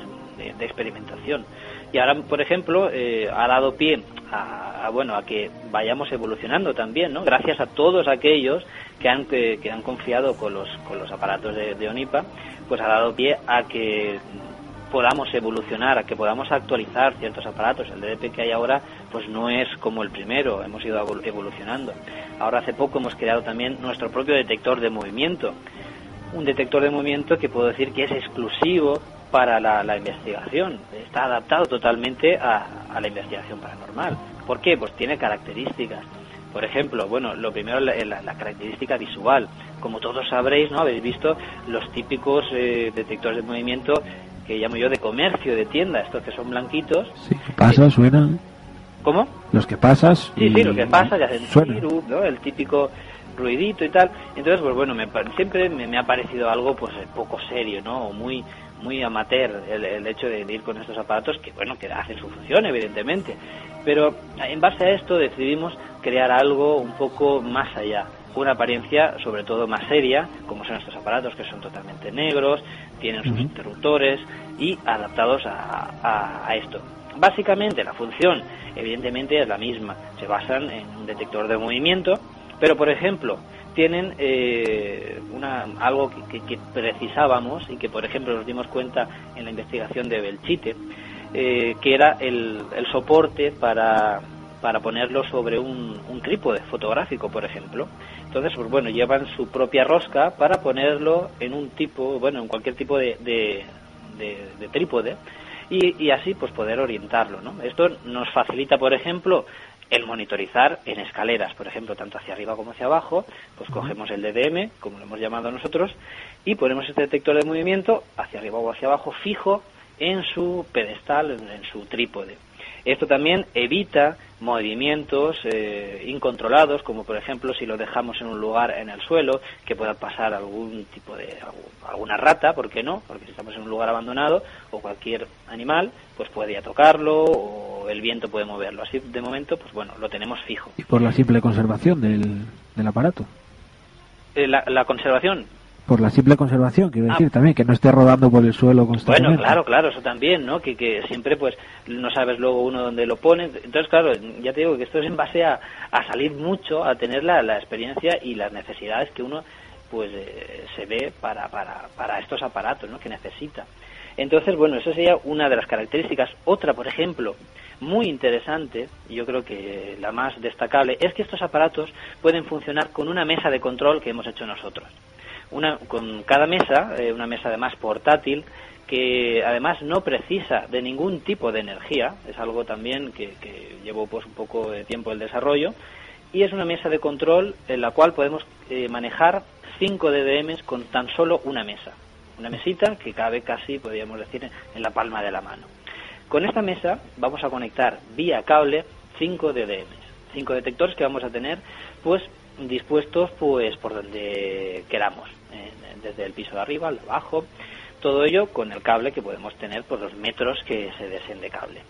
G: experimentación. Y ahora, por ejemplo, eh, ha dado pie a, bueno a que vayamos evolucionando también, ¿no? Gracias a todos aquellos que han que, han confiado con los con los aparatos de, ONIPA, pues ha dado pie a que podamos evolucionar, a que podamos actualizar ciertos aparatos. El DDP que hay ahora, pues no es como el primero, hemos ido evolucionando. Ahora hace poco hemos creado también nuestro propio detector de movimiento. Un detector de movimiento que puedo decir que es exclusivo para la, investigación. Está adaptado totalmente a, la investigación paranormal. ¿Por qué? Pues tiene características. Por ejemplo, bueno, lo primero es la, característica visual. Como todos sabréis, ¿no? Habéis visto los típicos eh, detectores de movimiento que llamo yo de comercio, de tienda, estos que son blanquitos.
H: Sí, pasa, suenan.
G: ¿Cómo?
H: Los que pasas.
G: Sí, sí, los que pasas, ya hacen ¿no? El típico ruidito y tal. Entonces, pues bueno, me, siempre me, me, ha parecido algo pues poco serio, ¿no? O muy muy amateur el, hecho de, ir con estos aparatos que bueno que hacen su función evidentemente pero en base a esto decidimos crear algo un poco más allá una apariencia sobre todo más seria como son estos aparatos que son totalmente negros tienen sus interruptores y adaptados a, a esto. Básicamente la función evidentemente es la misma. Se basan en un detector de movimiento pero por ejemplo tienen eh, una, algo que, precisábamos y que, por ejemplo, nos dimos cuenta en la investigación de Belchite, eh, que era el, soporte para, para ponerlo sobre un, trípode fotográfico, por ejemplo. Entonces, pues bueno, llevan su propia rosca para ponerlo en un tipo, bueno, en cualquier tipo de, de, trípode y, y, así pues poder orientarlo, ¿no? Esto nos facilita, por ejemplo, el monitorizar en escaleras, por ejemplo, tanto hacia arriba como hacia abajo, pues cogemos el DDM, como lo hemos llamado nosotros, y ponemos este detector de movimiento hacia arriba o hacia abajo fijo en su pedestal, en su trípode. Esto también evita movimientos eh, incontrolados, como por ejemplo si lo dejamos en un lugar en el suelo, que pueda pasar algún tipo de alguna rata, ¿por qué no? Porque si estamos en un lugar abandonado o cualquier animal, pues puede tocarlo o el viento puede moverlo. Así de momento, pues bueno, lo tenemos fijo.
H: Y por la simple conservación del, del aparato.
G: Eh, la conservación,
H: por la simple conservación, quiero decir, ah. también, que no esté rodando por el suelo constantemente.
G: Bueno, claro, claro, eso también, ¿no? Que, que siempre, pues, no sabes luego uno dónde lo pone. Entonces, claro, ya te digo que esto es en base a, a salir mucho, a tener la, la experiencia y las necesidades que uno, pues, eh, se ve para, para, para estos aparatos, ¿no? Que necesita. Entonces, bueno, eso sería una de las características. Otra, por ejemplo, muy interesante, yo creo que la más destacable, es que estos aparatos pueden funcionar con una mesa de control que hemos hecho nosotros una, con cada mesa, eh, una mesa además portátil, que además no precisa de ningún tipo de energía, es algo también que, que llevó pues un poco de tiempo el desarrollo, y es una mesa de control en la cual podemos eh, manejar 5 DDMs con tan solo una mesa, una mesita que cabe casi, podríamos decir, en la palma de la mano. Con esta mesa vamos a conectar vía cable 5 DDMs, 5 detectores que vamos a tener pues dispuestos pues por donde queramos desde el piso de arriba al de abajo, todo ello con el cable que podemos tener por los metros que se deseen de cable.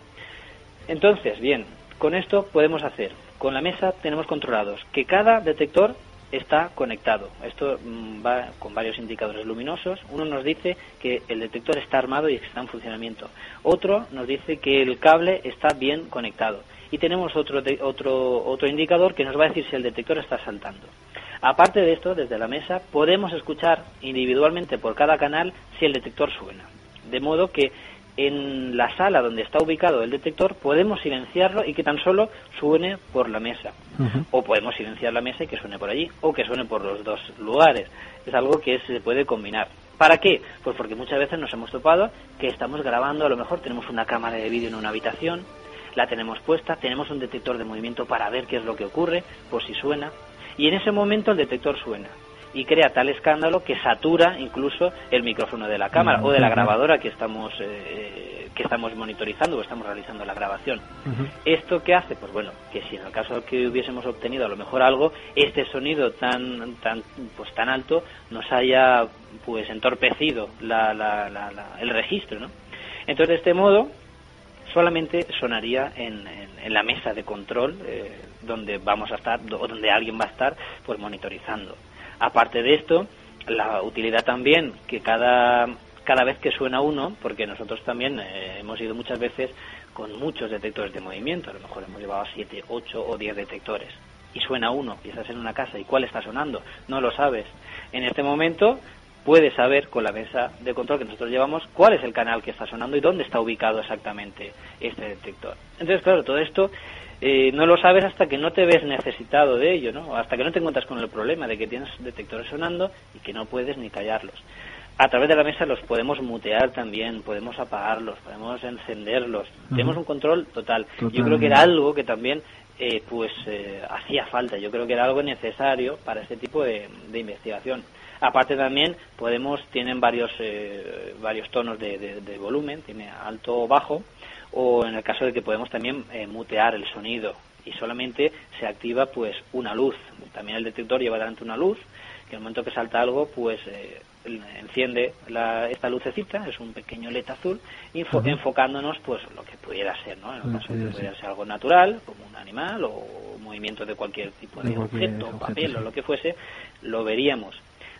G: Entonces, bien, con esto podemos hacer, con la mesa tenemos controlados que cada detector está conectado. Esto mm, va con varios indicadores luminosos. Uno nos dice que el detector está armado y está en funcionamiento. Otro nos dice que el cable está bien conectado. Y tenemos otro, otro, otro indicador que nos va a decir si el detector está saltando. Aparte de esto, desde la mesa podemos escuchar individualmente por cada canal si el detector suena. De modo que en la sala donde está ubicado el detector podemos silenciarlo y que tan solo suene por la mesa. O podemos silenciar la mesa y que suene por allí, o que suene por los dos lugares. Es algo que se puede combinar. ¿Para qué? Pues porque muchas veces nos hemos topado que estamos grabando, a lo mejor tenemos una cámara de vídeo en una habitación, la tenemos puesta, tenemos un detector de movimiento para ver qué es lo que ocurre, por si suena, y en ese momento el detector suena y crea tal escándalo que satura incluso el micrófono de la cámara o de la grabadora que estamos eh, que estamos monitorizando o estamos realizando la grabación. ¿Esto qué hace? Pues bueno, que si en el caso que hubiésemos obtenido a lo mejor algo, este sonido tan tan pues tan alto nos haya pues entorpecido el registro, ¿no? Entonces de este modo solamente sonaría en, en, la mesa de control eh, donde vamos a estar o donde alguien va a estar pues monitorizando. Aparte de esto, la utilidad también que cada, cada vez que suena uno, porque nosotros también eh, hemos ido muchas veces con muchos detectores de movimiento, a lo mejor hemos llevado 7, 8 o 10 detectores, y suena uno, y estás en una casa, ¿y cuál está sonando? No lo sabes. En este momento puedes saber con la mesa de control que nosotros llevamos cuál es el canal que está sonando y dónde está ubicado exactamente este detector. Entonces, claro, todo esto eh, no lo sabes hasta que no te ves necesitado de ello, ¿no? Hasta que no te encuentras con el problema de que tienes detectores sonando y que no puedes ni callarlos. A través de la mesa los podemos mutear también, podemos apagarlos, podemos encenderlos. Tenemos un control total. Yo creo que era algo que también eh, pues eh, hacía falta. Yo creo que era algo necesario para este tipo de, investigación. Aparte también podemos tienen varios varios tonos de, de volumen, tiene alto o bajo o en el caso de que podemos también eh, mutear el sonido y solamente se activa pues una luz. También el detector lleva delante una luz que en el momento que salta algo pues eh, enciende esta lucecita, es un pequeño LED azul, enfocándonos pues lo que pudiera ser, ¿no? En el caso de que pudiera ser algo natural, como un animal o movimiento de cualquier tipo de, objeto, papel o lo que fuese, lo veríamos.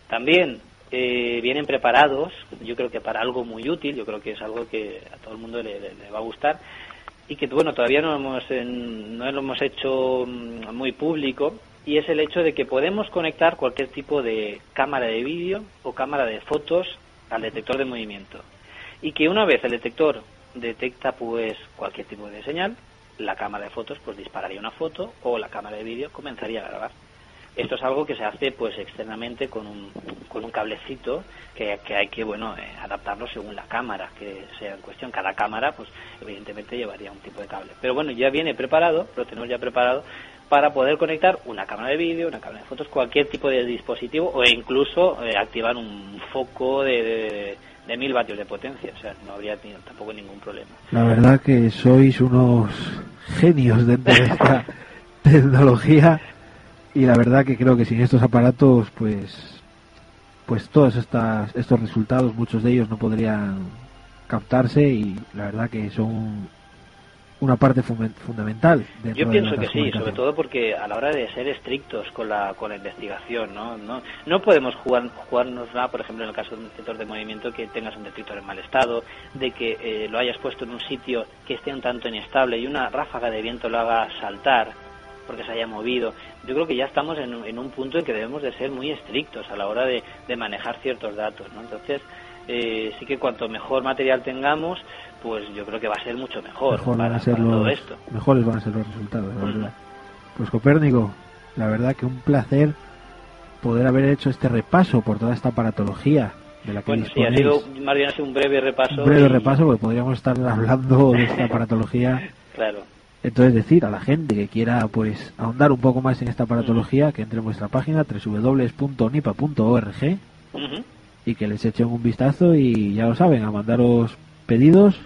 G: También eh, vienen preparados, yo creo que para algo muy útil, yo creo que es algo que a todo el mundo le, va a gustar y que bueno todavía no, hemos no lo hemos hecho mm, muy público y es el hecho de que podemos conectar cualquier tipo de cámara de vídeo o cámara de fotos al detector de movimiento. Y que una vez el detector detecta pues cualquier tipo de señal la cámara de fotos pues dispararía una foto o la cámara de vídeo comenzaría a grabar esto es algo que se hace pues externamente con un, con un cablecito que, que hay que bueno eh, adaptarlo según la cámara que sea en cuestión. Cada cámara pues evidentemente llevaría un tipo de cable. Pero bueno, ya viene preparado, lo tenemos ya preparado para poder conectar una cámara de vídeo, una cámara de fotos, cualquier tipo de dispositivo o incluso eh, activar un foco de, de, mil vatios de potencia. O sea, no habría tampoco ningún problema.
H: La verdad que sois unos genios dentro de esta tecnología y la verdad que creo que sin estos aparatos pues pues todos estas, estos resultados muchos de ellos no podrían captarse y la verdad que son una parte fundamental
G: yo pienso que sí sobre todo porque a la hora de ser estrictos con la con la investigación no no, no podemos jugar jugarnos por ejemplo en el caso de un detector de movimiento que tengas un detector en mal estado de que eh, lo hayas puesto en un sitio que esté un tanto inestable y una ráfaga de viento lo haga saltar porque se haya movido. Yo creo que ya estamos en, en un punto en que debemos de ser muy estrictos a la hora de, de manejar ciertos datos, ¿no? Entonces, eh, sí que cuanto mejor material tengamos, pues yo creo que va a ser mucho mejor,
H: mejor van a ser los,
G: todo esto.
H: Mejores van a ser los resultados, la verdad. Pues Copérnico, la verdad que un placer poder haber hecho este repaso por toda esta aparatología de la que
G: bueno, sí, ha sido, más bien ha sido un breve repaso.
H: Un breve repaso, porque podríamos estar hablando de esta aparatología
G: claro.
H: Entonces decir a la gente que quiera pues ahondar un poco más en esta aparatología que entre en nuestra página www.nipa.org y que les echen un vistazo y ya lo saben, a mandaros pedidos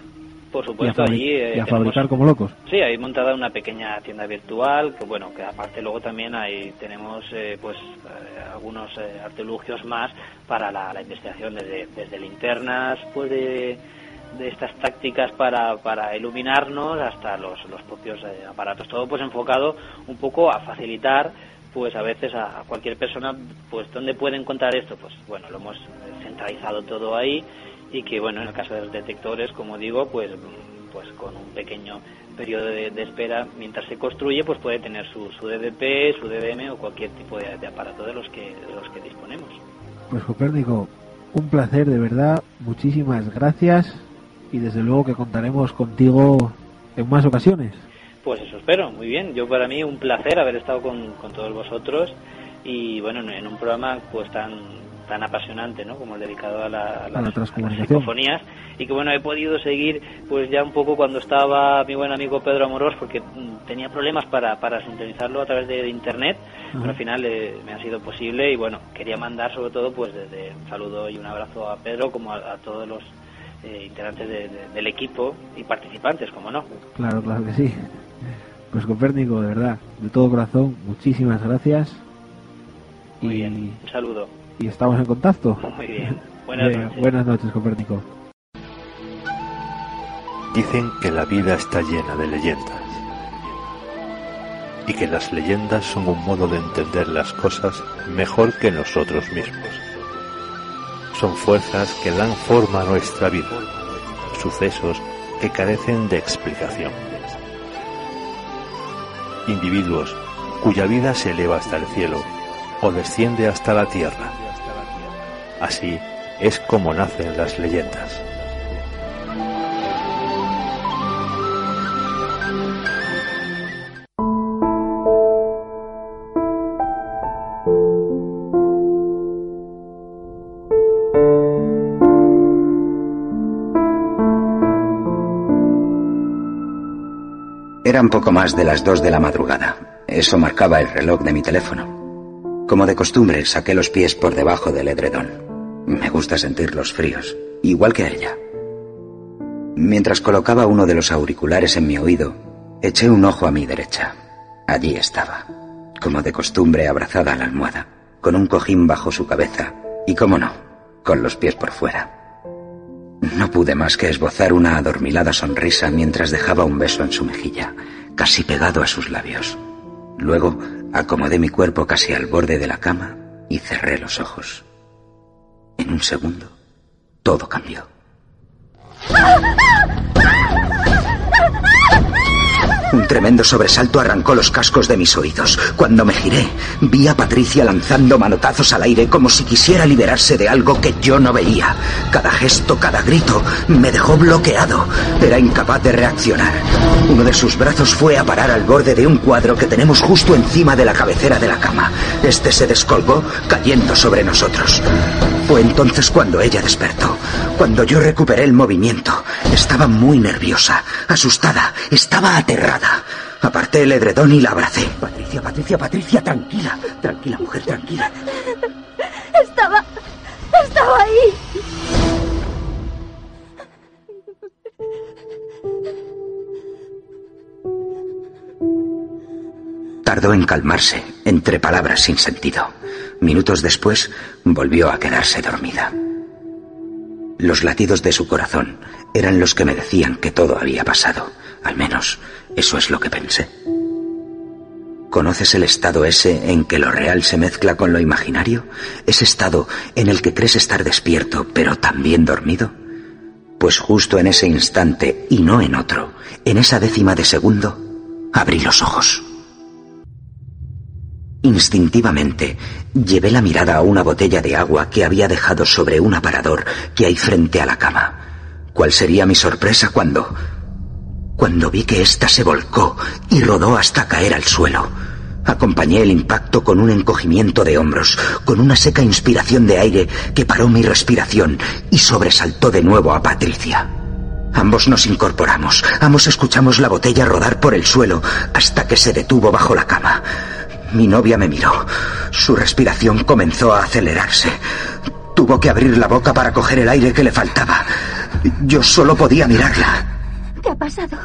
G: por supuesto,
H: y a,
G: allí,
H: eh, fabricar como locos.
G: Sí, hay montada una pequeña tienda virtual, que bueno, que aparte luego también ahí tenemos eh, pues eh, algunos artilugios más para la, investigación desde, desde linternas, pues de de estas tácticas para, para iluminarnos hasta los, los propios eh, aparatos. Todo pues enfocado un poco a facilitar pues a veces a, cualquier persona pues dónde puede encontrar esto pues bueno lo hemos centralizado todo ahí y que bueno en el caso de los detectores como digo pues pues con un pequeño periodo de, espera mientras se construye pues puede tener su, su DDP su DDM o cualquier tipo de, aparato de los que de los que disponemos.
H: Pues Copérnico un placer de verdad. Muchísimas gracias y desde luego que contaremos contigo en más ocasiones.
G: Pues eso espero, muy bien. Yo para mí un placer haber estado con, con todos vosotros y bueno, en un programa pues tan tan apasionante, ¿no? Como el dedicado a, la, a
H: la
G: las,
H: transcomunicación.
G: psicofonías y que bueno he podido seguir pues ya un poco cuando estaba mi buen amigo Pedro Amorós porque mm, tenía problemas para, para sintonizarlo a través de, de internet pero al final eh, me ha sido posible y bueno quería mandar sobre todo pues desde un saludo y un abrazo a Pedro como a, a todos los eh, integrantes de- de- del equipo y participantes como no
H: Claro, claro que sí. Pues Copérnico, de verdad, de todo corazón, muchísimas gracias.
G: muy
H: y,
G: bien un saludo
H: y estamos en contacto.
G: muy bien buenas noches
H: buenas noches, Copérnico.
A: Dicen que la vida está llena de leyendas y que las leyendas son un modo de entender las cosas mejor que nosotros mismos. Son fuerzas que dan forma a nuestra vida, sucesos que carecen de explicación. Individuos cuya vida se eleva hasta el cielo o desciende hasta la tierra. Así es como nacen las leyendas.
I: Poco más de las dos de la madrugada. Eso marcaba el reloj de mi teléfono. Como de costumbre, saqué los pies por debajo del edredón. Me gusta sentirlos fríos, igual que a ella. Mientras colocaba uno de los auriculares en mi oído, eché un ojo a mi derecha. Allí estaba, como de costumbre abrazada a la almohada, con un cojín bajo su cabeza y, como no, con los pies por fuera. No pude más que esbozar una adormilada sonrisa mientras dejaba un beso en su mejilla, casi pegado a sus labios. Luego acomodé mi cuerpo casi al borde de la cama y cerré los ojos. En un segundo, todo cambió. Un tremendo sobresalto arrancó los cascos de mis oídos. Cuando me giré, vi a Patricia lanzando manotazos al aire como si quisiera liberarse de algo que yo no veía. Cada gesto, cada grito me dejó bloqueado. Era incapaz de reaccionar. Uno de sus brazos fue a parar al borde de un cuadro que tenemos justo encima de la cabecera de la cama. Este se descolgó cayendo sobre nosotros. Fue entonces cuando ella despertó, cuando yo recuperé el movimiento. Estaba muy nerviosa, asustada, estaba aterrada. Aparté el edredón y la abracé. Patricia, Patricia, Patricia, tranquila, tranquila, mujer, tranquila.
J: Estaba. Estaba ahí.
I: Tardó en calmarse, entre palabras sin sentido. Minutos después, volvió a quedarse dormida. Los latidos de su corazón eran los que me decían que todo había pasado. Al menos, eso es lo que pensé. ¿Conoces el estado ese en que lo real se mezcla con lo imaginario? Ese estado en el que crees estar despierto, pero también dormido. Pues justo en ese instante, y no en otro, en esa décima de segundo, abrí los ojos. Instintivamente, llevé la mirada a una botella de agua que había dejado sobre un aparador que hay frente a la cama. ¿Cuál sería mi sorpresa cuando... cuando vi que ésta se volcó y rodó hasta caer al suelo? Acompañé el impacto con un encogimiento de hombros, con una seca inspiración de aire que paró mi respiración y sobresaltó de nuevo a Patricia. Ambos nos incorporamos, ambos escuchamos la botella rodar por el suelo hasta que se detuvo bajo la cama. Mi novia me miró. Su respiración comenzó a acelerarse. Tuvo que abrir la boca para coger el aire que le faltaba. Yo solo podía mirarla.
J: ¿Qué ha pasado?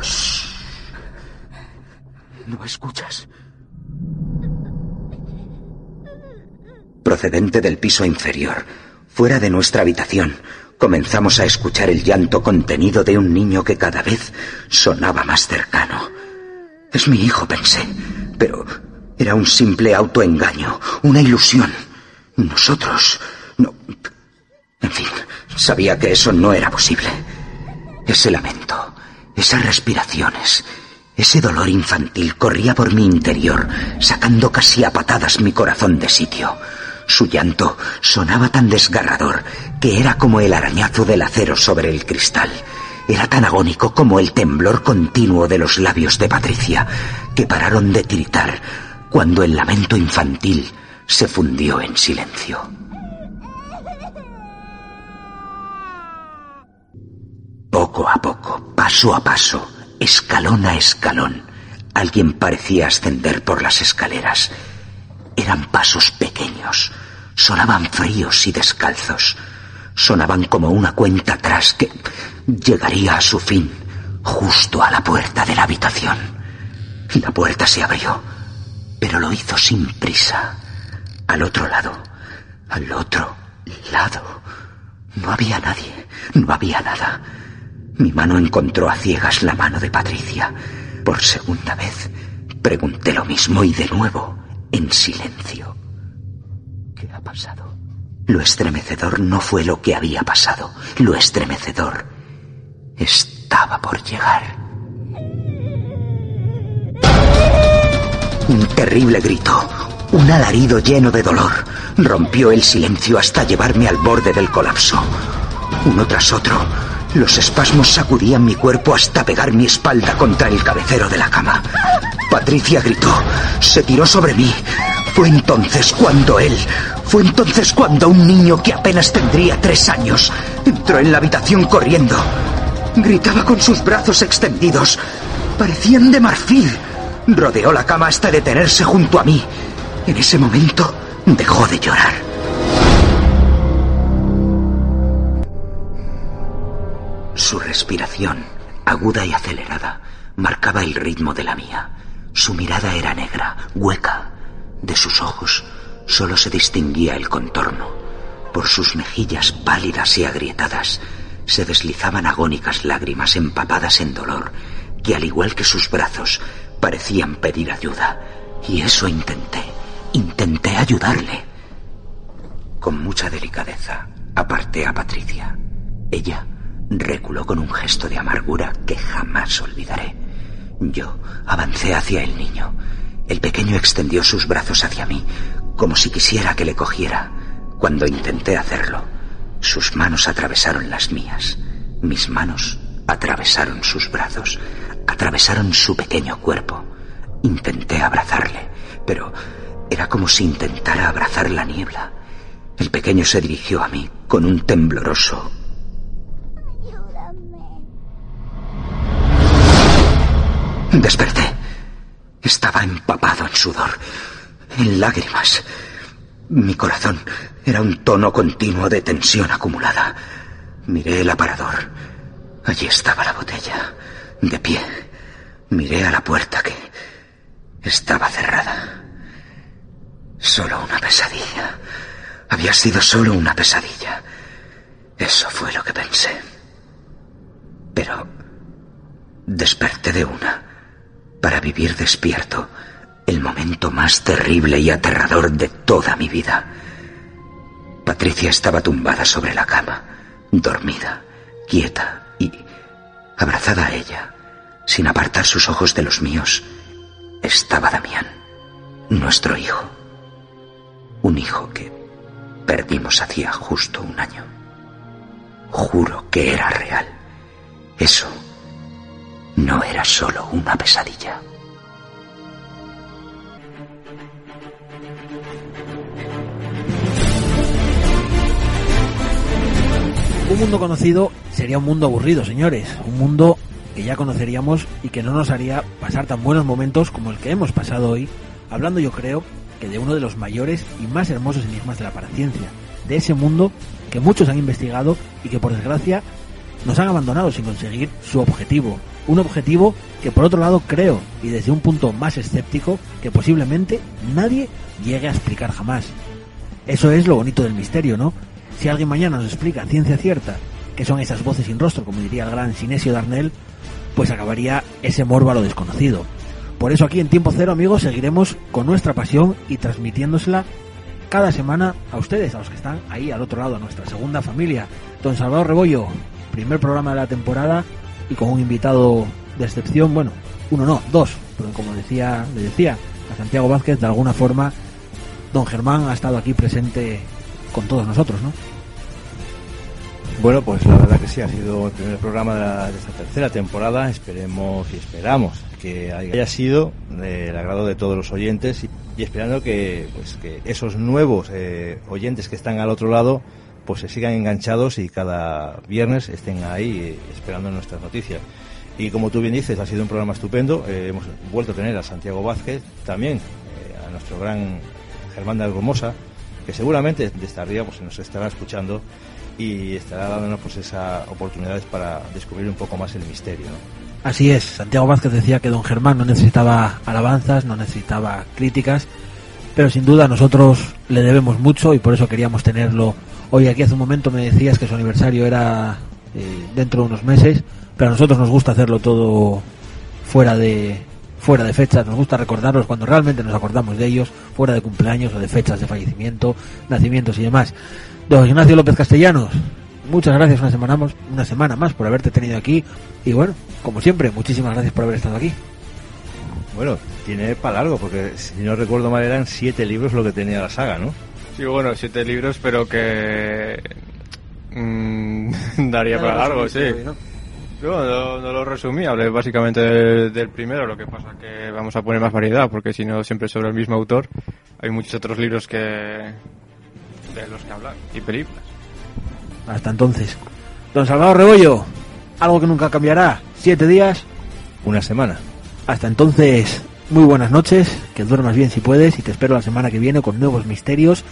I: ¿No escuchas? Procedente del piso inferior, fuera de nuestra habitación, comenzamos a escuchar el llanto contenido de un niño que cada vez sonaba más cercano. Es mi hijo, pensé, pero era un simple autoengaño, una ilusión. Nosotros no... En fin, sabía que eso no era posible. Ese lamento, esas respiraciones, ese dolor infantil corría por mi interior, sacando casi a patadas mi corazón de sitio. Su llanto sonaba tan desgarrador que era como el arañazo del acero sobre el cristal. Era tan agónico como el temblor continuo de los labios de Patricia, que pararon de tiritar cuando el lamento infantil se fundió en silencio. Poco a poco, paso a paso, escalón a escalón, alguien parecía ascender por las escaleras. Eran pasos pequeños, sonaban fríos y descalzos, sonaban como una cuenta atrás que llegaría a su fin justo a la puerta de la habitación. La puerta se abrió pero lo hizo sin prisa. Al otro lado, al otro lado, no había nadie, no había nada. Mi mano encontró a ciegas la mano de Patricia. Por segunda vez pregunté lo mismo y de nuevo, en silencio. ¿Qué ha pasado? Lo estremecedor no fue lo que había pasado. Lo estremecedor estaba por llegar. Un terrible grito, un alarido lleno de dolor, rompió el silencio hasta llevarme al borde del colapso. Uno tras otro, los espasmos sacudían mi cuerpo hasta pegar mi espalda contra el cabecero de la cama. Patricia gritó, se tiró sobre mí. Fue entonces cuando él, fue entonces cuando un niño que apenas tendría tres años entró en la habitación corriendo. Gritaba con sus brazos extendidos. Parecían de marfil. Rodeó la cama hasta detenerse junto a mí. En ese momento dejó de llorar. Su respiración, aguda y acelerada, marcaba el ritmo de la mía. Su mirada era negra, hueca. De sus ojos solo se distinguía el contorno. Por sus mejillas pálidas y agrietadas se deslizaban agónicas lágrimas empapadas en dolor, que al igual que sus brazos parecían pedir ayuda. Y eso intenté. Intenté ayudarle. Con mucha delicadeza aparté a Patricia. Ella reculó con un gesto de amargura que jamás olvidaré. Yo avancé hacia el niño. El pequeño extendió sus brazos hacia mí, como si quisiera que le cogiera. Cuando intenté hacerlo, sus manos atravesaron las mías. Mis manos atravesaron sus brazos, atravesaron su pequeño cuerpo. Intenté abrazarle, pero era como si intentara abrazar la niebla. El pequeño se dirigió a mí con un tembloroso Desperté. Estaba empapado en sudor, en lágrimas. Mi corazón era un tono continuo de tensión acumulada. Miré el aparador. Allí estaba la botella, de pie. Miré a la puerta que estaba cerrada. Solo una pesadilla. Había sido solo una pesadilla. Eso fue lo que pensé. Pero desperté de una para vivir despierto el momento más terrible y aterrador de toda mi vida. Patricia estaba tumbada sobre la cama, dormida, quieta abrazada a ella, sin apartar sus ojos de los míos, estaba Damián, nuestro hijo. Un hijo que perdimos hacía justo un año. Juro que era real. Eso no era solo una pesadilla.
C: Un mundo conocido sería un mundo aburrido, señores. Un mundo que ya conoceríamos y que no nos haría pasar tan buenos momentos como el que hemos pasado hoy, hablando yo creo que de uno de los mayores y más hermosos enigmas de la paraciencia, de ese mundo que muchos han investigado y que por desgracia nos han abandonado sin conseguir su objetivo. Un objetivo que por otro lado creo, y desde un punto más escéptico, que posiblemente nadie llegue a explicar jamás. Eso es lo bonito del misterio, ¿no? Si alguien mañana nos explica ciencia cierta que son esas voces sin rostro, como diría el gran Sinesio Darnell, pues acabaría ese morbo lo desconocido. Por eso aquí en Tiempo Cero, amigos, seguiremos con nuestra pasión y transmitiéndosela cada semana a ustedes, a los que están ahí al otro lado, a nuestra segunda familia. Don Salvador Rebollo, primer programa de la temporada y con un invitado de excepción, bueno, uno no, dos, pero como decía, le decía a Santiago Vázquez, de alguna forma, don Germán ha estado aquí presente con todos nosotros, ¿no?
B: Bueno, pues la verdad que sí, ha sido el primer programa de, la, de esta tercera temporada. Esperemos y esperamos que haya sido del agrado de todos los oyentes y, esperando que, pues, que esos nuevos eh, oyentes que están al otro lado pues se sigan enganchados y cada viernes estén ahí eh, esperando nuestras noticias. Y como tú bien dices, ha sido un programa estupendo. Eh, hemos vuelto a tener a Santiago Vázquez, también eh, a nuestro gran Germán de Algomosa, que seguramente de esta pues, nos estará escuchando y estará dándonos pues esas oportunidades para descubrir un poco más el misterio.
C: Así es, Santiago Vázquez decía que don Germán no necesitaba alabanzas, no necesitaba críticas, pero sin duda nosotros le debemos mucho y por eso queríamos tenerlo hoy aquí. Hace un momento me decías que su aniversario era eh, dentro de unos meses, pero a nosotros nos gusta hacerlo todo fuera de fuera de fechas, nos gusta recordarlos cuando realmente nos acordamos de ellos, fuera de cumpleaños o de fechas de fallecimiento, nacimientos y demás. Don Ignacio López Castellanos, muchas gracias una semana más, una semana más por haberte tenido aquí y bueno, como siempre, muchísimas gracias por haber estado aquí.
B: Bueno, tiene para largo, porque si no recuerdo mal eran siete libros lo que tenía la saga, ¿no?
E: Sí, bueno, siete libros, pero que mm, daría para largo, sí. No, no, no, lo resumí, hablé básicamente del, primero, lo que pasa que vamos a poner más variedad, porque si no siempre sobre el mismo autor, hay muchos otros libros que de los que hablar y películas.
C: Hasta entonces. Don Salvador Rebollo, algo que nunca cambiará, siete días.
B: Una semana.
C: Hasta entonces, muy buenas noches, que duermas bien si puedes y te espero la semana que viene con nuevos misterios.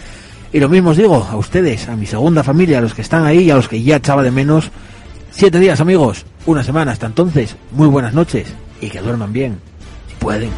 C: Y lo mismo os digo a ustedes, a mi segunda familia, a los que están ahí y a los que ya echaba de menos. Siete días, amigos, una semana. Hasta entonces, muy buenas noches y que duerman bien, si pueden.